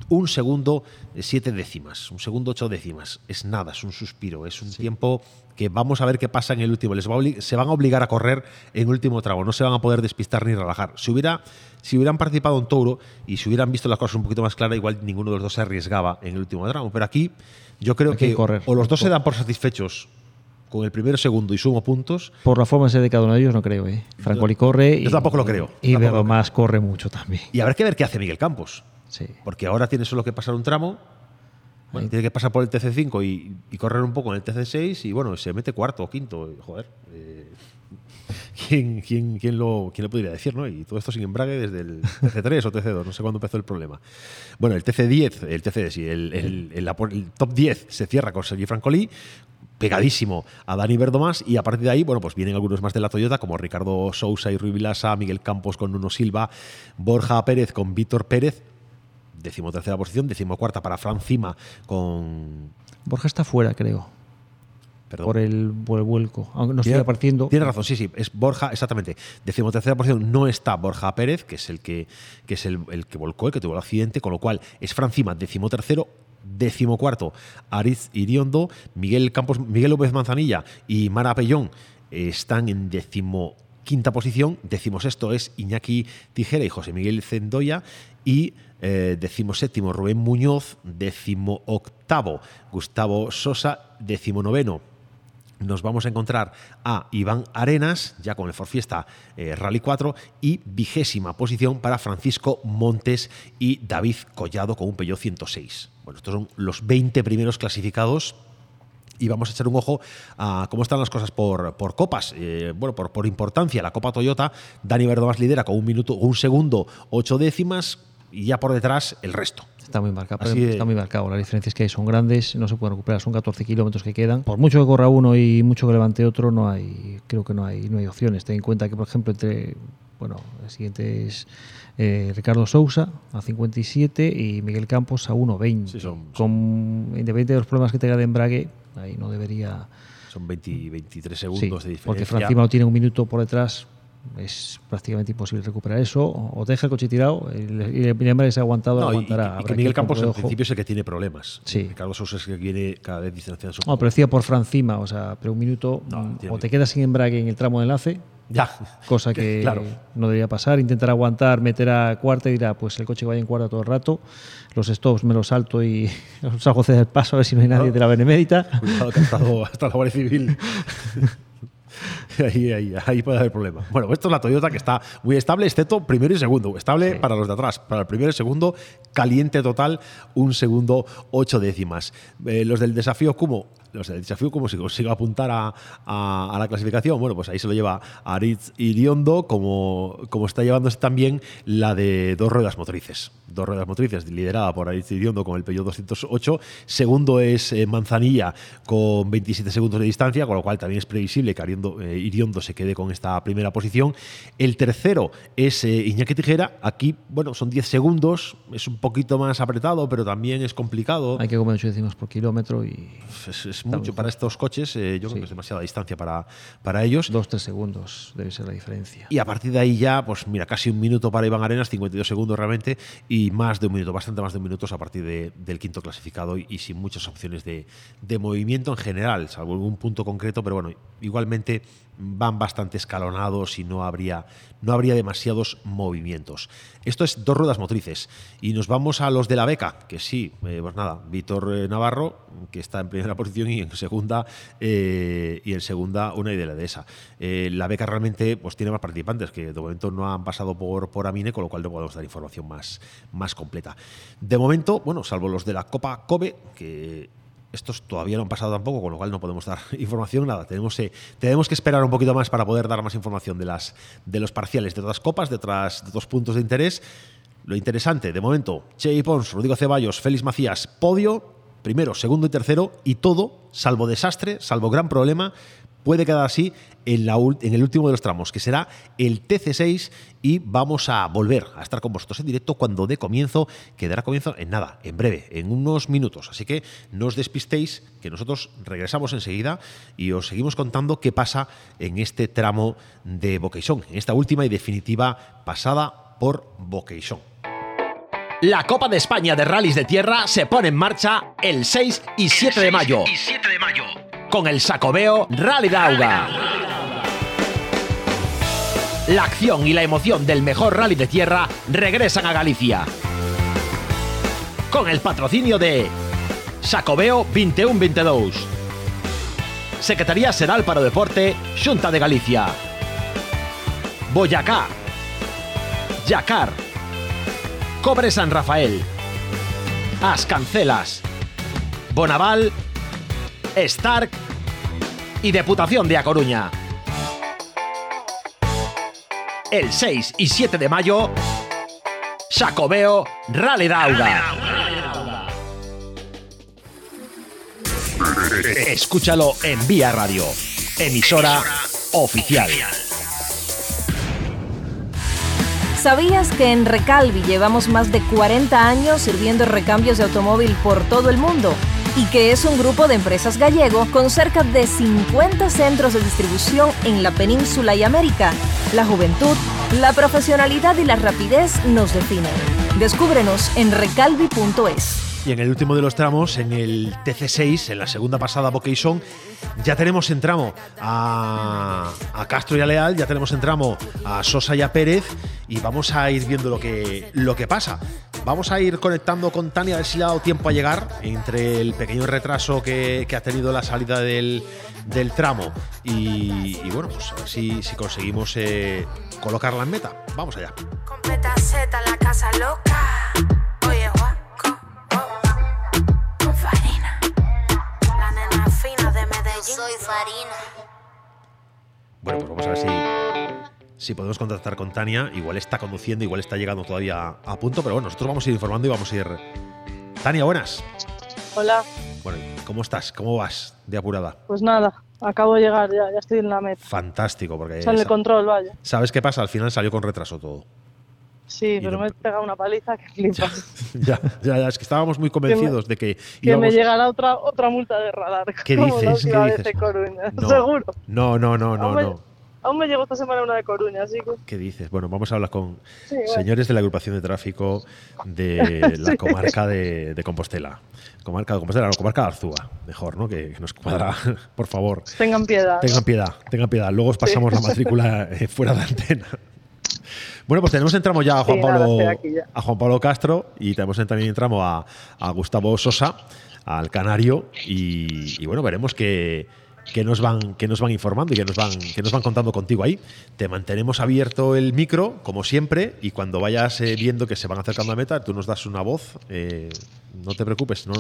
un segundo, siete décimas, un segundo, ocho décimas. Es nada, es un suspiro, es un tiempo que vamos a ver qué pasa en el último. Les va a obli- se van a obligar a correr en último tramo, no se van a poder despistar ni relajar. Si, hubiera, si hubieran participado en Touro y si hubieran visto las cosas un poquito más claras, igual ninguno de los dos se arriesgaba en el último tramo. Pero aquí yo creo que que correr. o los dos se dan por satisfechos con el primero, segundo y sumo puntos. Por la forma ser de cada uno de ellos, no creo. ¿eh? Francoli corre. yo tampoco lo creo. Y lo Verdomás corre mucho también. Y habrá que ver qué hace Miguel Campos. Sí. Porque ahora tiene solo que pasar un tramo. Tiene que pasar por el TC5 y, correr un poco en el TC6 y bueno, se mete cuarto o quinto. Joder. eh, (laughs) ¿quién, quién, quién lo, ¿Quién lo podría decir? ¿no? Y todo esto sin embrague desde el TC3 o TC2, no sé cuándo empezó el problema. Bueno, el TC10, el TC, sí, el, el- top 10 se cierra con Sergi Francolí, pegadísimo a Dani Verdomás y a partir de ahí, bueno, pues vienen algunos más de la Toyota como Ricardo Sousa y Rui Vilasa, Miguel Campos con Nuno Silva, Borja Pérez con Víctor Pérez, decimotercera posición, decimocuarta para Fran Cima con... Borja está fuera, creo. Perdón. Por el, por el vuelco. Aunque no estoy apareciendo. Tiene razón, sí, sí, es Borja, exactamente. Decimotercera posición no está Borja Pérez, que es el que, que es el, el que volcó, el que tuvo el accidente, con lo cual es Francima, decimotercero, decimocuarto, Ariz Iriondo, Miguel Campos, Miguel López Manzanilla y Mara Pellón están en decimoquinta posición, decimosexto es Iñaki Tijera y José Miguel Zendoya y eh, decimoséptimo Rubén Muñoz, decimoctavo Gustavo Sosa, decimonoveno nos vamos a encontrar a Iván Arenas, ya con el For Fiesta eh, Rally 4, y vigésima posición para Francisco Montes y David Collado con un Peugeot 106. Bueno, estos son los 20 primeros clasificados. Y vamos a echar un ojo a cómo están las cosas por, por copas. Eh, bueno, por, por importancia, la Copa Toyota, Dani Verdomás lidera con un minuto, un segundo, ocho décimas, y ya por detrás el resto. Está muy marcado. De- Está muy marcado. Las diferencias que hay son grandes, no se pueden recuperar. Son 14 kilómetros que quedan. Por mucho que corra uno y mucho que levante otro, no hay, creo que no hay, no hay opciones. Ten en cuenta que, por ejemplo, entre, bueno, el siguiente es eh, Ricardo Sousa a 57 y Miguel Campos a 1,20. Con independientemente de los problemas que tenga de embrague, ahí no debería. Son 20, 23 Sí, segundos de diferencia. porque Francima no tiene un minuto por detrás. Es prácticamente imposible recuperar eso. O deja el coche tirado y el embrague se ha aguantado, No, aguantará. y, que que Miguel Campos en principio es el que tiene problemas. Sí. Ricardo Sousa es el que viene cada vez distanciando No, pero decía por Francima, o sea, pero un minuto mm, tiene o te quedas sin embrague en el tramo de enlace, Ya. cosa (laughs) que Claro. no debería pasar, intentar aguantar, meter a cuarta y dirá, pues el coche vaya en cuarta todo el rato, los stops me los salto y (laughs) los salgo ceder el paso a ver si no hay nadie de la Benemérita. Cuidado que ha estado hasta la Guardia Civil. (laughs) (laughs) Ahí, ahí, ahí puede haber problema. Bueno, esto es la Toyota que está muy estable, excepto primero y segundo. Estable para los de atrás. Para el primero y segundo, caliente total, un segundo, ocho décimas. Eh, los del desafío Kumo, los del desafío Kumo, si consigo apuntar a, a- a la clasificación, bueno, pues ahí se lo lleva Aritz Iriondo, como, como está llevándose también la de dos ruedas motrices. Dos ruedas motrices, liderada por Aritz Iriondo con el Peugeot 208. Segundo es eh, Manzanilla con 27 segundos de distancia, con lo cual también es previsible que Ariondo- eh, Iriondo se quede con esta primera posición. El tercero es eh, Iñaki Tijera. Aquí, bueno, son 10 segundos, es un poquito más apretado, pero también es complicado. Hay que comer 8 décimos por kilómetro y Es, es mucho para estos coches, eh, yo creo que es demasiada distancia para, para ellos. 2-3 segundos debe ser la diferencia. Y a partir de ahí ya, pues mira, casi un minuto para Iván Arenas, 52 segundos realmente, y más de un minuto, bastante más de un minuto a partir de- del quinto clasificado y, y sin muchas opciones de, de movimiento en general, salvo algún punto concreto, pero bueno, igualmente van bastante escalonados y no habría, no habría demasiados movimientos. Esto es dos ruedas motrices. Y nos vamos a los de la beca, que sí, eh, pues nada, Víctor eh, Navarro, que está en primera (laughs) posición, y, y en segunda eh, y en segunda una idea de esa. Eh, la beca realmente pues tiene más participantes que de momento no han pasado por, por Amine, con lo cual no podemos dar información más, más completa. De momento, bueno, salvo los de la Copa Kobe, que estos todavía no han pasado tampoco, con lo cual no podemos dar (laughs) información, nada. Tenemos, eh, tenemos que esperar un poquito más para poder dar más información de, las, de los parciales de otras copas, de, otras, de otros puntos de interés. Lo interesante, de momento, Che Pons, Rodrigo Ceballos, Félix Macías, podio, primero, segundo y tercero, y todo, salvo desastre, salvo gran problema, puede quedar así en, el último de los tramos, que será el TC6 y vamos a volver a estar con vosotros en directo cuando dé comienzo, que dará comienzo en nada, en breve, en unos minutos. Así que no os despistéis, que nosotros regresamos enseguida y os seguimos contando qué pasa en este tramo de Boqueisón, en esta última y definitiva pasada por Boqueisón. La Copa de España de Rallys de Tierra se pone en marcha el 6 y 7 de mayo. Y 7 de mayo. Con el Sacobeo Rally Dauga. La acción y la emoción del mejor rally de tierra regresan a Galicia. Con el patrocinio de Sacobeo 21-22. Secretaría Seral para Deporte, Xunta de Galicia. Boyacá. Yacar. Cobre San Rafael. As Cancelas. Bonaval. Stark y Deputación de A Coruña. El 6 y 7 de mayo, Sacobeo Rally Dauga. Escúchalo en Vía Radio, emisora oficial. ¿Sabías que en Recalvi llevamos más de 40 años sirviendo recambios de automóvil por todo el mundo? Y que es un grupo de empresas gallego con cerca de 50 centros de distribución en la península y América. La juventud, la profesionalidad y la rapidez nos definen. Descúbrenos en recalvi.es. Y en el último de los tramos, en el TC6, en la segunda pasada Vocation, ya tenemos en tramo a, Castro y a Leal, ya tenemos en tramo a Sosa y a Pérez, y vamos a ir viendo lo que, lo que pasa. Vamos a ir conectando con Tania, a ver si le ha dado tiempo a llegar entre el pequeño retraso que, que ha tenido la salida del, del tramo y, y, bueno, pues a ver si, si conseguimos eh, colocarla en meta. Vamos allá. Completa Z, la casa loca. Soy farina. Bueno, pues vamos a ver si, si podemos contactar con Tania. Igual está conduciendo, igual está llegando todavía a punto, pero bueno, nosotros vamos a ir informando y vamos a ir. Tania, buenas. Hola. Bueno, ¿cómo estás? ¿Cómo vas de apurada? Pues nada, acabo de llegar ya, ya estoy en la meta. Fantástico, porque. Sale el control, vaya. ¿Sabes qué pasa? Al final salió con retraso todo. Sí, pero me he pegado una paliza que flipas. (laughs) Ya, ya, ya, es que estábamos muy convencidos que me, de que. Que íbamos... me llegará otra, otra multa de radar. ¿Qué dices? ¿Qué dices? De Coruña, no, seguro. No, no, no, no, aún me, no. Aún me llegó esta semana una de Coruña, así que. ¿Qué dices? Bueno, vamos a hablar con Sí, bueno. señores de la agrupación de tráfico de (laughs) la comarca de, de Compostela. Comarca de Compostela, no, comarca de Arzúa, mejor, ¿no? Que, que nos cuadra, (laughs) por favor. Tengan piedad. Tengan piedad, tengan piedad. Luego os pasamos Sí. la matrícula eh, fuera de antena. Bueno, pues tenemos entramos ya a Juan Sí, Pablo a Juan Pablo Castro y tenemos en- también entramos a, a Gustavo Sosa, al Canario y, y bueno, veremos que, que nos van que nos van informando y que nos van que nos van contando contigo ahí. Te mantenemos abierto el micro como siempre y cuando vayas eh, viendo que se van acercando a meta, tú nos das una voz. eh, no te preocupes, no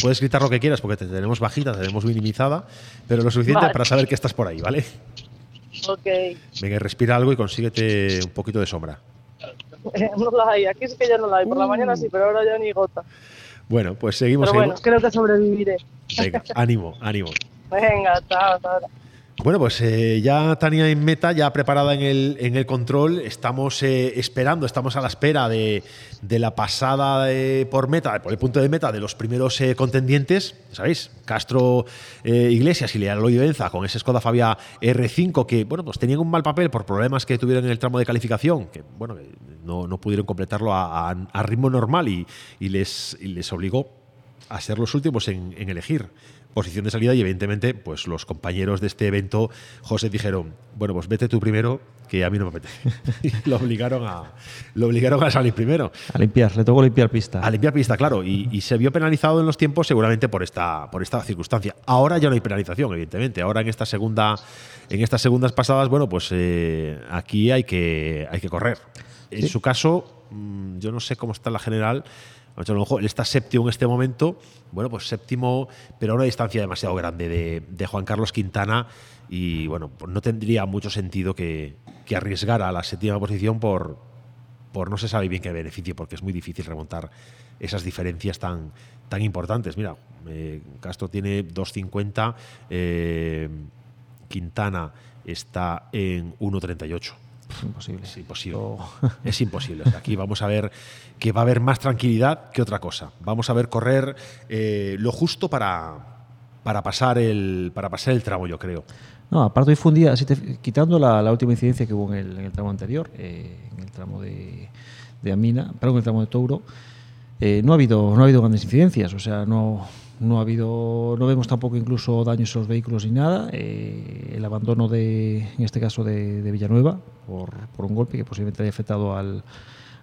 puedes gritar lo que quieras porque te tenemos bajita, te tenemos minimizada, pero lo suficiente Vale. para saber que estás por ahí, ¿vale? Ok. Venga, respira algo y consíguete un poquito de sombra. (laughs) no la hay, aquí sí que ya no la hay. Por la mañana sí, pero ahora ya ni gota. Bueno, pues seguimos. Pero bueno, seguimos. creo que sobreviviré. Venga, ánimo, ánimo. (laughs) Venga, chao, hasta ahora. Bueno, pues eh, ya Tania en meta, ya preparada en el, en el control, estamos eh, esperando, estamos a la espera de, de la pasada eh, por meta, por el punto de meta de los primeros contendientes, ¿sabéis? Castro Iglesias y Leal Loyo Enza con ese Skoda Fabia R5 que, bueno, pues tenían un mal papel por problemas que tuvieron en el tramo de calificación, que, bueno, no, no pudieron completarlo a, a- ritmo normal y, y les, y les obligó a ser los últimos en elegir posición de salida y evidentemente pues los compañeros de este evento, José, dijeron, bueno, pues vete tú primero, que a mí no me apetece. (laughs) y lo obligaron a, lo obligaron a salir primero. A limpiar, le tocó limpiar pista. A limpiar pista, claro, y, y se vio penalizado en los tiempos seguramente por esta, por esta circunstancia. Ahora ya no hay penalización, evidentemente. Ahora en esta segunda, en estas segundas pasadas, bueno, pues eh, aquí hay que, hay que correr. En Sí. su caso, mm, yo no sé cómo está la general. A lo mejor él está séptimo en este momento. Bueno, pues séptimo, pero a una distancia demasiado grande de, Juan Carlos Quintana. Y bueno, pues no tendría mucho sentido que, arriesgara la séptima posición por, por no se sabe bien qué beneficio, porque es muy difícil remontar esas diferencias tan, tan importantes. Mira, eh, Castro tiene 2.50, eh, Quintana está en 1.38. Imposible. Es imposible. (laughs) Es imposible. O sea, aquí vamos a ver que va a haber más tranquilidad que otra cosa. Vamos a ver correr eh, lo justo para, para, pasar el, para pasar el tramo, yo creo. No, aparte hoy fue un día, si te- quitando la, la última incidencia que hubo en el, en el tramo anterior, eh, en el tramo de, de Amina, perdón, en el tramo de Touro, eh, no ha habido no ha habido grandes incidencias, o sea, no no ha habido no vemos tampoco incluso daños en los vehículos ni nada. eh, el abandono de en este caso de, de Villanueva por, por un golpe que posiblemente haya afectado al,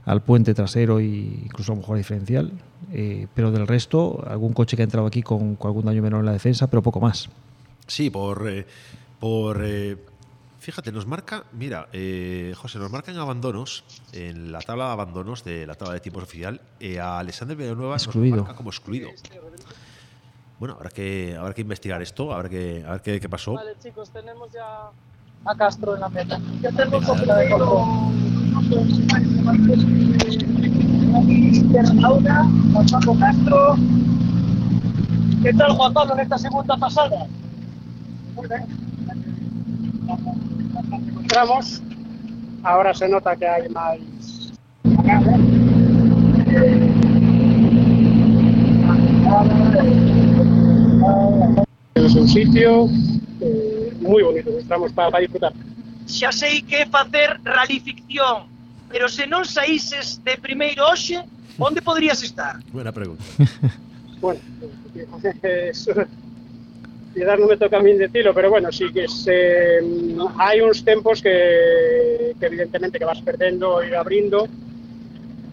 al puente trasero e incluso a lo mejor al diferencial, eh, pero del resto algún coche que ha entrado aquí con, con algún daño menor en la defensa, pero poco más. Sí, por. eh, por fíjate, nos marca. Mira, eh, José, nos marcan abandonos en la tabla de abandonos de la tabla de tiempos oficial. eh, a Alexander Villanueva Excluido. nos marca como excluido. Bueno, habrá que, habrá que investigar esto, a ver qué, a ver qué, qué pasó. Vale, chicos, tenemos ya a Castro en la meta. Ya tenemos de Juan Pablo Castro. ¿Qué tal, Juan Pablo, en esta segunda pasada? Muy bien. encontramos. Ahora se nota que hay más. Es un sitio eh, muy bonito, estamos para, para disfrutar. Xa sei que é facer ralificción, pero se non saíses de primeiro hoxe, onde poderías estar? Buena pregunta. (laughs) Bueno, eso, quizás non me toca a min decirlo, pero bueno, sí que se, hai uns tempos que, que evidentemente que vas perdendo e ir abrindo.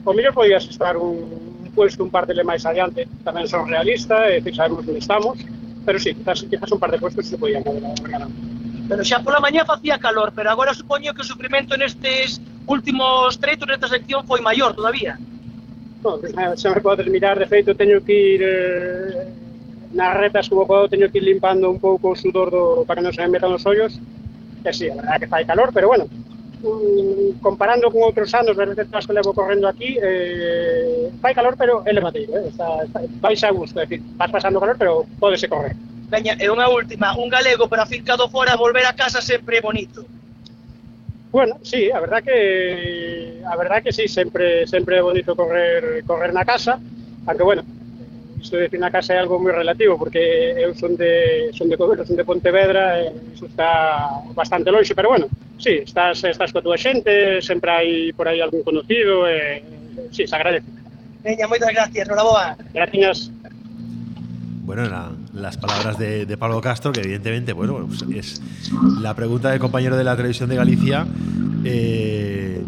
O mellor podías estar un, puesto un par de máis adiante tamén son realista, é dicir, sabemos onde estamos, pero sí, quizás, quizás un par de postos se podían ganar. Pero xa pola mañá facía calor, pero agora supoño que o sufrimento nestes últimos treitos nesta sección foi maior todavía. No, pues, eh, xa me podes mirar, de feito, teño que ir eh, nas retas como podo, teño que ir limpando un pouco o sudor do, para que non se me metan os ollos, que sí, a verdade que fai calor, pero bueno, mm, comparando con outros anos, das recetras que levo correndo aquí, eh, fai calor, pero é levadeiro, eh? está, está, vais a gusto, é dicir, vas pasando calor, pero podese correr. Veña, e unha última, un galego para fincado fora volver a casa sempre é bonito. Bueno, sí, a verdad que a verdad que sí, sempre sempre é bonito correr correr na casa, aunque bueno, isto de decir na casa é algo moi relativo porque eu son de son de Covelo, son de Pontevedra, e iso está bastante longe, pero bueno, sí, estás estás coa túa xente, sempre hai por aí algún conocido e sí, se agradece. Veña, moitas gracias, noraboa. Gracias. Bueno, la- las palabras de, de Pablo Castro, que evidentemente, bueno, pues es la pregunta del compañero de la televisión de Galicia. eh,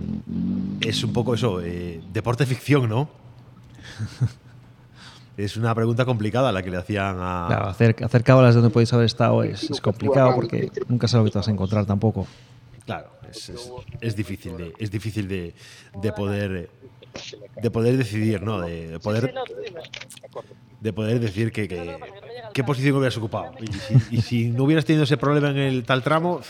es un poco eso, eh, deporte ficción, ¿no? (laughs) es una pregunta complicada la que le hacían a. Claro, hacer, hacer cábalas de donde podéis haber estado es, es complicado porque nunca sabes lo que te vas a encontrar tampoco. Claro, es, es- es difícil de, es difícil de, de poder de poder decidir, ¿no? De, poder de poder decir que, que- qué posición hubieras ocupado. Y si, no hubieras tenido ese problema en el tal tramo,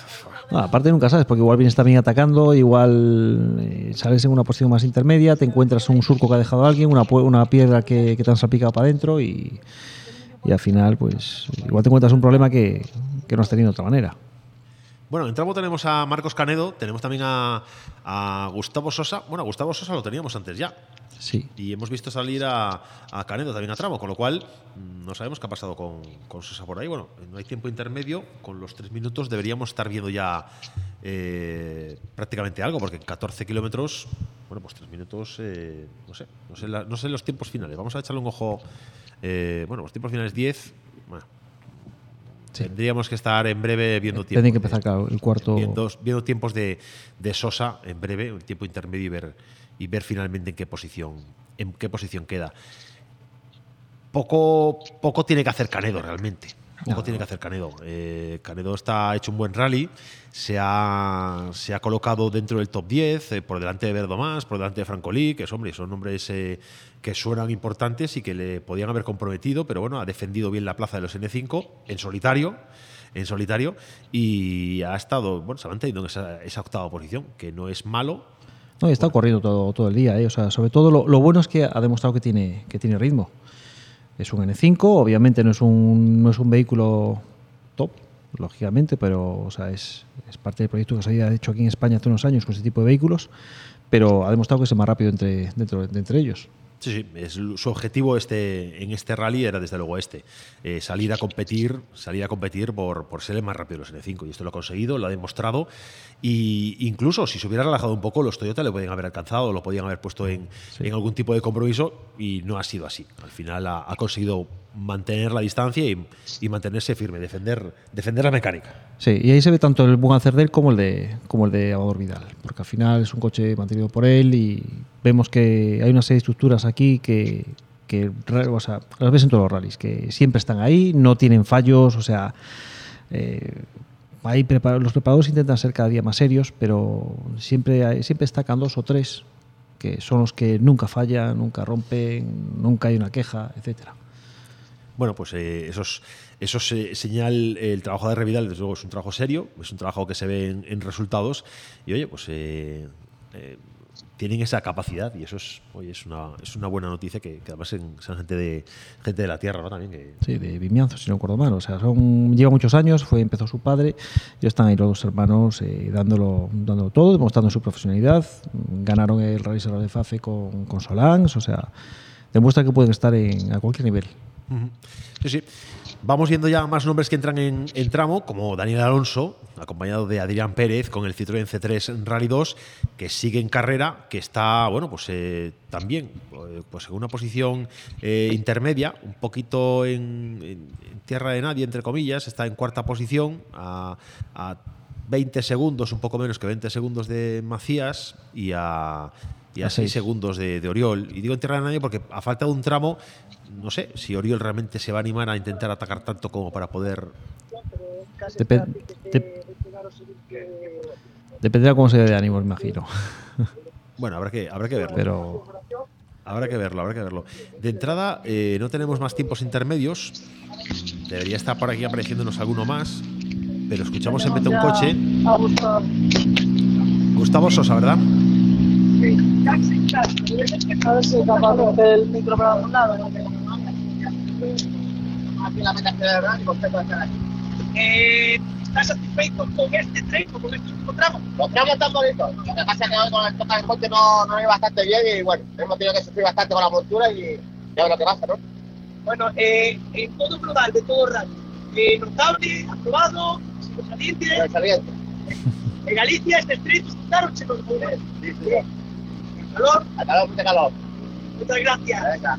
No, aparte nunca sabes, porque igual vienes también atacando, igual eh, sales en una posición más intermedia, te encuentras un surco que ha dejado alguien, una, una piedra que, que te han salpicado para adentro y, y al final, pues igual te encuentras un problema que, que no has tenido de otra manera. Bueno, en tramo tenemos a Marcos Canedo, tenemos también a, a Gustavo Sosa. Bueno, a Gustavo Sosa lo teníamos antes ya. Sí. Y hemos visto salir a, a Canedo también a tramo, con lo cual mm, no sabemos qué ha pasado con, con Sosa por ahí. Bueno, no hay tiempo intermedio, con los tres minutos deberíamos estar viendo ya eh, prácticamente algo, porque en 14 kilómetros, bueno, pues tres minutos, eh, no sé, no sé, la- no sé los tiempos finales. Vamos a echarle un ojo Eh, bueno, los tiempos finales 10. Tendríamos que estar en breve viendo tiempos. Que empezar claro, el cuarto. Viendo, viendo tiempos de, de Sosa en breve, un tiempo intermedio y ver, y ver finalmente en qué posición, en qué posición queda. Poco, poco tiene que hacer Canedo realmente. Poco No. tiene que hacer Canedo. Eh, Canedo está ha hecho un buen rally, se ha, se ha colocado dentro del top 10, eh, por delante de Verdomás, por delante de Francolí, que es, hombre, son nombres eh, que suenan importantes y que le podían haber comprometido, pero bueno, ha defendido bien la plaza de los N5 en solitario. En solitario y ha estado, bueno, se ha mantenido en esa, esa octava posición, que no es malo, No, y está corriendo todo, todo el día. ¿eh? O sea, sobre todo lo, lo bueno es que ha demostrado que tiene, que tiene ritmo. Es un N5, obviamente no es un, no es un vehículo top, lógicamente, pero o sea, es, es parte del proyecto que se había hecho aquí en España hace unos años con este tipo de vehículos, pero ha demostrado que es el más rápido entre, dentro, de entre ellos. Sí, sí, es, su objetivo este, en este rally era desde luego este, eh, salir a competir, salir a competir por, por ser el más rápido de los N5 y esto lo ha conseguido, lo ha demostrado y incluso si se hubiera relajado un poco los Toyota le podían haber alcanzado, lo podían haber puesto en, en algún tipo de compromiso y no ha sido así. Al final ha, ha conseguido mantener la distancia y, mantenerse firme, defender, defender la mecánica. Sí, y ahí se ve tanto el buen hacer de él como el de, como el de Amador Vidal, porque al final es un coche mantenido por él y vemos que hay una serie de estructuras aquí que, que o sea, las ves en todos los rallies, que siempre están ahí, no tienen fallos, o sea, eh, ahí los preparadores intentan ser cada día más serios, pero siempre, hay- siempre destacan dos o tres que son los que nunca fallan, nunca rompen, nunca hay una queja, etcétera. Bueno, pues eh, eso, es, eso es, eh, señal, el trabajo de Revidal, desde luego, es un trabajo serio, es un trabajo que se ve en, resultados y, oye, pues eh, eh, tienen esa capacidad y eso es, oye, es, una, es una buena noticia que, además sean gente de, gente de la tierra, ¿no? También que, Sí, de Vimianzo, si no recuerdo mal. O sea, son, lleva muchos años, fue, empezó su padre, y están ahí los dos hermanos eh, dándolo, dándolo todo, demostrando su profesionalidad. Ganaron el Rally de Fafe con, con o sea, demuestra que pueden estar en, a cualquier nivel. Sí, sí. Vamos viendo ya más nombres que entran en, en tramo, como Daniel Alonso, acompañado de Adrián Pérez con el Citroën C3 Rally 2, que sigue en carrera, que está, bueno, pues eh, también eh, pues en una posición eh, intermedia, un poquito en, tierra de nadie, entre comillas, está en cuarta posición, a 20 segundos, un poco menos que 20 segundos de Macías y a, y a A 6 seis. segundos de, de Oriol. Y digo en tierra de nadie porque a falta de un tramo, no sé si Oriol realmente se va a animar a intentar atacar tanto como para poder. Depe- de- dependerá cómo se ve de ánimo, me imagino. (laughs) Bueno, habrá que, habrá que verlo. Pero Habrá que verlo, habrá que verlo. De entrada, eh, no tenemos más tiempos intermedios. Debería estar por aquí apareciéndonos alguno más. Pero escuchamos en Mete un coche. Ha gustado. Gustavo Sosa, ¿verdad? A ver si es capaz de meter el micro para algún lado. Aquí la meta de verdad y contento de estar aquí. Eh, ¿Estás satisfecho con este tren o con este último tramo? Los tramos están bonitos. Lo que pasa es que hoy con el toca del coche no, no iba bastante bien y bueno, hemos tenido que sufrir bastante con la montura y ya ves lo que pasa, ¿no? Bueno, eh, en todo global de todo rally, eh, notable, aprobado, En Galicia este disfrutaron, se los puede. Sí, sí. Calor. A calor, mucho calor. Muchas gracias. Venga.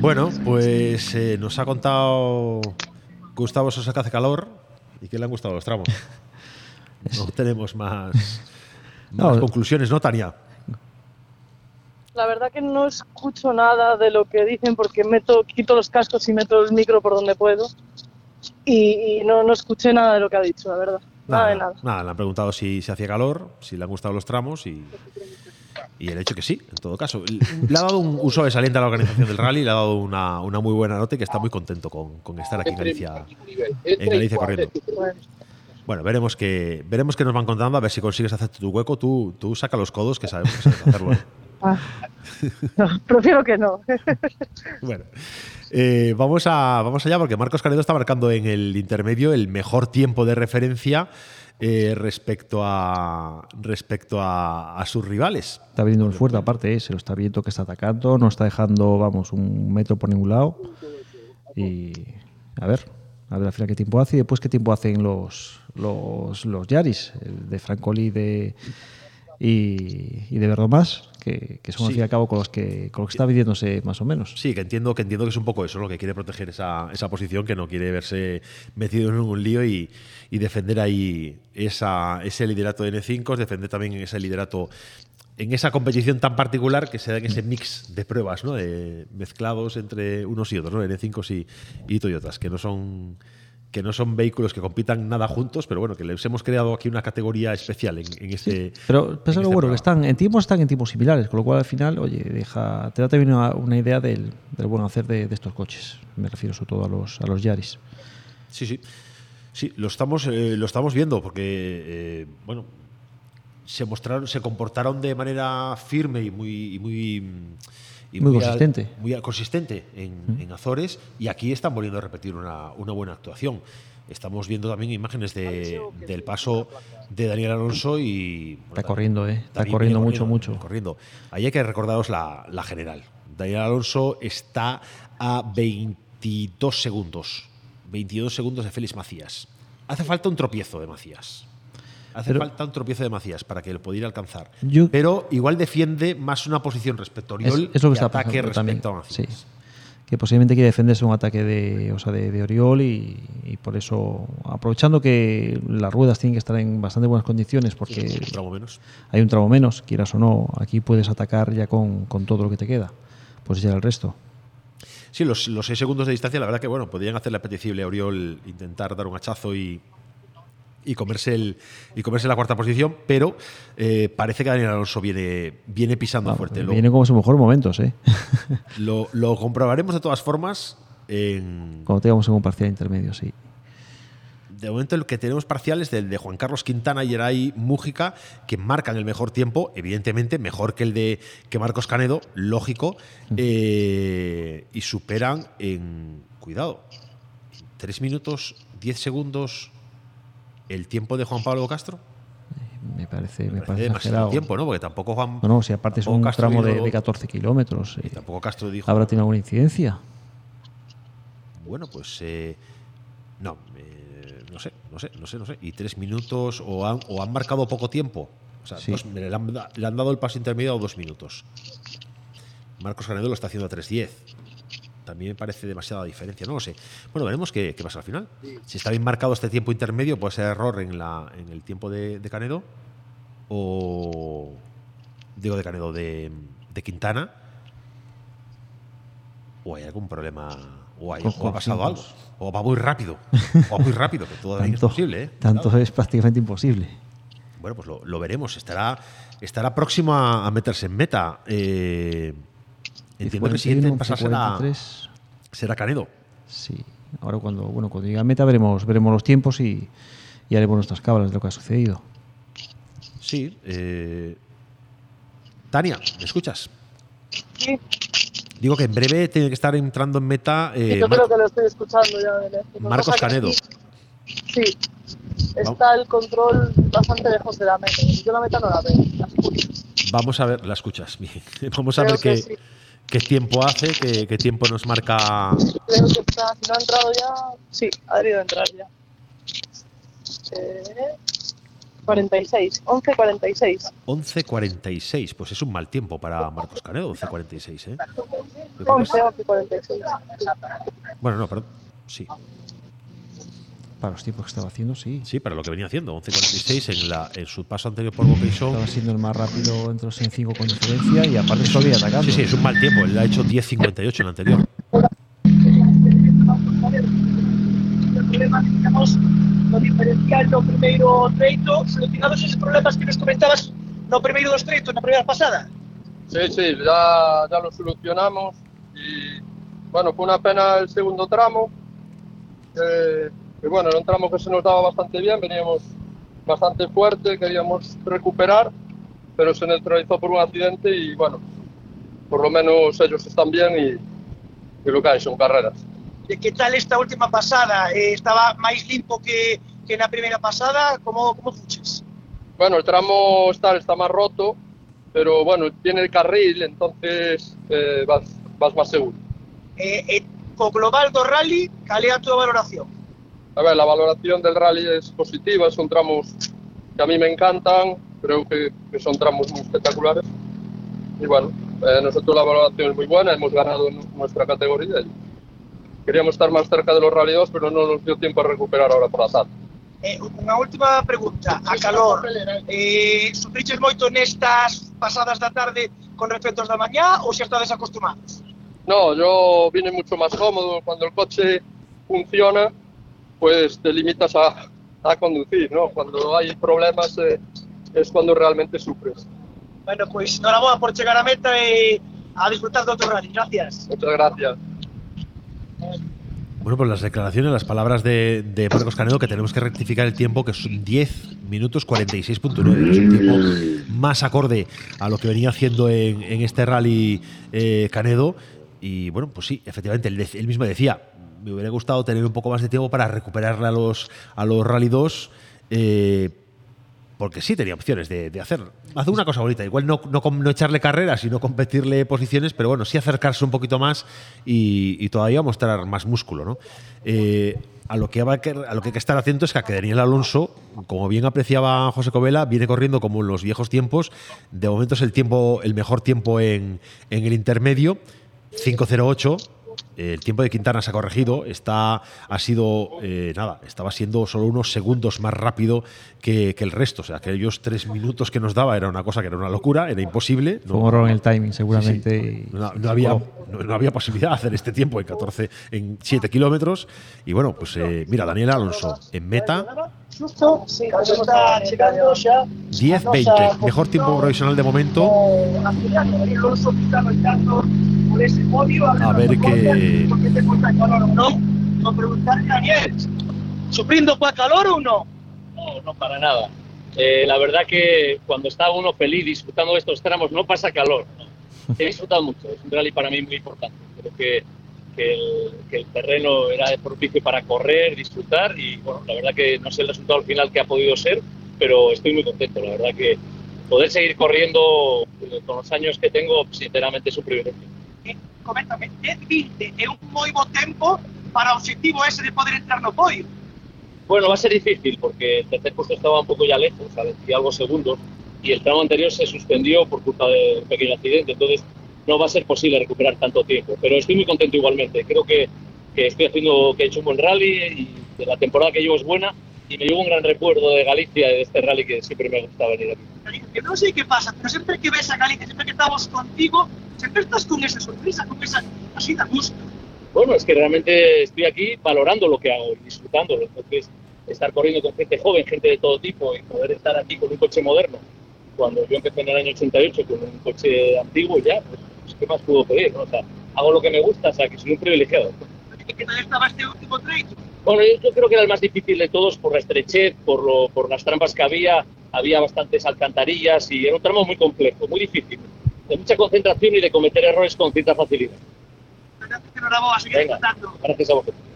Bueno, pues eh, nos ha contado Gustavo Sosa que hace calor y que le han gustado los tramos. (laughs) No tenemos más, más No. conclusiones, ¿no, Tania? La verdad que no escucho nada de lo que dicen porque meto, quito los cascos y meto el micro por donde puedo. Y, y no, no escuché nada de lo que ha dicho, la verdad. Nada, de nada. Nada, le han preguntado si se hacía calor, si le han gustado los tramos y, y el hecho que sí, en todo caso. Le ha dado un uso de saliente a la organización del rally, le ha dado una, una muy buena nota y que está muy contento con, con estar aquí en Galicia, en Galicia corriendo. Bueno, veremos que, veremos que nos van contando, a ver si consigues hacer tu hueco. Tú, tú saca los codos, que sabemos que sabes hacerlo. (laughs) Ah. No, prefiero que no. (laughs) Bueno, eh, vamos, a, vamos allá porque Marcos Canedo está marcando en el intermedio el mejor tiempo de referencia eh, respecto, a, respecto a, a sus rivales. Está viniendo muy fuerte, aparte, ¿eh? se lo está viendo que está atacando, no está dejando, vamos, un metro por ningún lado. Y a ver, a ver al final qué tiempo hace y después qué tiempo hacen los, los, los Yaris, el de Francoli y de, y, y de Verdomás, que, que son al Sí. fin y al cabo con los que, con los que está viviéndose más o menos. Sí, que entiendo, que entiendo que es un poco eso, lo que quiere proteger esa, esa posición, que no quiere verse metido en un lío y, y defender ahí esa, ese liderato de N5, defender también ese liderato en esa competición tan particular que se da en ese mix de pruebas, ¿no? De mezclados entre unos y otros, ¿no? N5 y, y Toyotas, que no son que no son vehículos que compitan nada juntos, pero bueno, que les hemos creado aquí una categoría especial en, en este. Pero en pasa lo este bueno, que están en tiempos están en tiempos similares, con lo cual al final, oye, deja, te da también una, una idea del, del buen hacer de, de estos coches. Me refiero sobre todo a los, a los Yaris. Sí, sí. Sí, lo estamos, eh, lo estamos viendo porque, eh, bueno, se mostraron, se comportaron de manera firme y muy, y muy, y Muy consistente. muy consistente en, en Azores y aquí están volviendo a repetir una, una buena actuación. Estamos viendo también imágenes de- del paso de Daniel Alonso y Está corriendo, ¿eh? Está corriendo mucho, mucho. Corriendo. Ahí hay que recordaros la, la general. Daniel Alonso está a 22 segundos. 22 segundos de Félix Macías. Hace falta un tropiezo de Macías. Hace Pero- falta un tropiezo de Macías para que lo pudiera alcanzar. Yo- Pero igual defiende más una posición respecto a Oriol es lo que está ataque pasando también. respecto a Macías. Sí. Que posiblemente quiere defenderse un ataque de, o sea, de, de Oriol y, y por eso, aprovechando que las ruedas tienen que estar en bastante buenas condiciones porque Sí, un tramo menos. hay un tramo menos, quieras o no, aquí puedes atacar ya con, con todo lo que te queda. Pues ya el resto. Sí, los, los seis segundos de distancia, la verdad que bueno, podrían hacerle apetecible a Oriol intentar dar un hachazo y, y comerse el y comerse la cuarta posición, pero eh, parece que Daniel Alonso viene, viene pisando fuerte. Lo, Viene como sus mejores momentos, (laughs) ¿eh? lo- lo comprobaremos de todas formas. En, Cuando tengamos en un parcial intermedio, sí. de momento el que tenemos parciales del de Juan Carlos Quintana y Geray Mújica, que marcan el mejor tiempo, evidentemente mejor que el de que Marcos Canedo, lógico, eh, y superan en, cuidado, 3 minutos 10 segundos el tiempo de Juan Pablo Castro. Me parece, me Parece parece demasiado tiempo, ¿no? Porque tampoco Juan. No, no, si aparte es un Castro tramo de, de 14 kilómetros. eh, tampoco Castro dijo. ¿Habrá tenido alguna incidencia? Bueno, pues eh, no, eh, no sé, no sé, no sé, no sé. Y tres minutos o han, o han marcado poco tiempo. O sea, Sí. dos- le, han, le han dado el paso intermedio a dos minutos. Marcos Canedo lo está haciendo a 3.10. También me parece demasiada diferencia, no lo sé. Bueno, veremos qué, qué pasa al final. Si está bien marcado este tiempo intermedio, puede ser error en, la, en el tiempo de, de Canedo. O. Digo de Canedo, de, de Quintana. O hay algún problema. O, hay- o ha pasado algo. O va muy rápido. O va muy rápido, que todavía es posible. ¿eh? Tanto es prácticamente imposible. Bueno, pues lo, lo veremos. Estará, estará próximo a, a meterse en meta. Eh, entiendo que el siguiente en pasar será, 43. será Canedo. Sí. Ahora cuando, bueno, cuando llegue a meta veremos, veremos los tiempos y, y haremos nuestras cábalas de lo que ha sucedido. Sí. eh, Tania, ¿me escuchas? Sí, Digo que en breve tiene que estar entrando en meta eh, yo Mar- creo que lo estoy escuchando ya que Marcos que Canedo. Sí, está el control bastante lejos de la meta. Yo la meta no la veo. la escucho. Vamos a ver, la escuchas. (laughs) Vamos a Creo ver que qué, sí. Qué tiempo hace, qué, qué tiempo nos marca Creo que está, si no ha entrado ya, sí, ha debido entrar ya. Eh, 46, 11.46. 11.46. Pues es un mal tiempo para Marcos Canedo, 11.46. ¿eh? Yo creo que 11, es- 11.46. Bueno, no, perdón. Sí. Para los tiempos que estaba haciendo, sí. Sí, para lo que venía haciendo. 11.46 en, la, en su paso anterior por Vocation. Estaba siendo el más rápido entre los en 5 con diferencia y aparte todavía atacando. Sí, sí, es un mal tiempo. Él ha hecho 10.58 en el anterior. No diferenciar no primeiro treito, solucionados esos problemas que nos comentabas no primeiro dos treitos na primeira pasada. Sí, sí, ya, ya lo solucionamos y bueno, fue una pena el segundo tramo. eh, que bueno, era un tramo que se nos daba bastante bien, veníamos bastante fuerte, queríamos recuperar, pero se neutralizó por un accidente y bueno, por lo menos ellos están bien y, y lo que hay son carreras. De que tal esta última pasada? Eh, estaba máis limpo que, que na primeira pasada? Como, como fuches? Bueno, el tramo está, está más roto, pero bueno, tiene el carril, entonces eh, vas, vas más seguro. Eh, eh, co global do rally, cal é a túa valoración? A ver, la valoración del rally es positiva, son tramos que a mí me encantan. creo que, que son tramos muy espectaculares. Y bueno, eh, nosotros la valoración es muy buena, hemos ganado en nuestra categoría. Y queríamos estar más cerca de los Rally 2, pero no nos dio tiempo a recuperar ahora por la tarde. Eh, unha última pregunta, a calor. Eh, sufriches moito nestas pasadas da tarde con respecto da mañá ou xa estades acostumados? No, yo vine mucho más cómodo. Cuando el coche funciona, pues te limitas a, a conducir, ¿no? Cuando hay problemas eh, es cuando realmente sufres. Bueno, pues, enhorabuena por chegar a meta e a disfrutar do outro rally. Gracias. Muchas gracias. Bueno, pues las declaraciones, las palabras de, de Marcos Canedo, que tenemos que rectificar el tiempo, que son 10 minutos 46.9. Es un tiempo más acorde a lo que venía haciendo en, en este rally eh, Canedo. Y bueno, pues sí, efectivamente, él, él, mismo decía, me hubiera gustado tener un poco más de tiempo para recuperarle a los, a los Rally 2. Eh, porque sí tenía opciones de, hacer, una cosa bonita. Igual no, no, no, echarle carreras y no competirle posiciones, pero bueno, sí acercarse un poquito más y, todavía mostrar más músculo. ¿no? Eh, a, lo que, a lo que hay que estar atento es que, a que Daniel Alonso, como bien apreciaba José Covela, viene corriendo como en los viejos tiempos. De momento es el, tiempo, el mejor tiempo en, en el intermedio, 5.08 el tiempo de Quintana se ha corregido, está, ha sido, eh, nada, estaba siendo solo unos segundos más rápido que, que, el resto. O sea, aquellos tres minutos que nos daba era una cosa que era una locura, era imposible. Fue un error en el timing, seguramente. Sí, sí. No, no, había, no, no, había posibilidad de hacer este tiempo en 14, en 7 kilómetros. Y bueno, pues eh, mira, Daniel Alonso en meta. 10-20, mejor tiempo provisional de momento. A ver qué. No, no preguntarle a Daniel. ¿Sufriendo para calor o no? No, no para nada. Eh, la verdad que cuando está uno feliz disfrutando de estos tramos no pasa calor. He disfrutado mucho, es un rally para mí muy importante. Creo que, que, el, que el terreno era propicio para correr, disfrutar y bueno, la verdad que no sé el resultado al final que ha podido ser, pero estoy muy contento. La verdad que poder seguir corriendo eh, con los años que tengo, sinceramente es un privilegio. Eh, coméntame, 10-20 é un moi bo tempo para o objetivo ese de poder entrar no podio. Bueno, va a ser difícil porque el tercer puesto estaba un poco ya lejos, a 20 y algo segundos, y el tramo anterior se suspendió por culpa de un pequeño accidente, entonces no va a ser posible recuperar tanto tiempo. Pero estoy muy contento igualmente. Creo que, que estoy haciendo, que he hecho un buen rally y la temporada que llevo es buena y me llevo un gran recuerdo de Galicia, de este rally que siempre me gusta venir aquí. Que no sé qué pasa, pero siempre que ves a Galicia, siempre que estamos contigo, siempre estás con esa sonrisa, con esa así de gusto. Bueno, es que realmente estoy aquí valorando lo que hago y disfrutándolo. Entonces, estar corriendo con gente joven, gente de todo tipo y poder estar aquí con un coche moderno. Cuando yo empecé en el año 88 con un coche antiguo ya, pues, ¿qué más puedo pedir? ¿no? O sea, hago lo que me gusta, o sea, que soy un privilegiado. ¿Qué tal estaba este último trecho? Bueno, yo creo que era el más difícil de todos por la estrechez, por, lo, por las trampas que había, había bastantes alcantarillas y era un tramo muy complejo, muy difícil, de mucha concentración y de cometer errores con cierta facilidad. Venga, gracias a vosotros.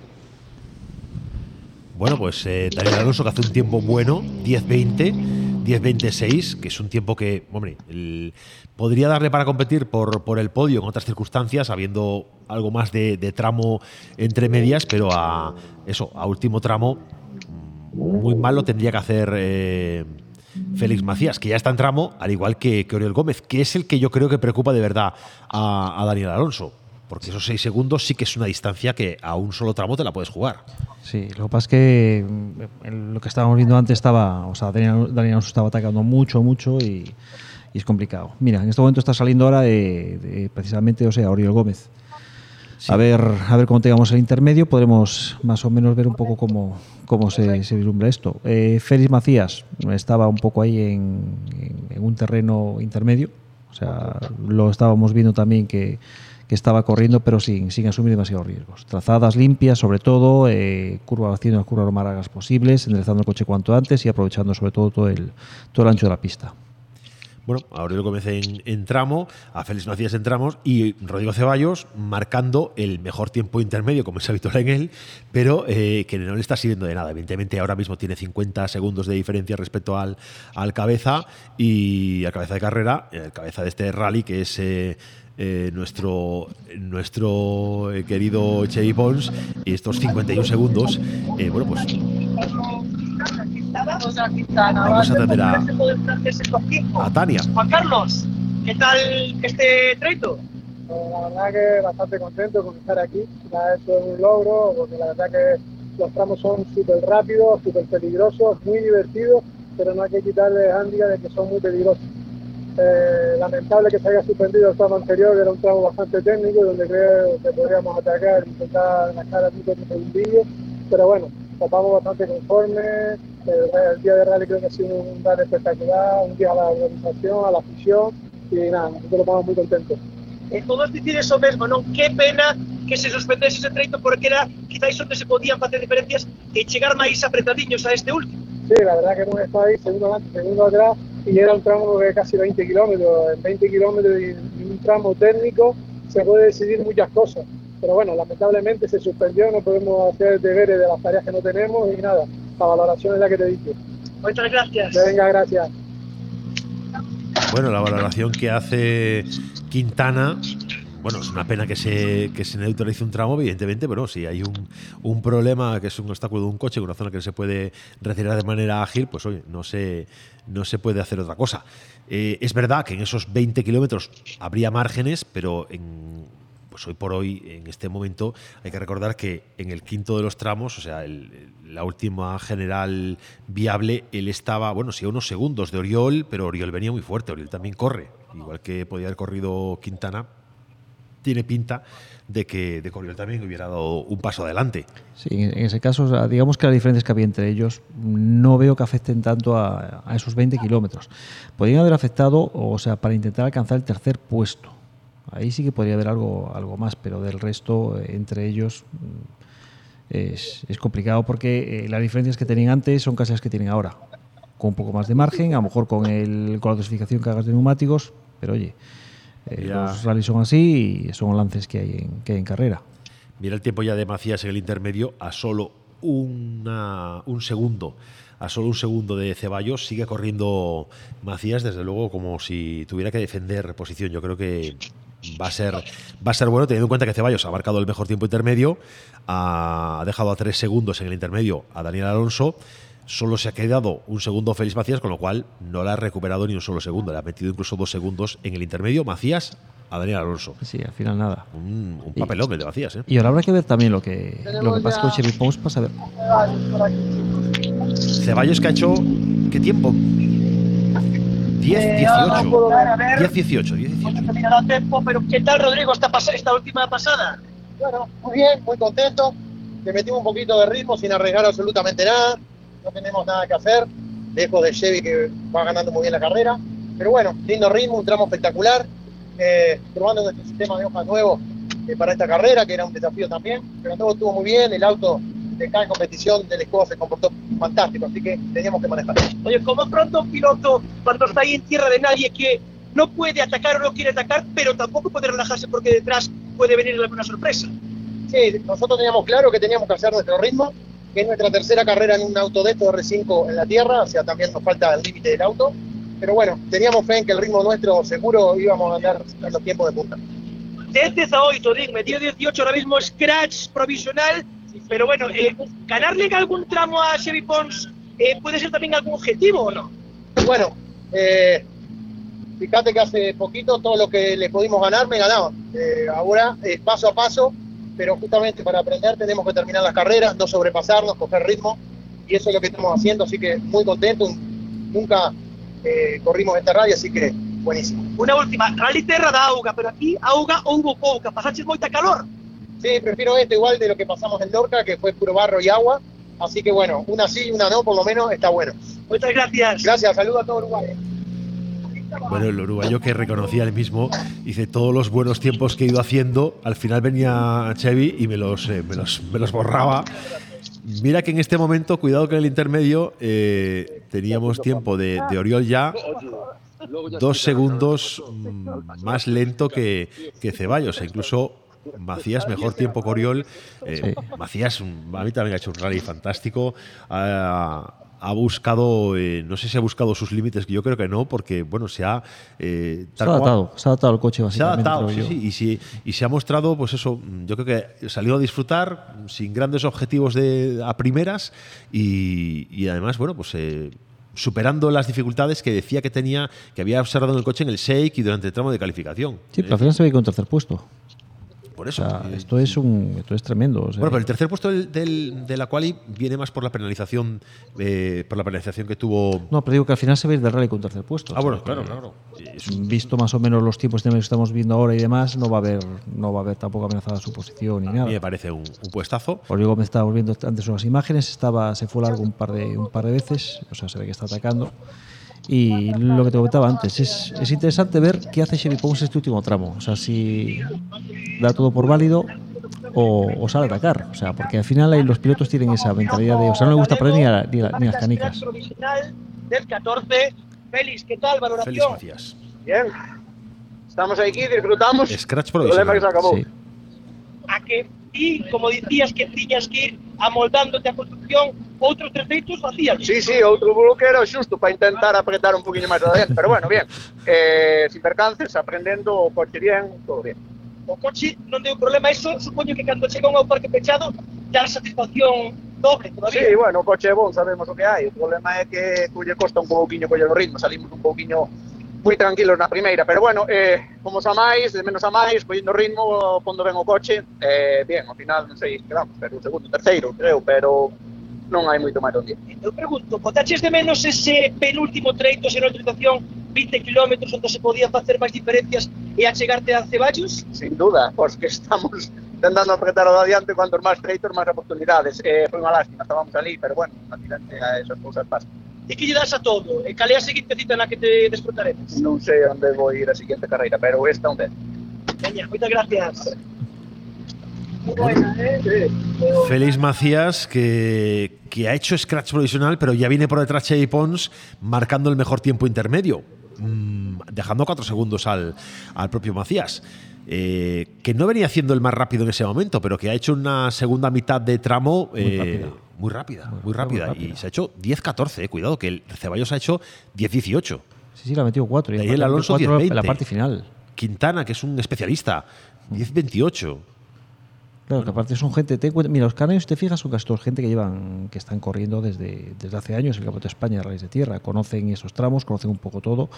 Bueno, pues eh, Daniel Alonso que hace un tiempo bueno, 10-20, 10-26, que es un tiempo que, hombre, el, podría darle para competir por, por, el podio en otras circunstancias, habiendo algo más de, tramo entre medias, pero a eso, a último tramo, muy mal lo tendría que hacer eh, Félix Macías, que ya está en tramo, al igual que, que Oriol Gómez, que es el que yo creo que preocupa de verdad a, a Daniel Alonso. Porque esos seis segundos sí que es una distancia que a un solo tramo te la puedes jugar. Sí, lo que pasa es que mm, lo que estábamos viendo antes estaba, o sea, Daniel Alonso estaba atacando mucho, mucho y, y, es complicado. Mira, en este momento está saliendo ahora de, de precisamente, o sea, Oriol Gómez. Sí. A ver, a ver cómo tengamos el intermedio, podremos más o menos ver un poco cómo, cómo se, se vislumbra esto. Eh, Félix Macías estaba un poco ahí en, en, en un terreno intermedio, o sea, lo estábamos viendo también que que estaba corriendo, pero sin, sin asumir demasiados riesgos. Trazadas limpias, sobre todo, eh, curva haciendo las curvas lo más largas posibles, enderezando el coche cuanto antes y aprovechando sobre todo todo el, todo el ancho de la pista. Bueno, Aurelio Gómez en, en, tramo, a Félix Macías en tramos y Rodrigo Ceballos marcando el mejor tiempo intermedio, como es habitual en él, pero eh, que no le está sirviendo de nada. Evidentemente, ahora mismo tiene 50 segundos de diferencia respecto al, al cabeza y al cabeza de carrera, el cabeza de este rally, que es. Eh, eh, nuestro, nuestro eh, querido Chevy Pons y estos 51 segundos, eh, bueno, pues Vamos a Quintana. Vamos a atender a- a Tania. Juan Carlos, ¿qué tal este treito? La verdad que bastante contento con estar aquí. Ya esto es un logro, porque la verdad que los tramos son súper rápidos, súper peligrosos, muy divertidos, pero no hay que quitarle handicap de que son muy peligrosos. Eh, lamentable que se haya suspendido el tramo anterior, que era un tramo bastante técnico, donde creo que podríamos atacar intentar ganar a Nico en un segundillo, pero bueno, estamos bastante conformes. El, día de rally creo que ha sido un rally espectacular, un día a la organización, a la afición, y nada, nosotros estamos muy contentos. Eh, todos dicir eso mesmo, non? Que pena que se suspendese ese treito porque era quizáis onde se podían facer diferencias e chegar máis apretadiños a este último. Sí, la verdad que hemos estado ahí segundo adelante, segundo atrás y era un tramo de casi 20 kilómetros. En 20 kilómetros y un tramo técnico se puede decidir muchas cosas. Pero bueno, lamentablemente se suspendió, no podemos hacer deberes de las tareas que no tenemos y nada, la valoración es la que te dije. Muchas gracias. Venga, gracias. Bueno, la valoración que hace Quintana, bueno, es una pena que se, que se neutralice un tramo, evidentemente, pero si hay un, un problema que es un obstáculo de un coche, una zona que no se puede retirar de manera ágil, pues oye, no se, no se puede hacer otra cosa. Eh, es verdad que en esos 20 kilómetros habría márgenes, pero en, pues hoy por hoy, en este momento, hay que recordar que en el quinto de los tramos, o sea, el- la última general viable, él estaba, bueno, sí, a unos segundos de Oriol, pero Oriol venía muy fuerte, Oriol también corre, igual que podía haber corrido Quintana, tiene pinta de que, de que Oriol también hubiera dado un paso adelante. Sí, en ese caso, digamos que las diferencias que había entre ellos no veo que afecten tanto a, a esos 20 kilómetros. Podrían haber afectado, o sea, para intentar alcanzar el tercer puesto. Ahí sí que podría haber algo, algo más, pero del resto, eh, entre ellos, mm, es, es complicado porque eh, las diferencias que tenían antes son casi las que tienen ahora. Con un poco más de margen, a lo mejor con, el, con la dosificación que hagas de neumáticos, pero oye, eh, los rallies son así y son lances que hay en, que hay en carrera. Mira el tiempo ya de Macías en el intermedio a solo una- un segundo. A solo un segundo de Ceballos sigue corriendo Macías, desde luego, como si tuviera que defender posición. Yo creo que va a ser, va a ser bueno, teniendo en cuenta que Ceballos ha marcado el mejor tiempo intermedio, ha dejado a tres segundos en el intermedio a Daniel Alonso. Solo se ha quedado un segundo Félix Macías, con lo cual no le ha recuperado ni un solo segundo. Le ha metido incluso dos segundos en el intermedio Macías a Daniel Alonso. Sí, al final nada. Un, un papelón el de Macías, ¿eh? Y ahora habrá que ver también lo que, lo que pasa con Chevy Post para saber. Ceballos que ha hecho. ¿Qué tiempo? 10, Eh, ahora 18. puedo ver, a ver. 10, 18, 10, 18. No me ha dado tiempo, pero ¿qué tal, Rodrigo, esta, pas- esta última pasada? Bueno, muy bien, muy contento. Le metimos un poquito de ritmo sin arriesgar absolutamente nada. No tenemos nada que hacer. Lejos de Chevy que va ganando muy bien la carrera. Pero bueno, lindo ritmo, un tramo espectacular. Eh, probando nuestro sistema de hojas nuevo eh, para esta carrera, que era un desafío también. Pero todo estuvo muy bien. El auto de cada competición del escudo se comportó fantástico. Así que teníamos que manejar. Oye, como pronto un piloto, cuando está ahí en tierra de nadie, que no puede atacar o no quiere atacar, pero tampoco puede relajarse porque detrás puede venir alguna sorpresa. Sí, nosotros teníamos claro que teníamos que hacer nuestro ritmo, que es nuestra tercera carrera en un auto de estos R5 en la tierra, o sea, también nos falta el límite del auto. Pero bueno, teníamos fe en que el ritmo nuestro seguro íbamos a andar en los tiempos de punta. De 18, dime, dio 18 ahora mismo scratch provisional, pero bueno, eh, ganarle algún tramo a Chevy Pons eh, puede ser también algún objetivo o no. Bueno, eh, fíjate que hace poquito todo lo que le pudimos ganar me ganaban. Eh, ahora es paso a paso, pero justamente para aprender tenemos que terminar las carreras, no sobrepasarnos, coger ritmo, y eso es lo que estamos haciendo, así que muy contento. Nunca eh, corrimos este rally, así que buenísimo. Una última, Rally Terra da auga, pero aquí auga houbo pouca, pasaches moita calor. Sí, prefiero esto igual de lo que pasamos en Lorca, que fue puro barro y agua. Así que bueno, una sí y una no, por lo menos está bueno. Muchas gracias. Gracias, saludos a todo Uruguay. Bueno, el uruguayo que reconocía él mismo, dice, todos los buenos tiempos que he ido haciendo, al final venía Chevy y me los, eh, me los, me los borraba. Mira que en este momento, cuidado que en el intermedio eh, teníamos tiempo de, de Oriol ya dos segundos mm, más lento que, que Ceballos, e incluso Macías mejor tiempo que Oriol. Eh, Macías, a mí también ha hecho un rally fantástico. Ha, ha buscado, eh, no sé si ha buscado sus límites, que yo creo que no, porque bueno, se ha... eh, Se ha adaptado, se ha adaptado el coche se ha adaptado, sí, sí, y, sí, y se ha mostrado, pues eso, yo creo que salió a disfrutar sin grandes objetivos de, a primeras y, y además, bueno, pues eh, superando las dificultades que decía que tenía, que había observado en el coche en el shake y durante el tramo de calificación. Sí, pero al final se ve con tercer puesto. Por eso. O sea, eh, esto es un, esto es tremendo. o sea, Bueno, pero el tercer puesto del, del- de la quali viene más por la penalización, eh, por la penalización que tuvo. No, pero digo que al final se ve ir del rally con tercer puesto. Ah, o sea, bueno, claro, claro. Visto más o menos los tiempos que estamos viendo ahora y demás, no va a haber, no va a haber tampoco amenazada su posición ni A nada. mí me parece un, un puestazo. Por digo, me estábamos viendo antes unas imágenes, estaba, se fue largo un par de un par de veces, o sea, se ve que está atacando. Y lo que te comentaba antes, es, es interesante ver qué hace Chevy Pons este último tramo. O sea, si da todo por válido o, o sale a atacar. O sea, porque al final ahí los pilotos tienen esa mentalidad de, o sea, no le gusta perder ni, a- ni a- ni las canicas. provisional del 14. Félix, ¿qué tal? Félix. Macías. Bien. Estamos aquí, disfrutamos. Scratch El problema que se acabou. provisional. A que ti, como dicías que tiñas que ir amoldándote a construcción, outros tres feitos facías. Sí, sí, outro bloque era xusto para intentar apretar un poquinho máis adiante, pero bueno, bien. Eh, sin percances, aprendendo o coche bien, todo bien. O coche non deu problema, iso supoño que cando chega un ao parque pechado, dá satisfacción doble todavía. Sí, bueno, o coche é bon, sabemos o que hai, o problema é que colle costa un pouquiño coller o ritmo, salimos un pouquiño moi tranquilo na primeira, pero bueno, eh, como a máis, de menos a máis, coñendo ritmo, pondo ben o coche, eh, bien, ao final, non sei, quedamos, pero o segundo, terceiro, creo, pero non hai moito máis onde. Eu pregunto, botaches de menos ese penúltimo treito, sen autorización, 20 km onde se podían facer máis diferencias e achegarte a Ceballos? Sin duda, pois que estamos tentando apretar o de adiante cuantos máis treitos, máis oportunidades. Eh, foi unha lástima, estábamos ali, pero bueno, a tirante eh, a esas cousas pasan. E que lle das a todo? E cal é a seguinte cita na que te desfrutaremos? Non sei onde vou ir a seguinte carreira, pero esta onde. Veña, moitas gracias. Buena, ¿eh? Félix Macías, que, que ha hecho scratch provisional, pero ya viene por detrás Chevy Pons marcando el mejor tiempo intermedio, mm, dejando cuatro segundos al, al propio Macías. eh, que no venía haciendo el más rápido en ese momento, pero que ha hecho una segunda mitad de tramo Muy eh. Muy rápida, muy rápida. muy rápida. Y se ha hecho 10-14, eh, cuidado, que el Ceballos ha hecho 10-18. Sí, sí, le ha metido cuatro. y Daniel aparte Alonso cuatro 10-20. en la parte final. Quintana, que es un especialista, 10-28. Claro, que aparte son gente. cuenta- mira, los canarios, te fijas, son casi todos gente que llevan, que están corriendo desde, desde hace años el Campeonato de España de Rallys de Tierra. Conocen esos tramos, conocen un poco todo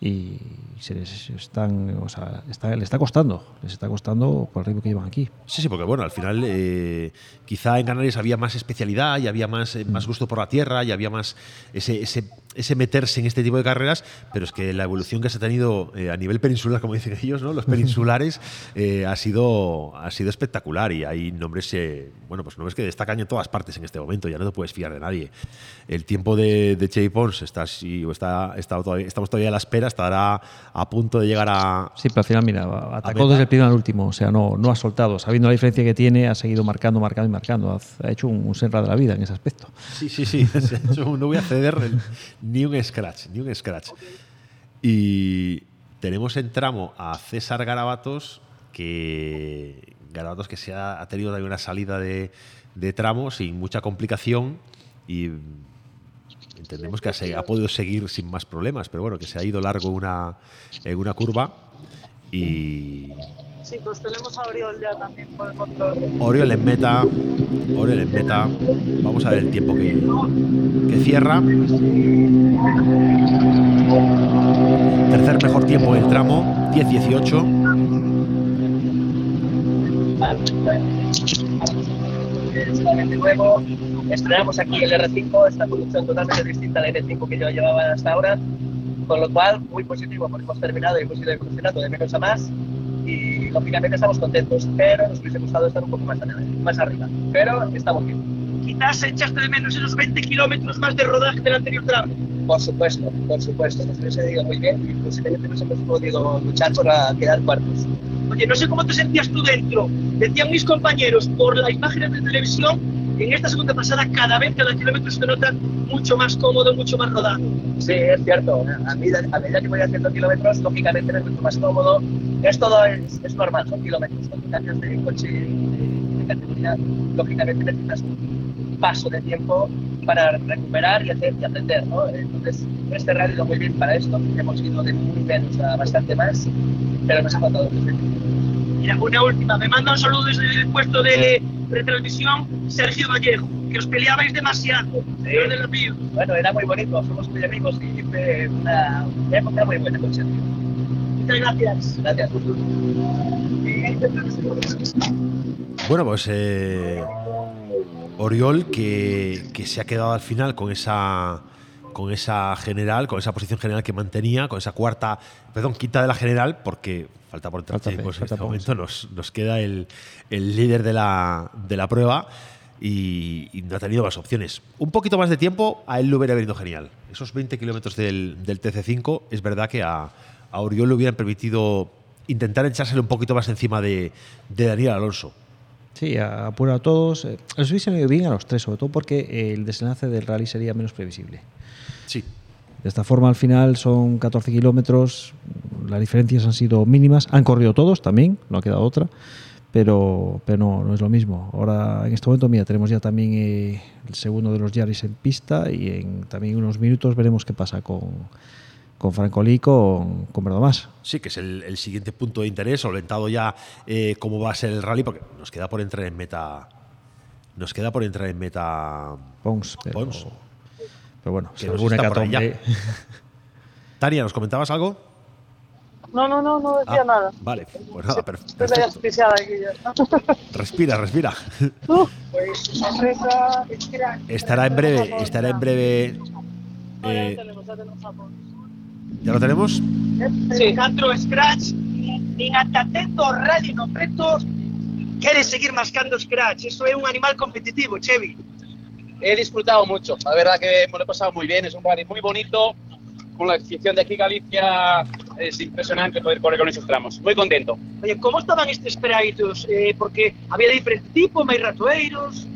y se les están, o sea, está, les está costando, les está costando por el ritmo que llevan aquí. Sí, sí, porque bueno, al final eh, quizá en Canarias había más especialidad y había más, eh, más gusto por la tierra y había más ese, ese, ese meterse en este tipo de carreras, pero es que la evolución que se ha tenido eh, a nivel peninsular, como dicen ellos, ¿no? los (laughs) peninsulares, eh, ha, sido, ha sido espectacular y hay nombres, eh, bueno, pues nombres que destacan en todas partes en este momento, ya no te puedes fiar de nadie. El tiempo de, de Chevy Pons está, así, o está, está todavía- estamos todavía a la espera, estará a punto de llegar a, Sí, pero al final, mira, atacó desde el primero al último, o sea, no, no ha soltado. Sabiendo la diferencia que tiene, ha seguido marcando, marcando y marcando. Ha, ha hecho un, un Senra de la vida en ese aspecto. Sí, sí, sí. (laughs) No voy a ceder el- ni un scratch, ni un scratch. Y tenemos en tramo a César Garabatos, que Garabatos que se ha, ha tenido también una salida de, de tramo sin mucha complicación y entendemos que se ha podido seguir sin más problemas, pero bueno, que se ha ido largo una, en una curva y Pues tenemos a Oriol ya también por el control. Oriol en meta. Oriol en meta. Vamos a ver el tiempo que, que cierra. Tercer mejor tiempo en el tramo, 10-18. de nuevo. Estrenamos aquí el R5, esta conducción totalmente distinta al R5 que yo llevaba hasta ahora, con lo cual muy positivo porque hemos terminado y hemos ido evolucionando de menos a más y lógicamente estamos contentos, pero nos hubiese gustado estar un poco más, arriba- más arriba, pero estamos bien. Quizás echaste de menos esos 20 kilómetros más de rodaje del anterior tramo. Por supuesto, por supuesto, nos hubiese ido muy bien y posiblemente nos hemos podido luchar por a quedar cuartos. Oye, no sé cómo te sentías tú dentro. Decían mis compañeros, por las imágenes de televisión, en esta segunda pasada cada vez cada kilómetro se nota mucho más cómodo, mucho más rodado. Sí, es cierto. A medida, a medida que voy haciendo kilómetros, lógicamente es mucho más cómodo. Es todo, es, es normal, son kilómetros. Cuando cambias de coche de, de categoría, lógicamente necesitas un paso de tiempo para recuperar y, hacer, y aprender, ¿no? Entonces, este rally lo muy bien para esto, hemos ido de muy menos a bastante más, pero nos ha faltado. Mira, una última. Me manda un saludo desde el puesto de retransmisión Sergio Vallejo, que os peleabais demasiado. De los míos. Bueno, era muy bonito, somos muy amigos y fue una época muy buena con Sergio. Muchas gracias. Gracias. Bueno, pues eh, Oriol que, que se ha quedado al final con esa con esa general, con esa posición general que mantenía, con esa cuarta, perdón, quinta de la general, porque falta por entrar Falta chicos, en falta este momento nos, nos queda el, el líder de la, de la prueba y, y no ha tenido más opciones. Un poquito más de tiempo a él le hubiera venido genial. Esos 20 kilómetros del, del TC5 es verdad que a, a Oriol le hubieran permitido intentar echársele un poquito más encima de, de Daniel Alonso. Sí, a- apura a todos. Eh, Les hubiese venido bien a los tres, sobre todo porque el desenlace del rally sería menos previsible. Sí. De esta forma, al final son 14 kilómetros, las diferencias han sido mínimas. Han corrido todos también, no ha quedado otra, pero, pero no, no es lo mismo. Ahora, en este momento, mira, tenemos ya también eh, el segundo de los Yaris en pista y en también unos minutos veremos qué pasa con, con Francolí y con, con Verdomás. Sí, que es el, el siguiente punto de interés, solventado ya eh, cómo va a ser el rally, porque nos queda por entrar en meta. Nos queda por entrar en meta. Pons, pero, Pons. pero bueno, Que alguna hecatombe- (laughs) Tania, ¿nos comentabas algo? No, no, no, no decía Ah, nada. Vale, pues nada, perfecto. asfixiada aquí ya. (laughs) Respira, respira. (laughs) Pues. Estará en breve, estará en breve. eh, ¿Ya lo tenemos? Sí. Catro Scratch, nin ata tendo o rally no peto, quere seguir mascando Scratch. Eso é un animal competitivo, Chevy. He disfrutado mucho, la verdad que me lo he pasado muy bien, es un rally muy bonito, con la excepción de aquí Galicia es impresionante poder correr con esos tramos, muy contento. Oye, como estaban estes peraitos? Eh, porque había de diferente tipo, máis ratoeiros...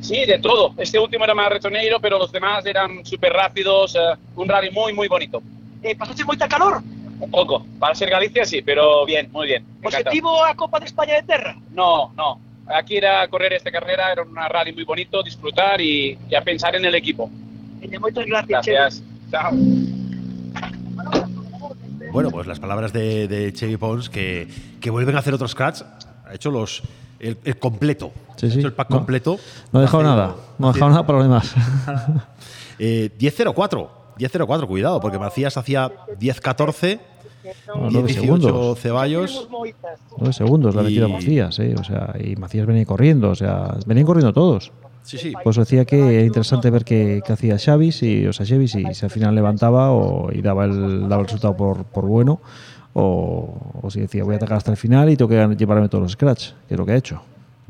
Sí, de todo, este último era más retoneiro, pero los demás eran súper rápidos, eh, un rally muy muy bonito. Eh, pasaste moita calor? Un poco, para ser Galicia sí, pero bien, muy bien. Positivo a Copa de España de Terra? No, no. Aquí era correr esta carrera, era una rally muy bonito, disfrutar y, y a pensar en el equipo. Moitas gracias, Gracias. Chao. Bueno, pues las palabras de, de Chevy Pons que, que vuelven a hacer otros scratch. Ha hecho los el, el completo. Sí, ha sí. hecho el pack No, completo. No ha dejado nada, no ha dejado nada para los demás. (laughs) Eh, 10.04. 10.04, cuidado, porque Macías hacía 10.14. No, nueve 18 segundos. Ceballos. Nueve segundos la Y- metida Macías, ¿eh? O sea, y Macías venía corriendo, o sea, venían corriendo todos. Sí, sí. Pues decía que era interesante ver qué, qué hacía Xavi, si, o sea, Xavi, si, si al final levantaba o, y daba el, daba el resultado por, por bueno, o, o si decía voy a atacar hasta el final y tengo que llevarme todos los scratch, que es lo que ha hecho.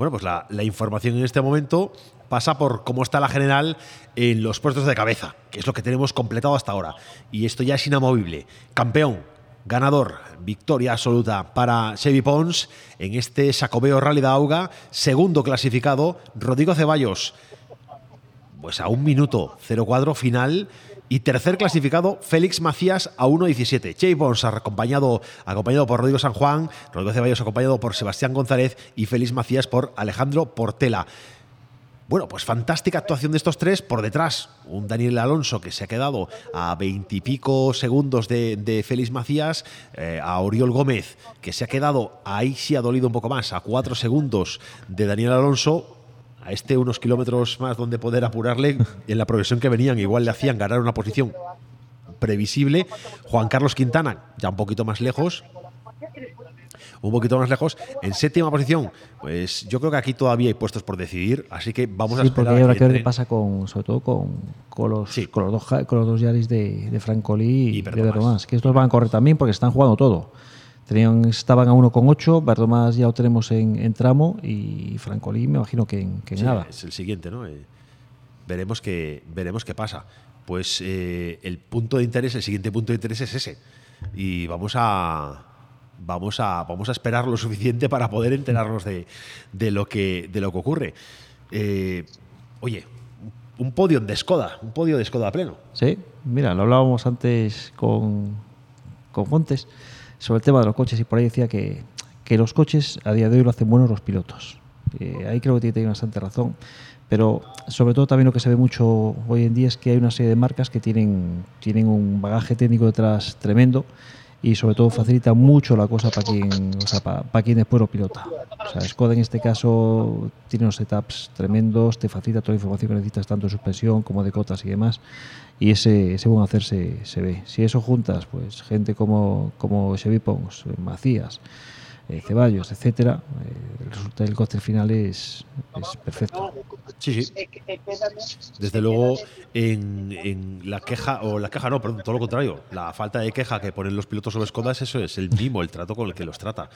Bueno, pues la, información en este momento pasa por cómo está la general en los puestos de cabeza, que es lo que tenemos completado hasta ahora. Y esto ya es inamovible. Campeón, ganador, victoria absoluta para Chevy Pons en este Sacobeo Rally de Auga. Segundo clasificado, Rodrigo Ceballos, pues a un minuto 04 final. Y tercer clasificado, Félix Macías a 1.17. Chevy Pons acompañado, acompañado por Rodrigo San Juan, Rodrigo Ceballos acompañado por Sebastián González y Félix Macías por Alejandro Portela. Bueno, pues fantástica actuación de estos tres. Por detrás, un Daniel Alonso que se ha quedado a veintipico segundos de, de Félix Macías, eh, a Oriol Gómez que se ha quedado, ahí sí ha dolido un poco más, a cuatro segundos de Daniel Alonso. A este unos kilómetros más donde poder apurarle, (laughs) en la progresión que venían, igual le hacían ganar una posición previsible. Juan Carlos Quintana, ya un poquito más lejos, un poquito más lejos. En séptima posición, pues yo creo que aquí todavía hay puestos por decidir, así que vamos a Sí, esperar. porque que ver qué pasa con, sobre todo con, con los, con los dos con los dos Yaris de, de Francolí y, de Verdomás, que estos van a correr también porque están jugando todo. Tenían, estaban a 1,8, Verdomás ya lo tenemos en, en tramo y Francolí me imagino que en, que Sí, nada. Es el siguiente, ¿no? Eh, veremos qué veremos qué pasa. Pues eh, el punto de interés, el siguiente punto de interés es ese. Y vamos a vamos a vamos a esperar lo suficiente para poder enterarnos de, de lo que de lo que ocurre. Eh, oye, un podio de Skoda, un podio de Skoda pleno. Sí, mira, lo hablábamos antes con, con Fontes sobre el tema de los coches y por ahí decía que, que los coches a día de hoy lo hacen buenos los pilotos. Eh, ahí creo que tiene, bastante razón. pero sobre todo también lo que se ve mucho hoy en día es que hay una serie de marcas que tienen, tienen un bagaje técnico detrás tremendo y sobre todo facilita mucho la cosa para quien, o sea, para, para quien después lo pilota. O sea, Skoda en este caso tiene unos setups tremendos, te facilita toda la información que necesitas tanto de suspensión como de cotas y demás y ese, ese buen hacer se, se ve. Si eso juntas, pues gente como, como Chevy Pons, Macías, eh, Ceballos, etcétera, eh, el resultado del coste final es, es perfecto. Sí, sí. Desde luego, en, en la queja, o la queja no, perdón, todo lo contrario, la falta de queja que ponen los pilotos sobre Skoda, eso es el mimo, el trato con el que los trata.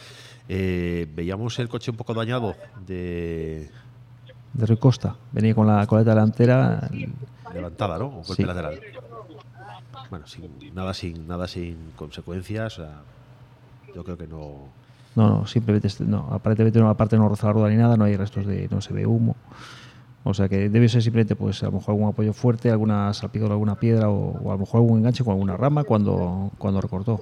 Eh, veíamos el coche un poco dañado de De Rui Costa, venía con la coleta delantera. Levantada, ¿no? Un golpe Sí. lateral. Bueno, sin, nada, sin, nada sin consecuencias. o sea, yo creo que no. No, no, simplemente, este- no, aparentemente no, aparte no roza la rueda ni nada, no hay restos de, no se ve humo. O sea que debe ser simplemente, pues a lo mejor algún apoyo fuerte, alguna salpicón, alguna piedra o, o a lo mejor algún enganche con alguna rama cuando, cuando recortó.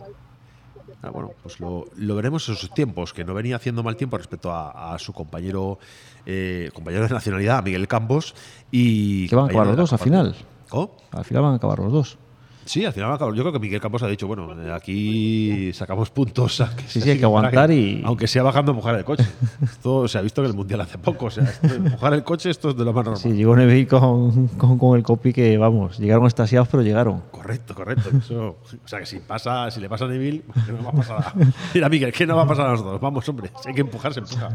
Ah, bueno, pues lo, lo veremos en sus tiempos, que no venía haciendo mal tiempo respecto a, a su compañero eh, compañero de nacionalidad, Miguel Campos. Y Que van a acabar los dos al final. ¿Cómo? Al final van a acabar los dos. Sí, al final. Yo creo que Miguel Campos ha dicho, bueno, eh, aquí sacamos puntos. (laughs) a Sí, sí, hay que aguantar y- Aunque sea bajando a empujar el coche. Esto se ha visto en el Mundial hace poco. O sea, esto empujar el coche, esto es de lo más normal. Sí, llegó Neville con, con, con el copy que, vamos, llegaron estasiados, pero llegaron. Correcto, correcto. Eso, o sea, que si pasa, si le pasa a Neville, que no va a pasar a, Mira, Miguel, ¿qué no va a pasar a nosotros? Vamos, hombre, si hay que empujar, se empuja.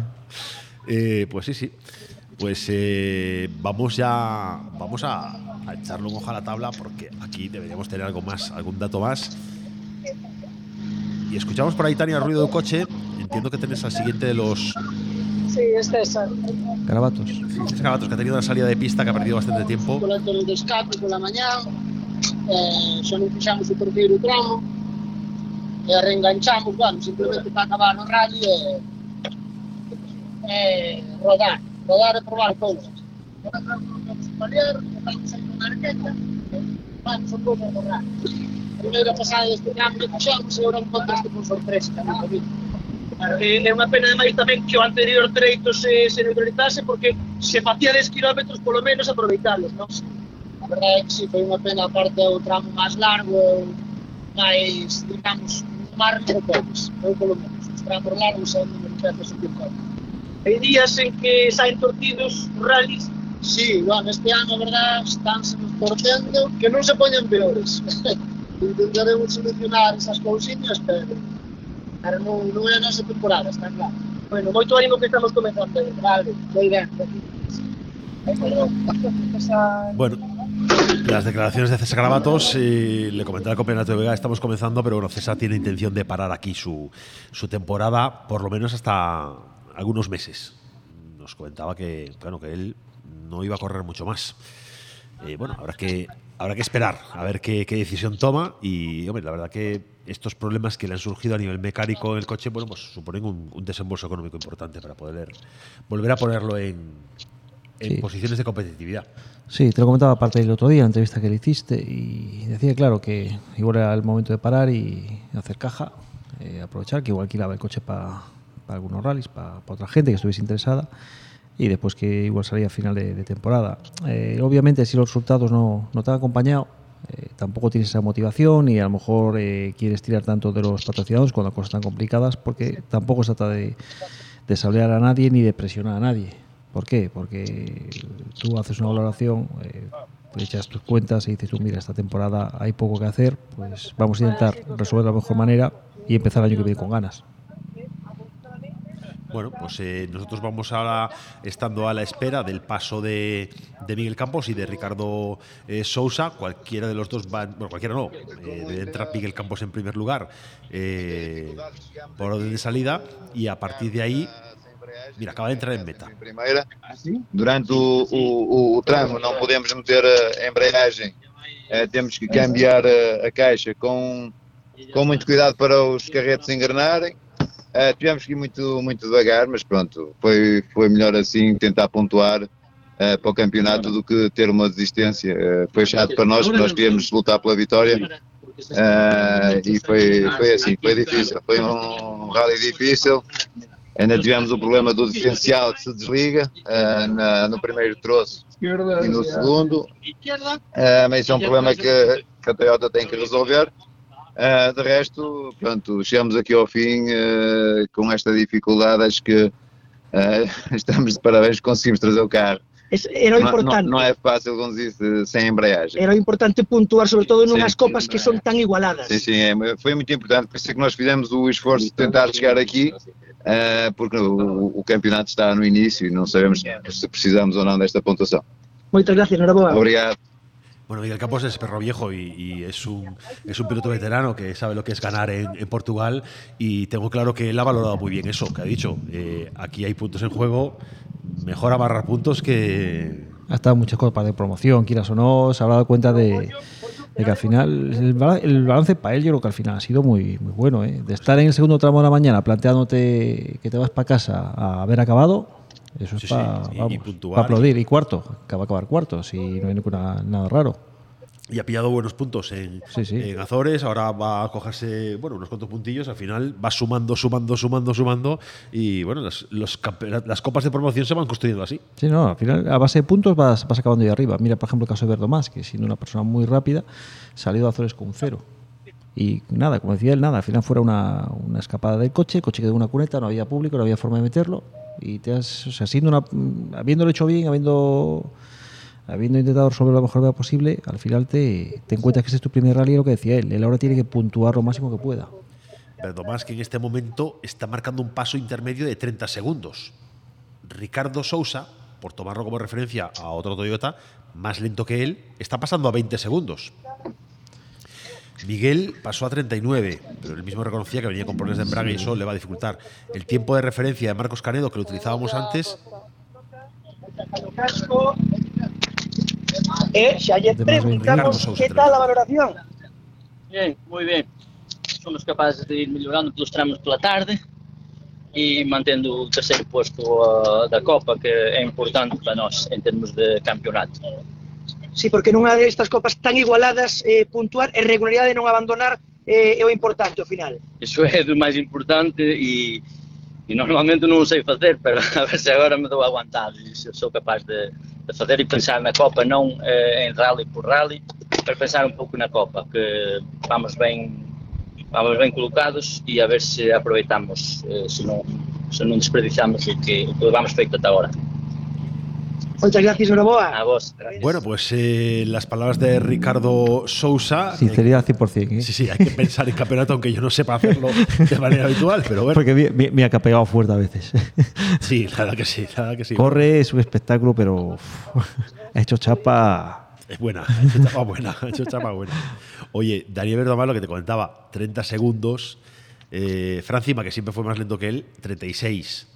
Eh, pues sí, sí. Pues eh, vamos ya vamos a, a echarle un ojo a la tabla porque aquí deberíamos tener algo más, algún dato más. Y escuchamos por ahí, Tania, ruido de coche. Entiendo que tenés al siguiente de los Sí, es César. Garabatos. escarabatos que ha tenido una salida de pista que ha perdido bastante tiempo. Colector de escape pola mañá, eh, non fixamos o terceiro tramo, e reenganchamos, bueno, simplemente para acabar o rally e, e rodar, poder probar cousas. Por exemplo, vamos paliar, estamos aí unha arqueta, vamos un pouco no A Primeira pasada deste cambio que xamos e agora encontraste con sorpresa tamén, David. Eh, é unha pena ademais tamén que o anterior treito se, se neutralizase porque se facíades kilómetros polo menos aproveitalos, non? A verdade é que si, sí, foi unha pena aparte o tramo máis largo, máis, digamos, mar de eu polo menos, os tramos largos son moi peces o que comes. Hai días en que saen torcidos os rallies Sí, bueno, este ano, a verdade, estánse nos torcendo que non se poñen peores. (laughs) Intentaremos solucionar esas cousiñas, pero, pero non, non é a nosa temporada, está claro. Bueno, moito ánimo que estamos comenzando. Vale, moi ben. Bueno, las declaraciones de César Gravatos, eh, le comenté al campeonato de Vega, estamos comenzando, pero bueno, César tiene intención de parar aquí su, su temporada, por lo menos hasta algunos meses. Nos comentaba que, bueno, que él no iba a correr mucho más. Eh, bueno, habrá que, habrá que esperar a ver qué, qué decisión toma y, hombre, la verdad que estos problemas que le han surgido a nivel mecánico en el coche, bueno, pues suponen un, un desembolso económico importante para poder volver a ponerlo en, en Sí. posiciones de competitividad. Sí, te lo comentaba aparte el otro día, la entrevista que le hiciste, y decía, claro, que igual era el momento de parar y hacer caja, eh, aprovechar, que igual alquilaba el coche para algunos rallies, para otra gente que estuviese interesada, y después que igual salía a final de, de temporada. Eh, obviamente, si los resultados no, no te han acompañado, eh, tampoco tienes esa motivación y a lo mejor eh, quieres tirar tanto de los patrocinados cuando cosas tan complicadas, porque tampoco se trata de, de sablear a nadie ni de presionar a nadie. ¿Por qué? Porque tú haces una valoración, eh, echas tus cuentas y dices tú, mira, esta temporada hay poco que hacer, pues vamos a intentar resolver de la mejor manera y empezar el año que viene con ganas. Bueno, pues eh, nosotros vamos ahora estando a la espera del paso de, de Miguel Campos y de Ricardo eh, Sousa. Cualquiera de los dos va, bueno, cualquiera no, eh, debe entrar Miguel Campos en primer lugar eh, por orden de salida y a partir de ahí, mira, acaba de entrar en meta. primeira. Durante o, o, o tramo não podemos meter a embreagem, eh, temos que cambiar eh, a caixa com, com muito cuidado para os carretos engrenarem. Eh, tivemos que ir muito, muito devagar, mas pronto, foi, foi melhor assim tentar pontuar eh, para o campeonato do que ter uma desistência. Eh, foi chato para nós, porque nós queríamos lutar pela vitória. E foi, foi assim, foi difícil. Foi um rally difícil. Ainda tivemos o problema do diferencial que se desliga eh, na- no primeiro troço. e no segundo. Eh, mas isso é um problema que, que a Toyota tem que resolver. Eh, de resto, pronto, chegamos aqui ao fim eh, com esta dificuldade. Acho que eh, (laughs) estamos de parabéns, conseguimos trazer o carro. Era o importante. É fácil conduzir se- sem embreagem. Era importante puntuar, sobre todo numas Sim. copas que son tan igualadas. Sim, sim, é, foi muito importante, por isso é que nós fizemos o esforço de tentar chegar aqui, eh, porque o, o campeonato está no início e não sabemos se precisamos ou não desta pontuação. Moitas gracias, enhorabuena. Obrigado. Bueno, Miguel Campos es perro viejo y, es, un, es un piloto veterano que sabe lo que es ganar en, Portugal y tengo claro que él ha valorado muy bien eso, que ha dicho, eh, aquí hay puntos en juego, mejor amarrar puntos que... Ha estado muchas cosas de promoción, quieras o no, se habrá dado cuenta de, que al final, el, bala- el balance para él yo creo que al final ha sido muy, muy bueno. ¿eh? De estar en el segundo tramo de la mañana planteándote que te vas para casa a haber acabado, eso es Sí, sí, para y- puntuar aplaudir. Y cuarto, que va a acabar cuarto, si no hay ninguna, nada raro. Y ha pillado buenos puntos en, en Azores, ahora va a cogerse bueno, unos cuantos puntillos, al final va sumando, sumando, sumando, sumando y bueno, las, los las copas de promoción se van construyendo así. Sí, no, al final a base de puntos vas, vas acabando ahí arriba. Mira, por ejemplo, el caso de Verdomás, que siendo una persona muy rápida, salió de Azores con cero. Y nada, como decía él, nada, al final fuera una, una escapada del coche, el coche quedó en una cuneta, no había público, no había forma de meterlo. Y te has, siendo una, habiéndolo hecho bien, habiendo, habiendo intentado resolver lo mejor posible, al final te, te encuentras que ese es tu primer rally, lo que decía él. Él ahora tiene que puntuar lo máximo que pueda. Pero más que en este momento está marcando un paso intermedio de 30 segundos. Ricardo Sousa, por tomarlo como referencia a otro Toyota, más lento que él, está pasando a 20 segundos. Miguel pasó a 39, pero él mismo reconocía que venía con problemas de embrague y eso le va a dificultar. El tiempo de referencia de Marcos Canedo, que lo utilizábamos antes, E xa lle De preguntamos Ricardo que tal a valoración. Bien, moi ben. Somos capaces de ir mellorando pelos tramos pela tarde e mantendo o terceiro posto ah, da Copa, que é importante para nós en termos de campeonato. Sí, porque nunha destas copas tan igualadas eh, puntuar e regularidade de non abandonar eh, é o importante ao final. Iso é do máis importante e, e normalmente non o sei facer, pero (laughs) a ver se agora me dou aguantado e se sou capaz de, de fazer e pensar na Copa non eh, en rally por rally, pero pensar un pouco na Copa, que vamos ben vamos ben colocados e a ver se aproveitamos, eh, se non se non desperdiciamos o que, o que vamos feito ata agora. Moitas gracias, enhoraboa. A vos. bueno, pues eh, las palabras de Ricardo Sousa. Sinceridad 100%. ¿eh? Sí, sí, hay que pensar en campeonato, aunque yo no sepa hacerlo de manera habitual, pero bueno. Porque me, me- me ha capegado fuerte a veces. Sí, la verdad que sí, la verdad que sí. Corre, es un espectáculo, pero ha hecho chapa. Es buena, ha hecho chapa buena, ha hecho chapa buena. Oye, Daniel Verdomar, lo que te comentaba, 30 segundos. Eh, Fran Cima, que siempre fue más lento que él, 36.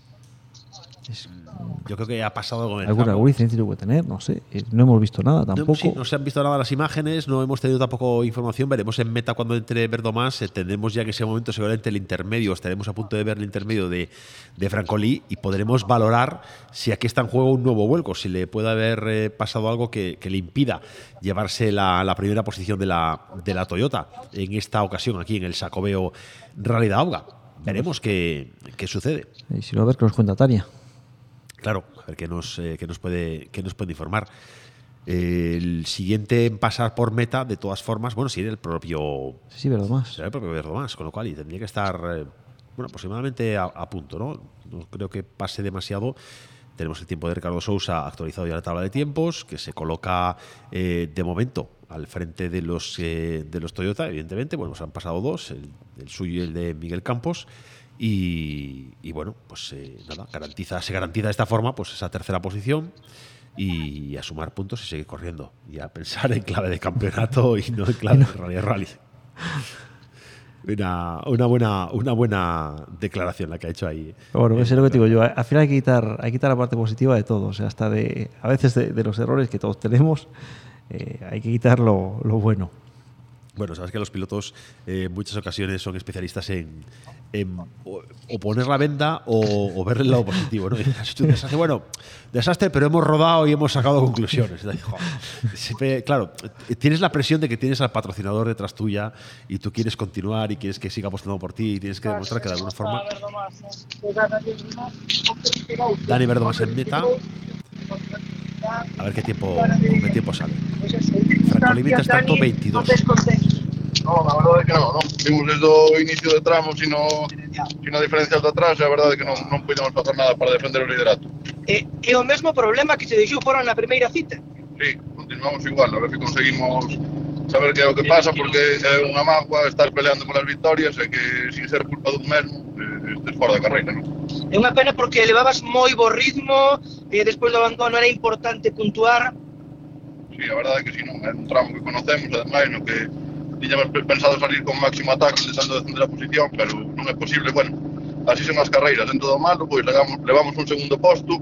Yo creo que ha pasado con el Alguna, incidencia tuvo que tener, no sé. Eh, No hemos visto nada No, tampoco. sí, no se han visto nada las imágenes, no hemos tenido tampoco información. Veremos en meta cuando entre Verdomás. eh, Tendremos ya en ese momento seguramente el intermedio. Estaremos a punto de ver el intermedio de, de Francolí y podremos valorar si aquí está en juego un nuevo vuelco, si le puede haber eh, pasado algo que, que le impida llevarse la, la primera posición de la, de la Toyota en esta ocasión aquí en el Sacobeo Rally de Auga. Veremos qué, qué sucede. Y si no, a ver qué nos cuenta Tania. Claro, a ver qué nos, eh, qué nos, puede, qué nos puede informar. El siguiente en pasar por meta, de todas formas, bueno, sería el propio. Sí, Verdomás. Será el propio Verdomás, con lo cual y tendría que estar, eh, bueno, aproximadamente a, a punto, ¿no? No creo que pase demasiado. Tenemos el tiempo de Ricardo Sousa actualizado ya en la tabla de tiempos, que se coloca eh, de momento al frente de los eh, de los Toyota, evidentemente. Bueno, se han pasado dos, el, el suyo y el de Miguel Campos. Y, y bueno, pues eh, nada, garantiza, se garantiza de esta forma pues esa tercera posición y a sumar puntos y seguir corriendo. Y a pensar en clave de campeonato y no en clave de rally. rally. Una, una, buena, una buena declaración la que ha hecho ahí. Bueno, eso es lo que digo yo. Al final hay que quitar, hay que quitar la parte positiva de todo. O sea, hasta de, a veces de, de los errores que todos tenemos, eh, hay que quitar lo, lo bueno. Bueno, sabes que los pilotos eh, en muchas ocasiones son especialistas en, en o, o poner la venda o, o ver el lado positivo. ¿no? Y (laughs) has hecho un desastre. Bueno, desastre, pero hemos rodado y hemos sacado conclusiones. (laughs) Siempre, claro, tienes la presión de que tienes al patrocinador detrás tuya y tú quieres continuar y quieres que siga apostando por ti y tienes que demostrar que de alguna forma Dani Verdomás en meta. A ver qué tiempo, con qué tiempo sale. Francolí, mientras tanto, 22. No, la verdade é que non, non. Vimos desde o inicio de tramo sino, sino diferencial de atrás e a verdade é que non, non pudemos facer nada para defender o liderato. E, e o mesmo problema que se deixou fora na primeira cita. Sí, continuamos igual, a ver se conseguimos saber que é o que pasa porque é unha mágoa estar peleando polas victorias e que sin ser culpa dun mesmo eh, estes fora da carreira, non? É unha pena porque levabas moi bo ritmo e despois do abandono era importante puntuar. Sí, a verdade é que si sí, non, é un tramo que conocemos, ademais, no que tiñamos pensado salir con máximo ataque intentando defender a posición, pero non é posible, bueno, así son as carreiras, en todo malo, pois levamos, levamos un segundo posto,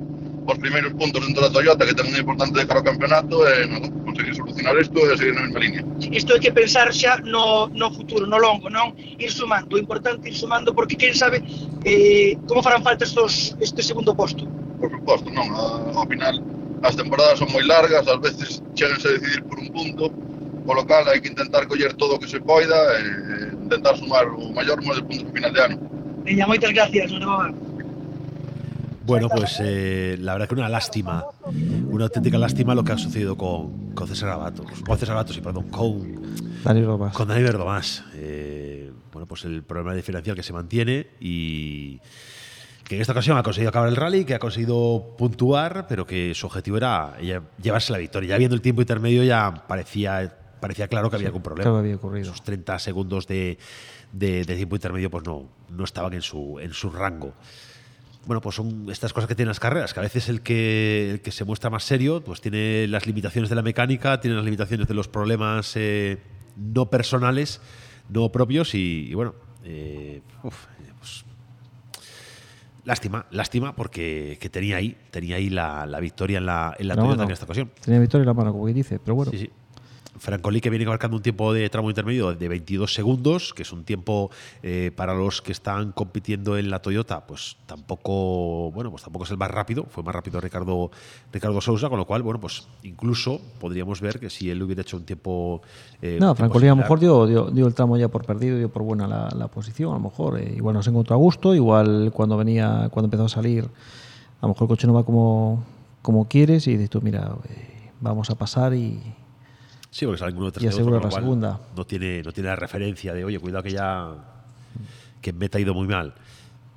os primeiros puntos dentro da Toyota que tamén é importante de cara ao campeonato e nada, conseguir solucionar isto e seguir na mesma liña. Isto hai que pensar xa no, no futuro, no longo, non? Ir sumando, o importante ir sumando porque quen sabe eh, como farán falta estos, este segundo posto. Por suposto, non, ao final as temporadas son moi largas, ás veces cheganse a decidir por un punto, polo cal hai que intentar coller todo o que se poida e intentar sumar o maior número de puntos no final de ano. Veña, moitas gracias, Manuel. Bueno, pues eh, la verdad que una lástima, una auténtica lástima lo que ha sucedido con, con César Abatos, con César Abatos, sí, perdón, con Dani Robas. Con Dani Verdomás. Eh, bueno, pues el problema diferencial que se mantiene y que en esta ocasión ha conseguido acabar el rally, que ha conseguido puntuar, pero que su objetivo era llevarse la victoria. Ya viendo el tiempo intermedio ya parecía, parecía claro que había Sí, algún problema. claro había ocurrido. Esos 30 segundos de, de- de tiempo intermedio pues no, no estaban en su, en su rango. Bueno, pues son estas cosas que tienen las carreras, que a veces el que, el que se muestra más serio, pues tiene las limitaciones de la mecánica, tiene las limitaciones de los problemas eh, no personales, no propios y, y bueno, eh, uf, pues, lástima, lástima porque que tenía ahí, tenía ahí la, la victoria en la, en la No, Toyota en esta ocasión. Tenía victoria en la mano, como quien dice, pero bueno. Sí, sí. Francolí que viene marcando un tiempo de tramo intermedio de 22 segundos, que es un tiempo eh, para los que están compitiendo en la Toyota, pues tampoco, bueno, pues tampoco es el más rápido, fue más rápido Ricardo, Ricardo Sousa, con lo cual, bueno, pues incluso podríamos ver que si él hubiera hecho un tiempo... eh, No, Francolí a lo mejor dio, dio, dio el tramo ya por perdido, dio por buena la, la posición, a lo mejor. eh, igual no se encontró a gusto, igual cuando venía, cuando empezó a salir, a lo mejor el coche no va como, como quieres y dices tú, mira, vamos a pasar y, Sí, porque sale uno detrás y otro, asegura la cual segunda. No tiene, no tiene la referencia de, oye, cuidado que ya. que en meta ha ido muy mal.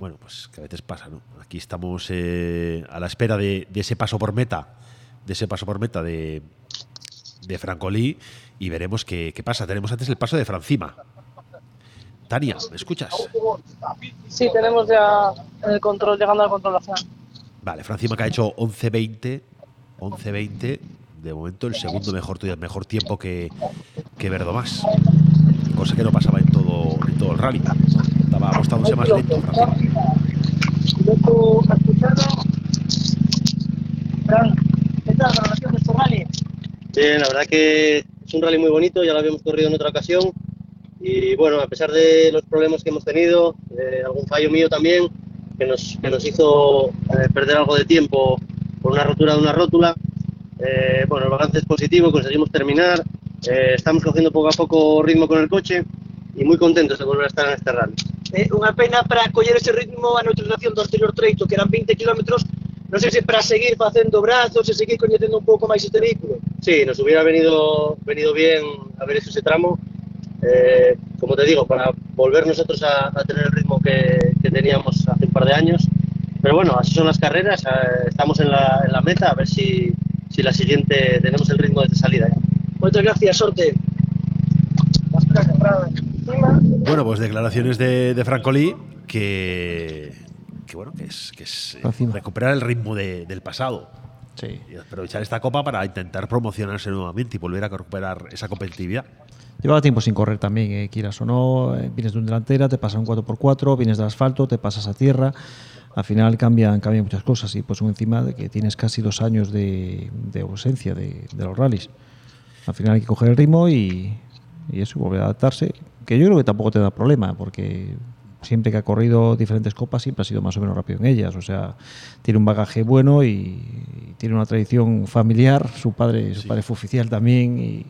Bueno, pues que a veces pasa, ¿no? Aquí estamos eh, a la espera de, de ese paso por meta, de ese paso por meta de, de Francolí y veremos qué, qué pasa. Tenemos antes el paso de Francima. Tania, ¿me escuchas? Sí, tenemos ya el control, llegando al control. Vale, Francima que ha hecho 11-20. 11-20. De momento el segundo mejor, mejor tiempo que, que Verdomás. Cosa que no pasaba en todo, en todo el rally. Estaba apostándose más lento. ¿qué tal la valoración de este rally? Bien, la verdad que es un rally muy bonito, ya lo habíamos corrido en otra ocasión. Y bueno, a pesar de los problemas que hemos tenido, de algún fallo mío también, que nos, que nos hizo eh, perder algo de tiempo por una rotura de una rótula, eh, bueno, el balance es positivo, conseguimos terminar, eh, estamos cogiendo poco a poco ritmo con el coche y muy contentos de volver a estar en este rally. Eh, unha pena para coller ese ritmo a neutralización do anterior treito, que eran 20 km, non sei se para seguir facendo brazos e seguir coñecendo un pouco máis este vehículo. Sí, nos hubiera venido, venido bien haber hecho ese tramo, eh, como te digo, para volver nosotros a, a tener el ritmo que, que teníamos hace un par de años. Pero bueno, así son las carreras, eh, estamos en la, en la meta, a ver si, si la siguiente tenemos el ritmo de salida. ya. Moitas gracias, sorte. Bueno, pues declaraciones de, de Francolí que, que bueno, que es, que es eh, recuperar el ritmo de- del pasado. Sí. Y aprovechar esta copa para intentar promocionarse nuevamente y volver a recuperar esa competitividad. Llevaba tiempo sin correr también, eh, quieras o no. eh, vienes de un delantera, te pasa un 4x4, vienes del asfalto, te pasas a tierra. Al final cambian, cambian muchas cosas y pues encima de que tienes casi dos años de, de ausencia de, de los rallies. Al final hay que coger el ritmo y, y eso, volver a adaptarse. Que yo creo que tampoco te da problema porque siempre que ha corrido diferentes copas siempre ha sido más o menos rápido en ellas. O sea, tiene un bagaje bueno y, y tiene una tradición familiar. Su padre, su padre fue oficial también y,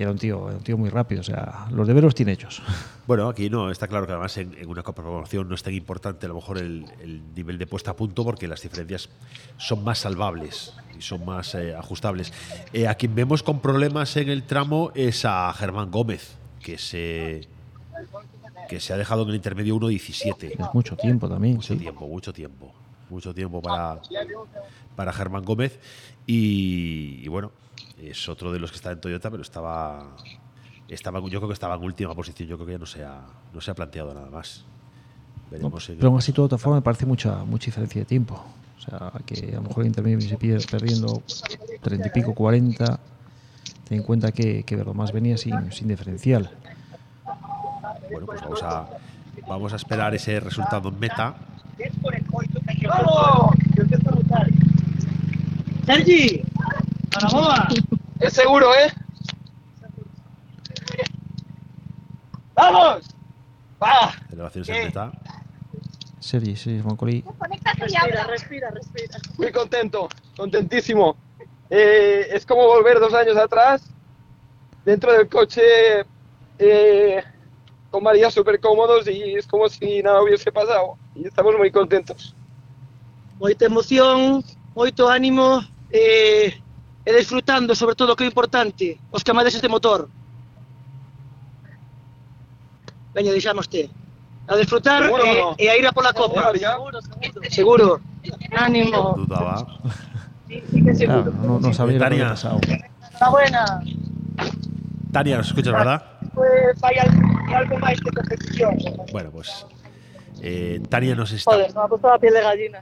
y era un tío, era un tío muy rápido, o sea, los deberes los tiene hechos. (laughs) Bueno, aquí no, está claro que además en, en una Copa Promoción no es tan importante a lo mejor el, el nivel de puesta a punto porque las diferencias son más salvables y son más eh, ajustables. Eh, a quien vemos con problemas en el tramo es a Germán Gómez, que se, que se ha dejado en el intermedio 1.17. Es mucho tiempo también. Mucho tiempo, mucho tiempo. Mucho tiempo para, para Germán Gómez. Y, y bueno, es otro de los que está en Toyota, pero estaba, estaba. Yo creo que estaba en última posición. Yo creo que ya no se ha, no se ha planteado nada más. Veremos en- Pero aún así, de otra forma, me parece mucha, mucha diferencia de tiempo. O sea, que a lo mejor el intermedio se pierde perdiendo 30 y pico, 40. Ten en cuenta que, que más venía sin, sin diferencial. Bueno, pues vamos a, vamos a esperar ese resultado en meta. ¡Vamos! Sergi, a la. Es seguro, ¿eh? ¡Vamos! ¡Va! Elevaciones en meta. Sergi, sí, Moncolí. Respira, respira, respira. Muy contento, contentísimo. Eh, es como volver dos años atrás, dentro del coche, eh, con María súper cómodos y es como si nada hubiese pasado. Y estamos muy contentos. Moita emoción, moito ánimo e, e disfrutando sobre todo que é importante, os que amades este motor. Veña. A disfrutar Seguro, e, no? e a ir a pola copa. Seguro, Seguro. Ánimo. Dudaba. No, no sabía lo que había Tania. pasado. Enhorabuena. Tania, nos escuchas, ¿verdad? Pues algo máis que competición. Bueno, pues eh, Tania nos está. Joder, me ha puesto la piel de gallina.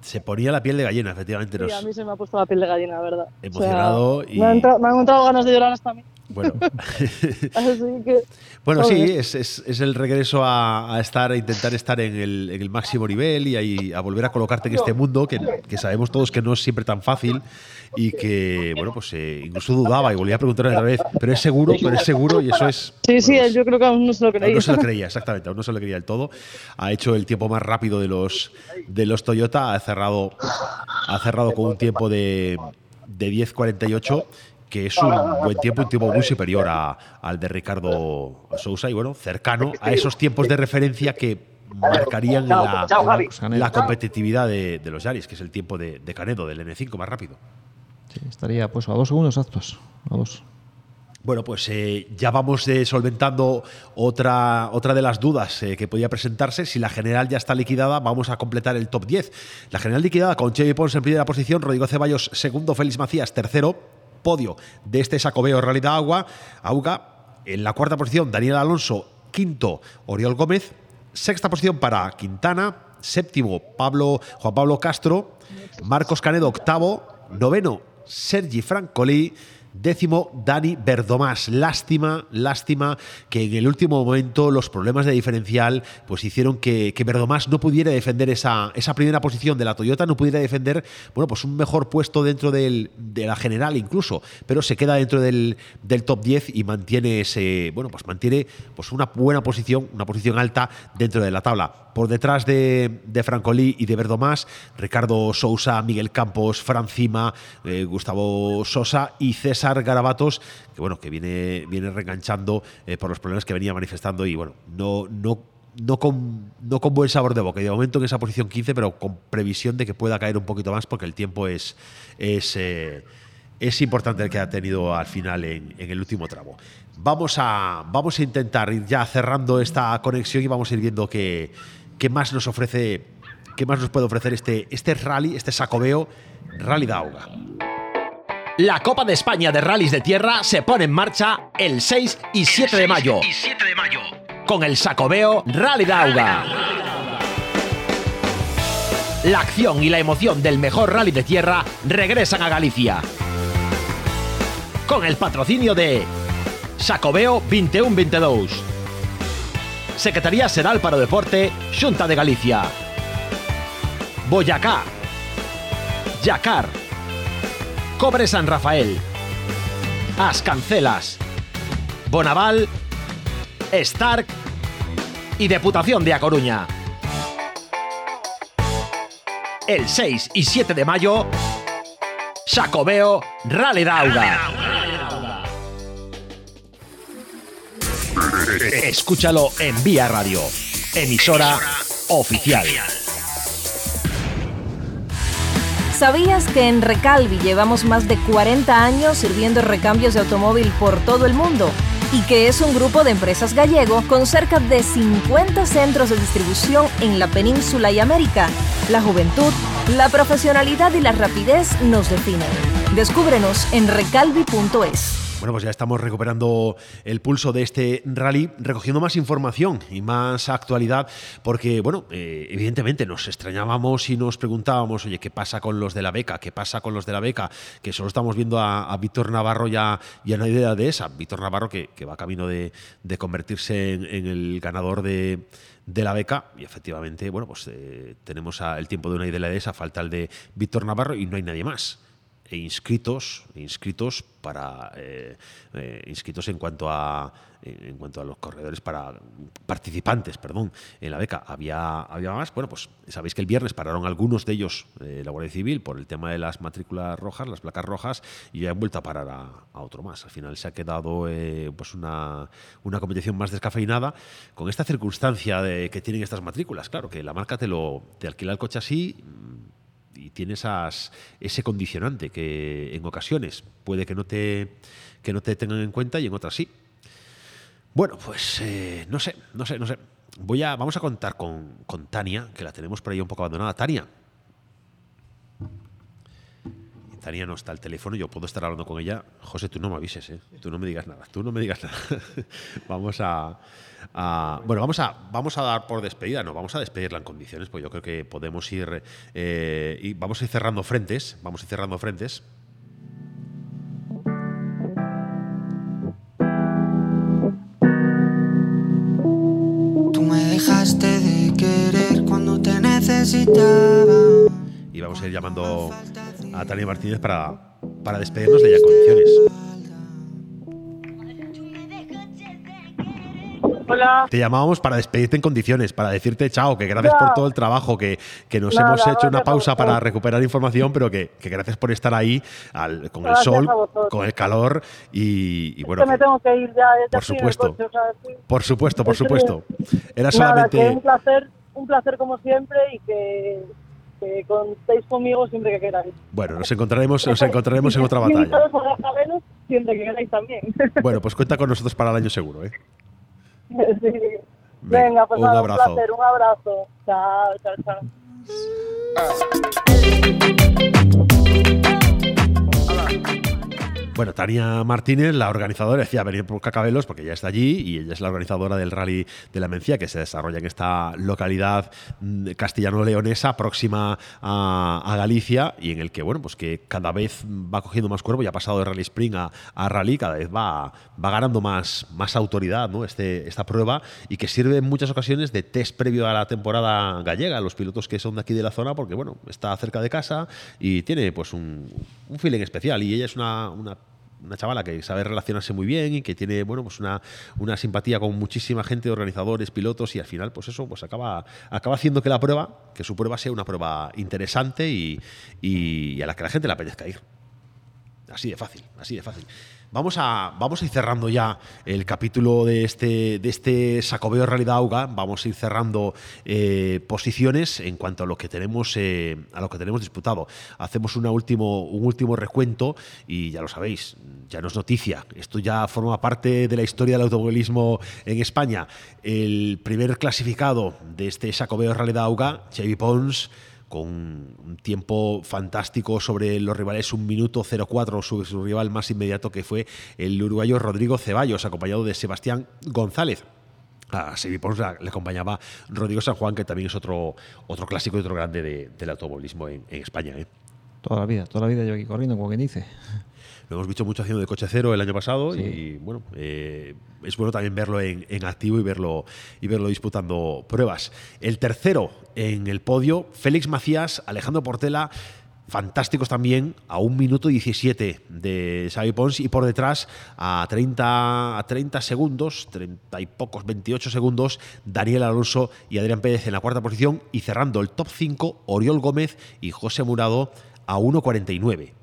Se ponía la piel de gallina, efectivamente. Sí, Nos, a mí se me ha puesto la piel de gallina, la verdad. O sea, Emocionado y- Me han, entrado, ganas de llorar hasta a mí. Bueno. (laughs) Así que. Bueno, sí, es, es- es el regreso a, a estar, a intentar estar en el, en el máximo nivel y ahí a volver a colocarte en este mundo que, que sabemos todos que no es siempre tan fácil y que, bueno, pues eh, incluso dudaba y volvía a preguntarle otra vez, pero es seguro, pero es seguro y eso es. Sí, sí, yo creo que aún no se lo Aún creía. no se lo creía, exactamente, aún no se lo creía del todo. Ha hecho el tiempo más rápido de los, de los Toyota, ha cerrado, ha cerrado con un tiempo de, de 10.48, que es un buen tiempo, un tiempo muy superior a- al de Ricardo Sousa y bueno, cercano a esos tiempos de referencia que marcarían la, Chao, Javi. la competitividad de, de los Yaris, que es el tiempo de, de Canedo, del N5 más rápido. Estaría pues a dos segundos exactos. A dos. Bueno, pues eh, ya vamos eh, solventando otra, otra de las dudas eh, que podía presentarse. Si la general ya está liquidada, vamos a completar el top 10. La general liquidada con Chevy Pons en primera posición, Rodrigo Ceballos segundo, Félix Macías tercero, podio de este sacobeo Realidad Agua, Auga. En la cuarta posición, Daniel Alonso, quinto, Oriol Gómez, sexta posición para Quintana, séptimo, Pablo, Juan Pablo Castro, Marcos Canedo, octavo, noveno, Sergi Francolí, décimo, Dani Verdomás. Lástima, lástima que en el último momento los problemas de diferencial pues hicieron que, Verdomás no pudiera defender esa, esa primera posición de la Toyota, no pudiera defender bueno, pues un mejor puesto dentro del- de la general incluso, pero se queda dentro del, del top 10 y mantiene ese, bueno, pues mantiene pues una buena posición, una posición alta dentro de la tabla. Por detrás de, de Francolí y de Verdomás, Ricardo Sousa, Miguel Campos, Francima, eh, Gustavo Sosa y César Garabatos, que bueno, que viene, viene reenganchando eh, por los problemas que venía manifestando y bueno, no, no, no, con, no con buen sabor de boca. Y de momento en esa posición 15, pero con previsión de que pueda caer un poquito más porque el tiempo es, es, eh, es importante el que ha tenido al final en, en el último tramo. Vamos a, vamos a intentar ir ya cerrando esta conexión y vamos a ir viendo qué, qué más nos ofrece, qué más nos puede ofrecer este, este rally, este sacobeo, Rally Dauga. La Copa de España de Rallys de Tierra se pone en marcha el 6 y 7 de mayo. Con el Sacobeo Rally Dauga. La acción y la emoción del mejor rally de tierra regresan a Galicia. Con el patrocinio de Sacobeo 21-22. Secretaría Xeral para Deporte, Xunta de Galicia. Boyacá. Yacar. Cobre San Rafael. As Cancelas. Bonaval. Stark. Y Deputación de A Coruña. El 6 y 7 de mayo. Sacobeo Rally Dauga. (laughs) Escúchalo en Vía Radio, emisora oficial. ¿Sabías que en Recalvi llevamos más de 40 años sirviendo recambios de automóvil por todo el mundo? Y que es un grupo de empresas gallego con cerca de 50 centros de distribución en la península y América. La juventud, la profesionalidad y la rapidez nos definen. Descúbrenos en recalvi.es. Bueno, pues ya estamos recuperando el pulso de este rally, recogiendo más información y más actualidad, porque, bueno, eh, evidentemente nos extrañábamos y nos preguntábamos, oye, ¿qué pasa con los de la beca? ¿Qué pasa con los de la beca? Que solo estamos viendo a, Víctor Navarro ya, ya no hay idea de esa. Víctor Navarro que, que va camino de, convertirse en, el ganador de, la beca y efectivamente, bueno, pues eh, tenemos a- el tiempo de una idea de esa, falta el de Víctor Navarro y no hay nadie más. E inscritos, inscritos para eh, eh, inscritos en cuanto a en cuanto a los corredores para participantes, perdón, en la beca había había más. Bueno, pues sabéis que el viernes pararon algunos de ellos eh, la Guardia Civil por el tema de las matrículas rojas, las placas rojas y ya han vuelto a parar a, otro más. Al final se ha quedado eh, pues una, una competición más descafeinada con esta circunstancia de que tienen estas matrículas. Claro, que la marca te lo te alquila el coche así tiene esas, ese condicionante que en ocasiones puede que no te que no te tengan en cuenta y en otras sí. Bueno, pues eh, no sé, no sé, no sé. Voy a, vamos a contar con, con Tania, que la tenemos por ahí un poco abandonada. Tania. Tania no está al teléfono, yo puedo estar hablando con ella. José, tú no me avises, ¿eh? Tú no me digas nada, tú no me digas nada. (laughs) vamos a, a- Bueno, vamos a, vamos a dar por despedida, no, vamos a despedirla en condiciones, pues yo creo que podemos ir... eh, y vamos a ir cerrando frentes, vamos a ir cerrando frentes. Tú me dejaste de querer cuando te necesitaba. Y vamos a ir llamando a Tania Martínez para, para despedirnos de ella condiciones. Hola. Te llamábamos para despedirte en condiciones, para decirte chao, que gracias por todo el trabajo, que, que nos Nada, hemos hecho una pausa para recuperar información, pero que, que gracias por estar ahí al- con Gracias el sol, con el calor y, y Es bueno, que me tengo que ir ya. ya por supuesto. coche, o sea, sí. por supuesto, por Es que- supuesto. Era Nada, que solamente... un placer, un placer como siempre y que, que contéis conmigo siempre que queráis. Bueno, nos encontraremos, nos encontraremos en otra (laughs) batalla. siempre que queráis también. (laughs) Bueno, pues cuenta con nosotros para el año seguro, ¿eh? Sí. Venga, pues un nada, abrazo. un placer, un abrazo. Chao, chao, chao. Bueno, Tania Martínez, la organizadora, decía venir por Cacabelos porque ella está allí y ella es la organizadora del Rally de la Mencía que se desarrolla en esta localidad mm, castellano-leonesa próxima a, a Galicia y en el que, bueno, pues que cada vez va cogiendo más cuerpo, ya ha pasado de Rally Spring a, a Rally, cada vez va, va ganando más, más autoridad ¿no? este, esta prueba y que sirve en muchas ocasiones de test previo a la temporada gallega, los pilotos que son de aquí de la zona, porque, bueno, está cerca de casa y tiene pues un, un feeling especial y ella es una, una una chavala que sabe relacionarse muy bien y que tiene bueno pues una, una simpatía con muchísima gente, organizadores, pilotos y al final pues eso pues acaba, acaba haciendo que la prueba, que su prueba sea una prueba interesante y, y a la que la gente le apetezca ir. Así de fácil, así de fácil. Vamos a, vamos a ir cerrando ya el capítulo de este, de este Sacobeo Realidad Auga. Vamos a ir cerrando eh, posiciones en cuanto a lo que tenemos eh, a lo que tenemos disputado. Hacemos una último, un último recuento y ya lo sabéis, ya no es noticia. Esto ya forma parte de la historia del automovilismo en España. El primer clasificado de este Sacobeo Realidad Auga, Chevy Pons, con un tiempo fantástico sobre los rivales, un minuto 04 sobre su rival más inmediato que fue el uruguayo Rodrigo Ceballos, acompañado de Sebastián González. A Sebi le acompañaba Rodrigo San Juan, que también es otro, otro clásico y otro grande de- del automovilismo en, en España. ¿eh? Toda la vida, toda la vida yo aquí corriendo, como quien dice. Lo hemos visto mucho haciendo de coche cero el año pasado y bueno, eh, es bueno también verlo en, en activo y verlo, y verlo disputando pruebas. El tercero en el podio, Félix Macías, Alejandro Portela, fantásticos también, a un minuto 17 de Xavi Pons y por detrás a 30, a 30 segundos, 30 y pocos, 28 segundos, Daniel Alonso y Adrián Pérez en la cuarta posición y cerrando el top 5, Oriol Gómez y José Murado a 1.49.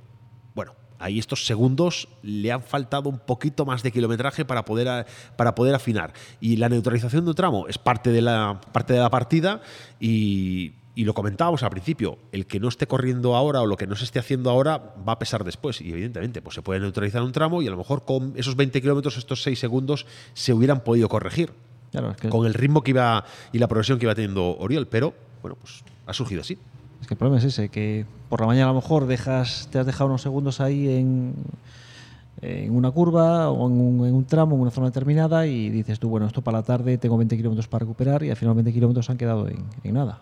Ahí estos segundos le han faltado un poquito más de kilometraje para poder, para poder afinar. Y la neutralización de un tramo es parte de la, parte de la partida y, y lo comentábamos al principio, el que no esté corriendo ahora o lo que no se esté haciendo ahora va a pesar después. Y evidentemente, pues se puede neutralizar un tramo y a lo mejor con esos 20 kilómetros, estos 6 segundos, se hubieran podido corregir. Claro, es que- Con el ritmo que iba y la progresión que iba teniendo Oriol, pero bueno, pues ha surgido así. Es que el problema es ese, que por la mañana a lo mejor dejas, te has dejado unos segundos ahí en, en una curva o en un, en un tramo, en una zona determinada y dices tú, bueno, esto para la tarde tengo 20 kilómetros para recuperar y al final 20 kilómetros han quedado en, en nada.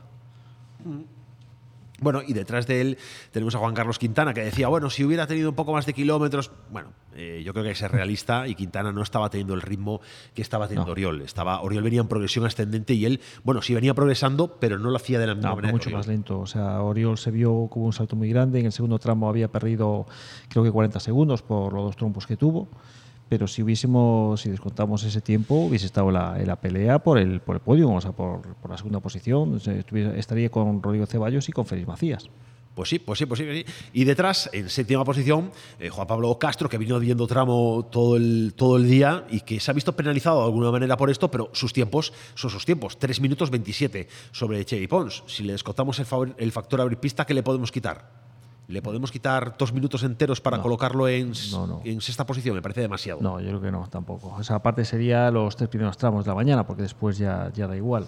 Bueno, y detrás de él tenemos a Juan Carlos Quintana, que decía, bueno, si hubiera tenido un poco más de kilómetros, bueno, eh, yo creo que hay que ser realista y Quintana no estaba teniendo el ritmo que estaba teniendo No. Oriol. Estaba, Oriol venía en progresión ascendente y él, bueno, sí venía progresando, pero no lo hacía de la misma No, manera. mucho más lento. O sea, Oriol se vio como un salto muy grande. En el segundo tramo había perdido, creo que 40 segundos por los dos trompos que tuvo. Pero si hubiésemos, si descontamos ese tiempo, hubiese estado la, en la pelea por el, por el podio, o sea, por, por la segunda posición. Estaría con Rodrigo Ceballos y con Félix Macías. Pues sí, pues sí, pues sí, pues. Y detrás, en séptima posición, eh, Juan Pablo Castro, que vino viendo tramo todo el, todo el día y que se ha visto penalizado de alguna manera por esto, pero sus tiempos son sus tiempos. 3 minutos 27 sobre Chevy Pons. Si le descontamos el, el factor abrir pista, ¿qué le podemos quitar? ¿Le podemos quitar dos minutos enteros para colocarlo en, s- en sexta posición? Me parece demasiado. No, yo creo que no, tampoco. O sea, aparte sería los tres primeros tramos de la mañana, porque después ya, ya da igual.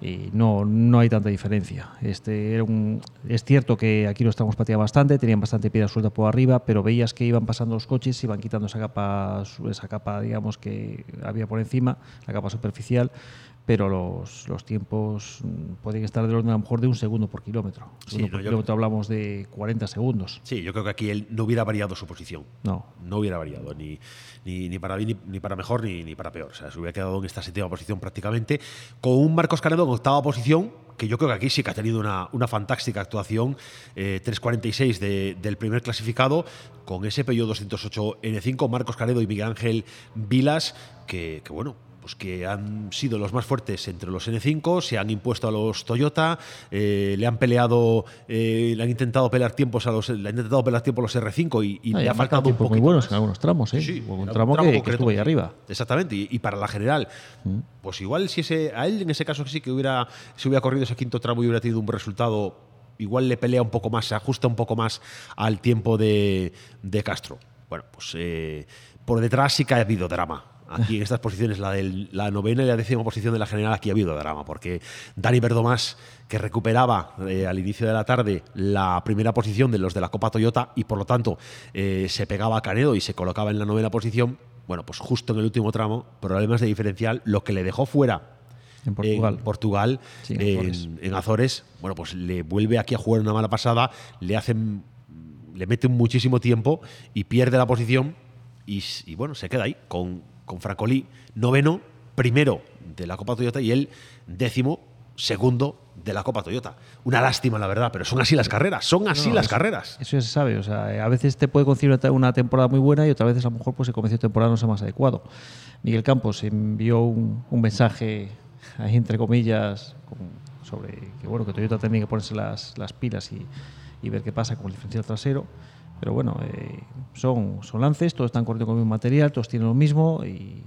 Y no, no hay tanta diferencia. Este era un, es cierto que aquí los tramos pateaban bastante, tenían bastante piedra suelta por arriba, pero veías que iban pasando los coches, iban quitando esa capa, esa capa, digamos, que había por encima, la capa superficial, pero los, los tiempos mm, podían estar del orden a lo mejor de un segundo por kilómetro. Sí, no, por kilómetro hablamos de 40 segundos. Sí, yo creo que aquí él no hubiera variado su posición. No. No hubiera variado, ni, ni, ni para bien, ni, ni para mejor, ni, ni para peor. O sea, se hubiera quedado en esta séptima posición prácticamente, con un Marcos Canedo en octava posición, que yo creo que aquí sí que ha tenido una, una fantástica actuación, eh, 3.46 de- del primer clasificado, con ese Peugeot 208 N5, Marcos Canedo y Miguel Ángel Vilas, que bueno, pues que han sido los más fuertes entre los N5, se han impuesto a los Toyota, eh, le han peleado, eh, le han intentado pelear tiempos a los, le han intentado pelear tiempo a los R5 y, y Ah, le ha faltado un poquito muy buenos más. en algunos tramos, ¿eh? Sí, un tramo, que, estuvo ahí arriba. Exactamente, y, y para la general, pues igual si ese, a él en ese caso sí que hubiera, si hubiera corrido ese quinto tramo y hubiera tenido un buen resultado, igual le pelea un poco más, se ajusta un poco más al tiempo de, de Castro. Bueno, pues eh, por detrás sí que ha habido drama. Aquí en estas posiciones, la, del, la novena y la décima posición de la general, aquí ha habido drama, porque Dani Verdomás, que recuperaba eh, al inicio de la tarde la primera posición de los de la Copa Toyota y por lo tanto eh, se pegaba a Canedo y se colocaba en la novena posición, bueno, pues justo en el último tramo, problemas de diferencial, lo que le dejó fuera En Portugal. en Portugal, Sí, en en, Azores. en Azores, bueno, pues le vuelve aquí a jugar una mala pasada, le hacen, le mete muchísimo tiempo y pierde la posición y bueno, se queda ahí con, con Francolí, noveno, primero de la Copa Toyota y él décimo, segundo de la Copa Toyota. Una lástima, la verdad, pero son así las carreras, son así No, las eso- carreras. Eso ya se sabe. O sea, a veces te puede concebir una te- una temporada muy buena y otras veces a lo mejor pues, el comienzo de temporada no sea más adecuado. Miguel Campos envió un, un mensaje, ahí entre comillas, con- sobre que bueno que Toyota tendría que ponerse las, las pilas y, y ver qué pasa con el diferencial trasero. Pero bueno, eh, son, son lances, todos están corriendo con el mismo material, todos tienen lo mismo y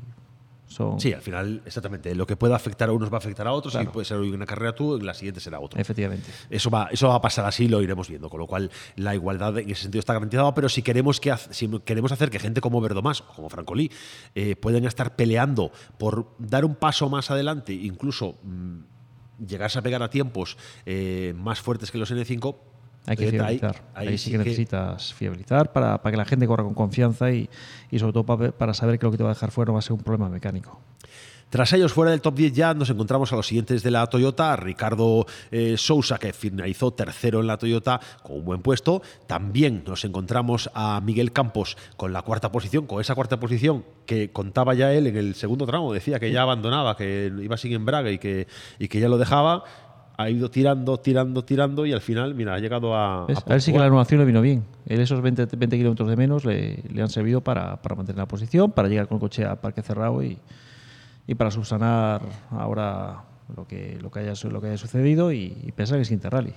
son... Sí, al final, exactamente. Lo que pueda afectar a unos va a afectar a otros. Claro. Y puede ser hoy una carrera tú, en la siguiente será otro. Efectivamente. Eso va, eso va a pasar así, lo iremos viendo. Con lo cual, la igualdad en ese sentido está garantizada. Pero si queremos, que, si queremos hacer que gente como Verdomás o como Francolí eh, puedan estar peleando por dar un paso más adelante, incluso mm, llegarse a pegar a tiempos eh, más fuertes que los N5, Hay que ahí- fiabilizar. Ahí, ahí sí sí que que- necesitas fiabilizar para, para que la gente corra con confianza y, y sobre todo para, para saber que lo que te va a dejar fuera no va a ser un problema mecánico. Tras ellos, fuera del top 10 ya, nos encontramos a los siguientes de la Toyota. Ricardo eh, Sousa, que finalizó tercero en la Toyota con un buen puesto. También nos encontramos a Miguel Campos con la cuarta posición, con esa cuarta posición que contaba ya él en el segundo tramo. Decía que ya abandonaba, que iba sin embrague y que, y que ya lo dejaba. Ha ido tirando, tirando, tirando y al final, mira, ha llegado a. A A ver si que la anulación le vino bien. Esos 20, 20 kilómetros de menos le, le han servido para, para mantener la posición, para llegar con el coche a parque cerrado y, y para subsanar ahora lo que, lo que, haya, lo que haya sucedido y, y pensar en el siguiente rally.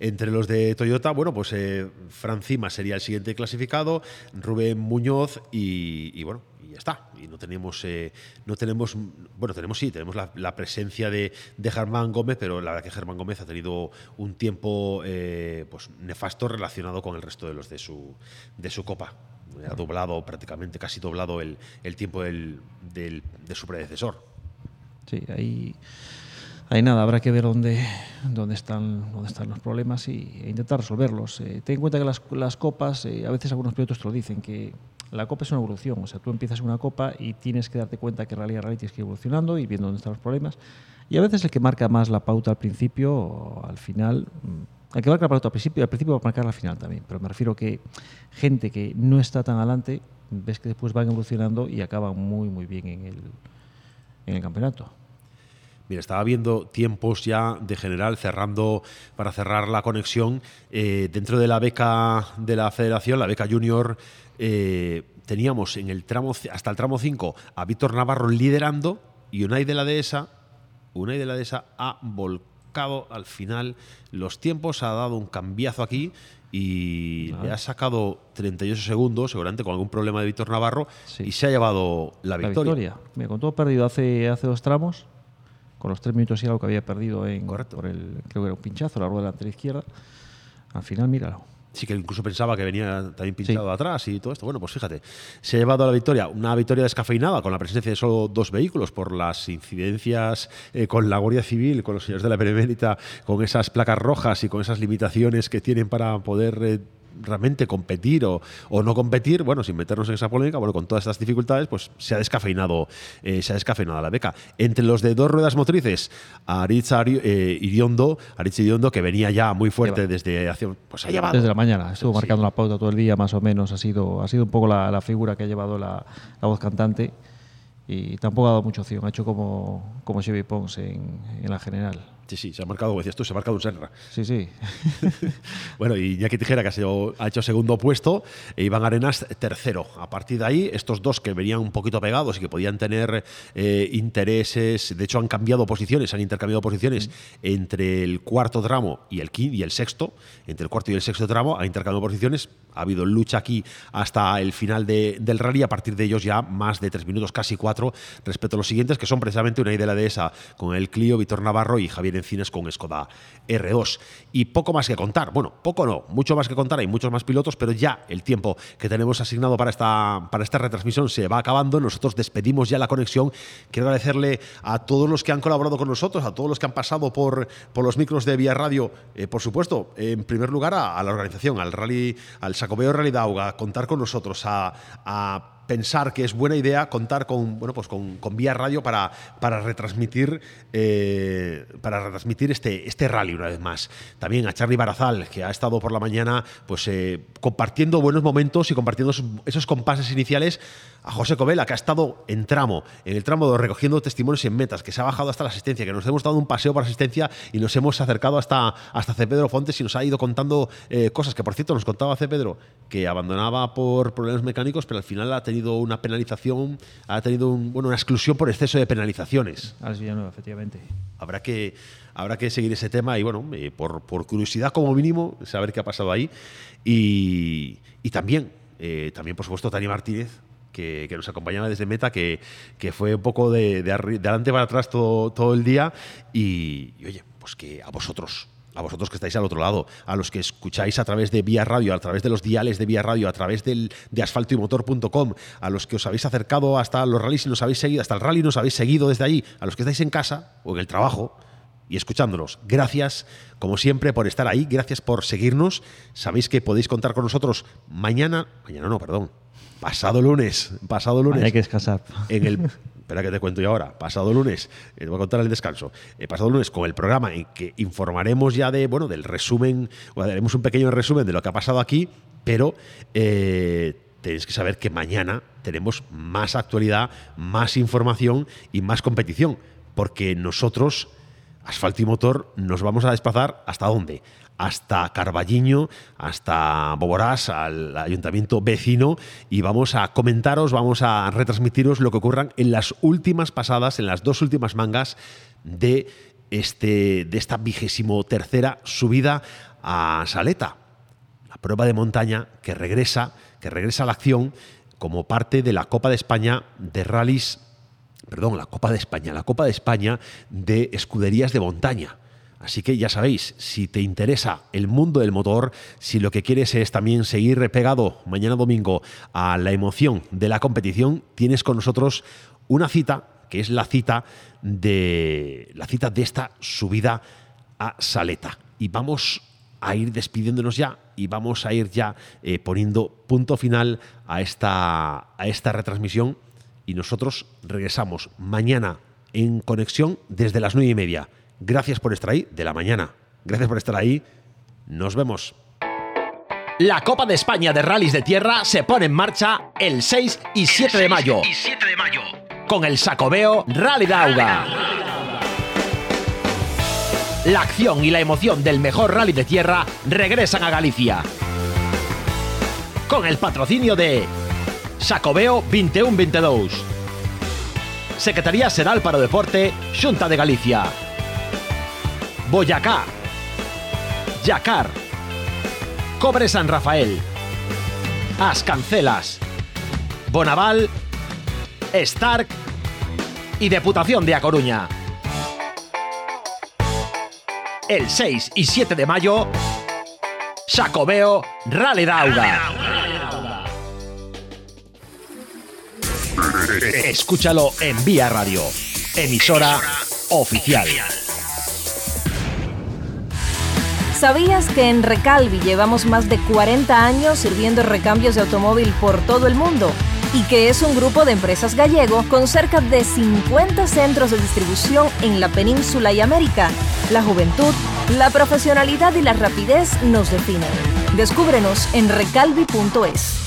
entre los de Toyota, bueno, pues eh, Fran Cima sería el siguiente clasificado, Rubén Muñoz y, y bueno, ya está. Y no tenemos, eh, no tenemos, bueno, tenemos sí, tenemos la, presencia de, Germán Gómez, pero la verdad que Germán Gómez ha tenido un tiempo eh, pues nefasto relacionado con el resto de los de su, de su copa. Ha doblado prácticamente, casi doblado el, el tiempo del, del- de su predecesor. Sí, ahí, ahí nada, habrá que ver dónde, dónde, están, dónde están los problemas e intentar resolverlos. Eh, ten en cuenta que las, las copas, a veces algunos pilotos te lo dicen, que la copa es una evolución. O sea, tú empiezas una copa y tienes que darte cuenta que realidad rally tienes que evolucionando y viendo dónde están los problemas. Y a veces el que marca más la pauta al principio o al final. mm, El que marca la pauta al principio, al principio va a marcar al final también. Pero me refiero que gente que no está tan adelante, ves que después van evolucionando y acaban muy, muy bien en el, en el campeonato. Mira, estaba viendo tiempos ya de general, cerrando, para cerrar la conexión, eh, dentro de la beca de la federación, la beca junior, eh, teníamos en el tramo, hasta el tramo 5 a Víctor Navarro liderando y Unai de la Dehesa, Unai de la Dehesa ha volcado al final los tiempos, ha dado un cambiazo aquí y le ha sacado 38 segundos, seguramente con algún problema de Víctor Navarro, y se ha llevado la La victoria. victoria. Mira, con todo perdido hace, hace dos tramos, con los tres minutos y algo que había perdido en, por el, creo que era un pinchazo, la rueda delantera izquierda, al final, míralo. Sí, que incluso pensaba que venía también pinchado atrás y todo esto. Bueno, pues fíjate, se ha llevado a la victoria, una victoria descafeinada con la presencia de solo dos vehículos por las incidencias eh, con la Guardia Civil, con los señores de la Benemérita, con esas placas rojas y con esas limitaciones que tienen para poder eh, realmente competir o, o no competir, bueno, sin meternos en esa polémica, bueno, con todas estas dificultades, pues se ha descafeinado, eh, se ha descafeinado la beca. Entre los de dos ruedas motrices, Aritz Ari- eh, Iriondo, Aritz Iriondo, que venía ya muy fuerte desde hace, pues ha llevado Desde la mañana, estuvo marcando la pauta todo el día, más o menos, ha sido, ha sido un poco la, la figura que ha llevado la, la voz cantante y tampoco ha dado mucha opción, ha hecho como, como Chevy Pons en, en la general. Sí, sí, se ha marcado, como decías tú, se ha marcado un Senra. Sí, sí. (laughs) bueno, y Iñaki Tijera, que ha, sido- ha hecho segundo puesto, e Iván Arenas tercero. A partir de ahí, estos dos que venían un poquito pegados y que podían tener eh, intereses, de hecho han cambiado posiciones, han intercambiado posiciones entre el cuarto tramo y el quinto y el sexto, entre el cuarto y el sexto tramo, han intercambiado posiciones. Ha habido lucha aquí hasta el final de- del rally, a partir de ellos ya más de tres minutos, casi cuatro, respecto a los siguientes, que son precisamente una idea de dehesa con el Clio, Víctor Navarro y Javier Encines con Skoda R2. Y poco más que contar. Bueno, poco no, mucho más que contar. Hay muchos más pilotos, pero ya el tiempo que tenemos asignado para esta, para esta retransmisión se va acabando. Nosotros despedimos ya la conexión. Quiero agradecerle a todos los que han colaborado con nosotros, a todos los que han pasado por, por los micros de Vía Radio. Eh, por supuesto, en primer lugar a, la organización, al Rally, al Sacobeo Rally Dauga, a contar con nosotros, a pensar que es buena idea contar con bueno pues con, Vía Radio para, para retransmitir eh, para retransmitir este, este rally una vez más. También a Charlie Barazal, que ha estado por la mañana pues eh, compartiendo buenos momentos y compartiendo esos compases iniciales. A José Covela, que ha estado en tramo, en el tramo 2, recogiendo testimonios en metas, que se ha bajado hasta la asistencia, que nos hemos dado un paseo por asistencia y nos hemos acercado hasta, hasta C. Pedro Fontes y nos ha ido contando eh, cosas que, por cierto, nos contaba C. Pedro, que abandonaba por problemas mecánicos, pero al final ha tenido una penalización, ha tenido un- bueno, una exclusión por exceso de penalizaciones. Alex Villanueva, efectivamente. Habrá que, habrá que seguir ese tema y, bueno, eh, por, por curiosidad como mínimo, saber qué ha pasado ahí. Y, y también, eh, también, por supuesto, Tania Martínez, que, nos acompañaba desde Meta, que, que fue un poco de, de, de adelante para atrás todo, todo el día. Y, oye, pues que a vosotros, a vosotros que estáis al otro lado, a los que escucháis a través de Vía Radio, a través de los diales de Vía Radio, a través del, de asfaltoymotor.com, a los que os habéis acercado hasta los rallies y nos habéis seguido, hasta el rally nos habéis seguido desde ahí, a los que estáis en casa o en el trabajo y escuchándonos. Gracias, como siempre, por estar ahí, gracias por seguirnos. Sabéis que podéis contar con nosotros mañana, mañana no, perdón, pasado lunes, pasado lunes. Hay que descansar. En el Espera que te cuento yo ahora. Pasado lunes, eh, te voy a contar el descanso. Eh, pasado lunes con el programa en que informaremos ya de, bueno, del resumen, o haremos un pequeño resumen de lo que ha pasado aquí, pero eh, tenéis que saber que mañana tenemos más actualidad, más información y más competición, porque nosotros, Asfalto y Motor, nos vamos a desplazar hasta dónde? Hasta Carballiño, hasta Boborás, al ayuntamiento vecino, y vamos a comentaros, vamos a retransmitiros lo que ocurran en las últimas pasadas, en las dos últimas mangas de, este, de esta vigésimo tercera subida a Saleta. La prueba de montaña que regresa, que regresa a la acción como parte de la Copa de España de rallies, perdón, la Copa de España, la Copa de España de escuderías de montaña. Así que ya sabéis, si te interesa el mundo del motor, si lo que quieres es también seguir repegado mañana domingo a la emoción de la competición, tienes con nosotros una cita que es la cita de la cita de esta subida a Saleta. Y vamos a ir despidiéndonos ya y vamos a ir ya eh, poniendo punto final a esta, a esta retransmisión. Y nosotros regresamos mañana en conexión desde las nueve y media. Gracias por estar ahí de la mañana. Gracias por estar ahí. Nos vemos. La Copa de España de Rallys de Tierra se pone en marcha el 6 y 7 de mayo. Con el Sacobeo Rally Dauga. La acción y la emoción del mejor rally de tierra regresan a Galicia. Con el patrocinio de Sacobeo 2122. Secretaría Xeral para o Deporte, Xunta de Galicia. Boyacá. Yacar. Cobre San Rafael. As Cancelas. Bonaval. Stark. Y Deputación de A Coruña. El 6 y 7 de mayo, Sacobeo Rally Dauga. Escúchalo en Vía Radio, emisora oficial. ¿Sabías que en Recalvi llevamos más de 40 años sirviendo recambios de automóvil por todo el mundo? Y que es un grupo de empresas gallego con cerca de 50 centros de distribución en la península y América. La juventud, la profesionalidad y la rapidez nos definen. Descúbrenos en recalvi.es.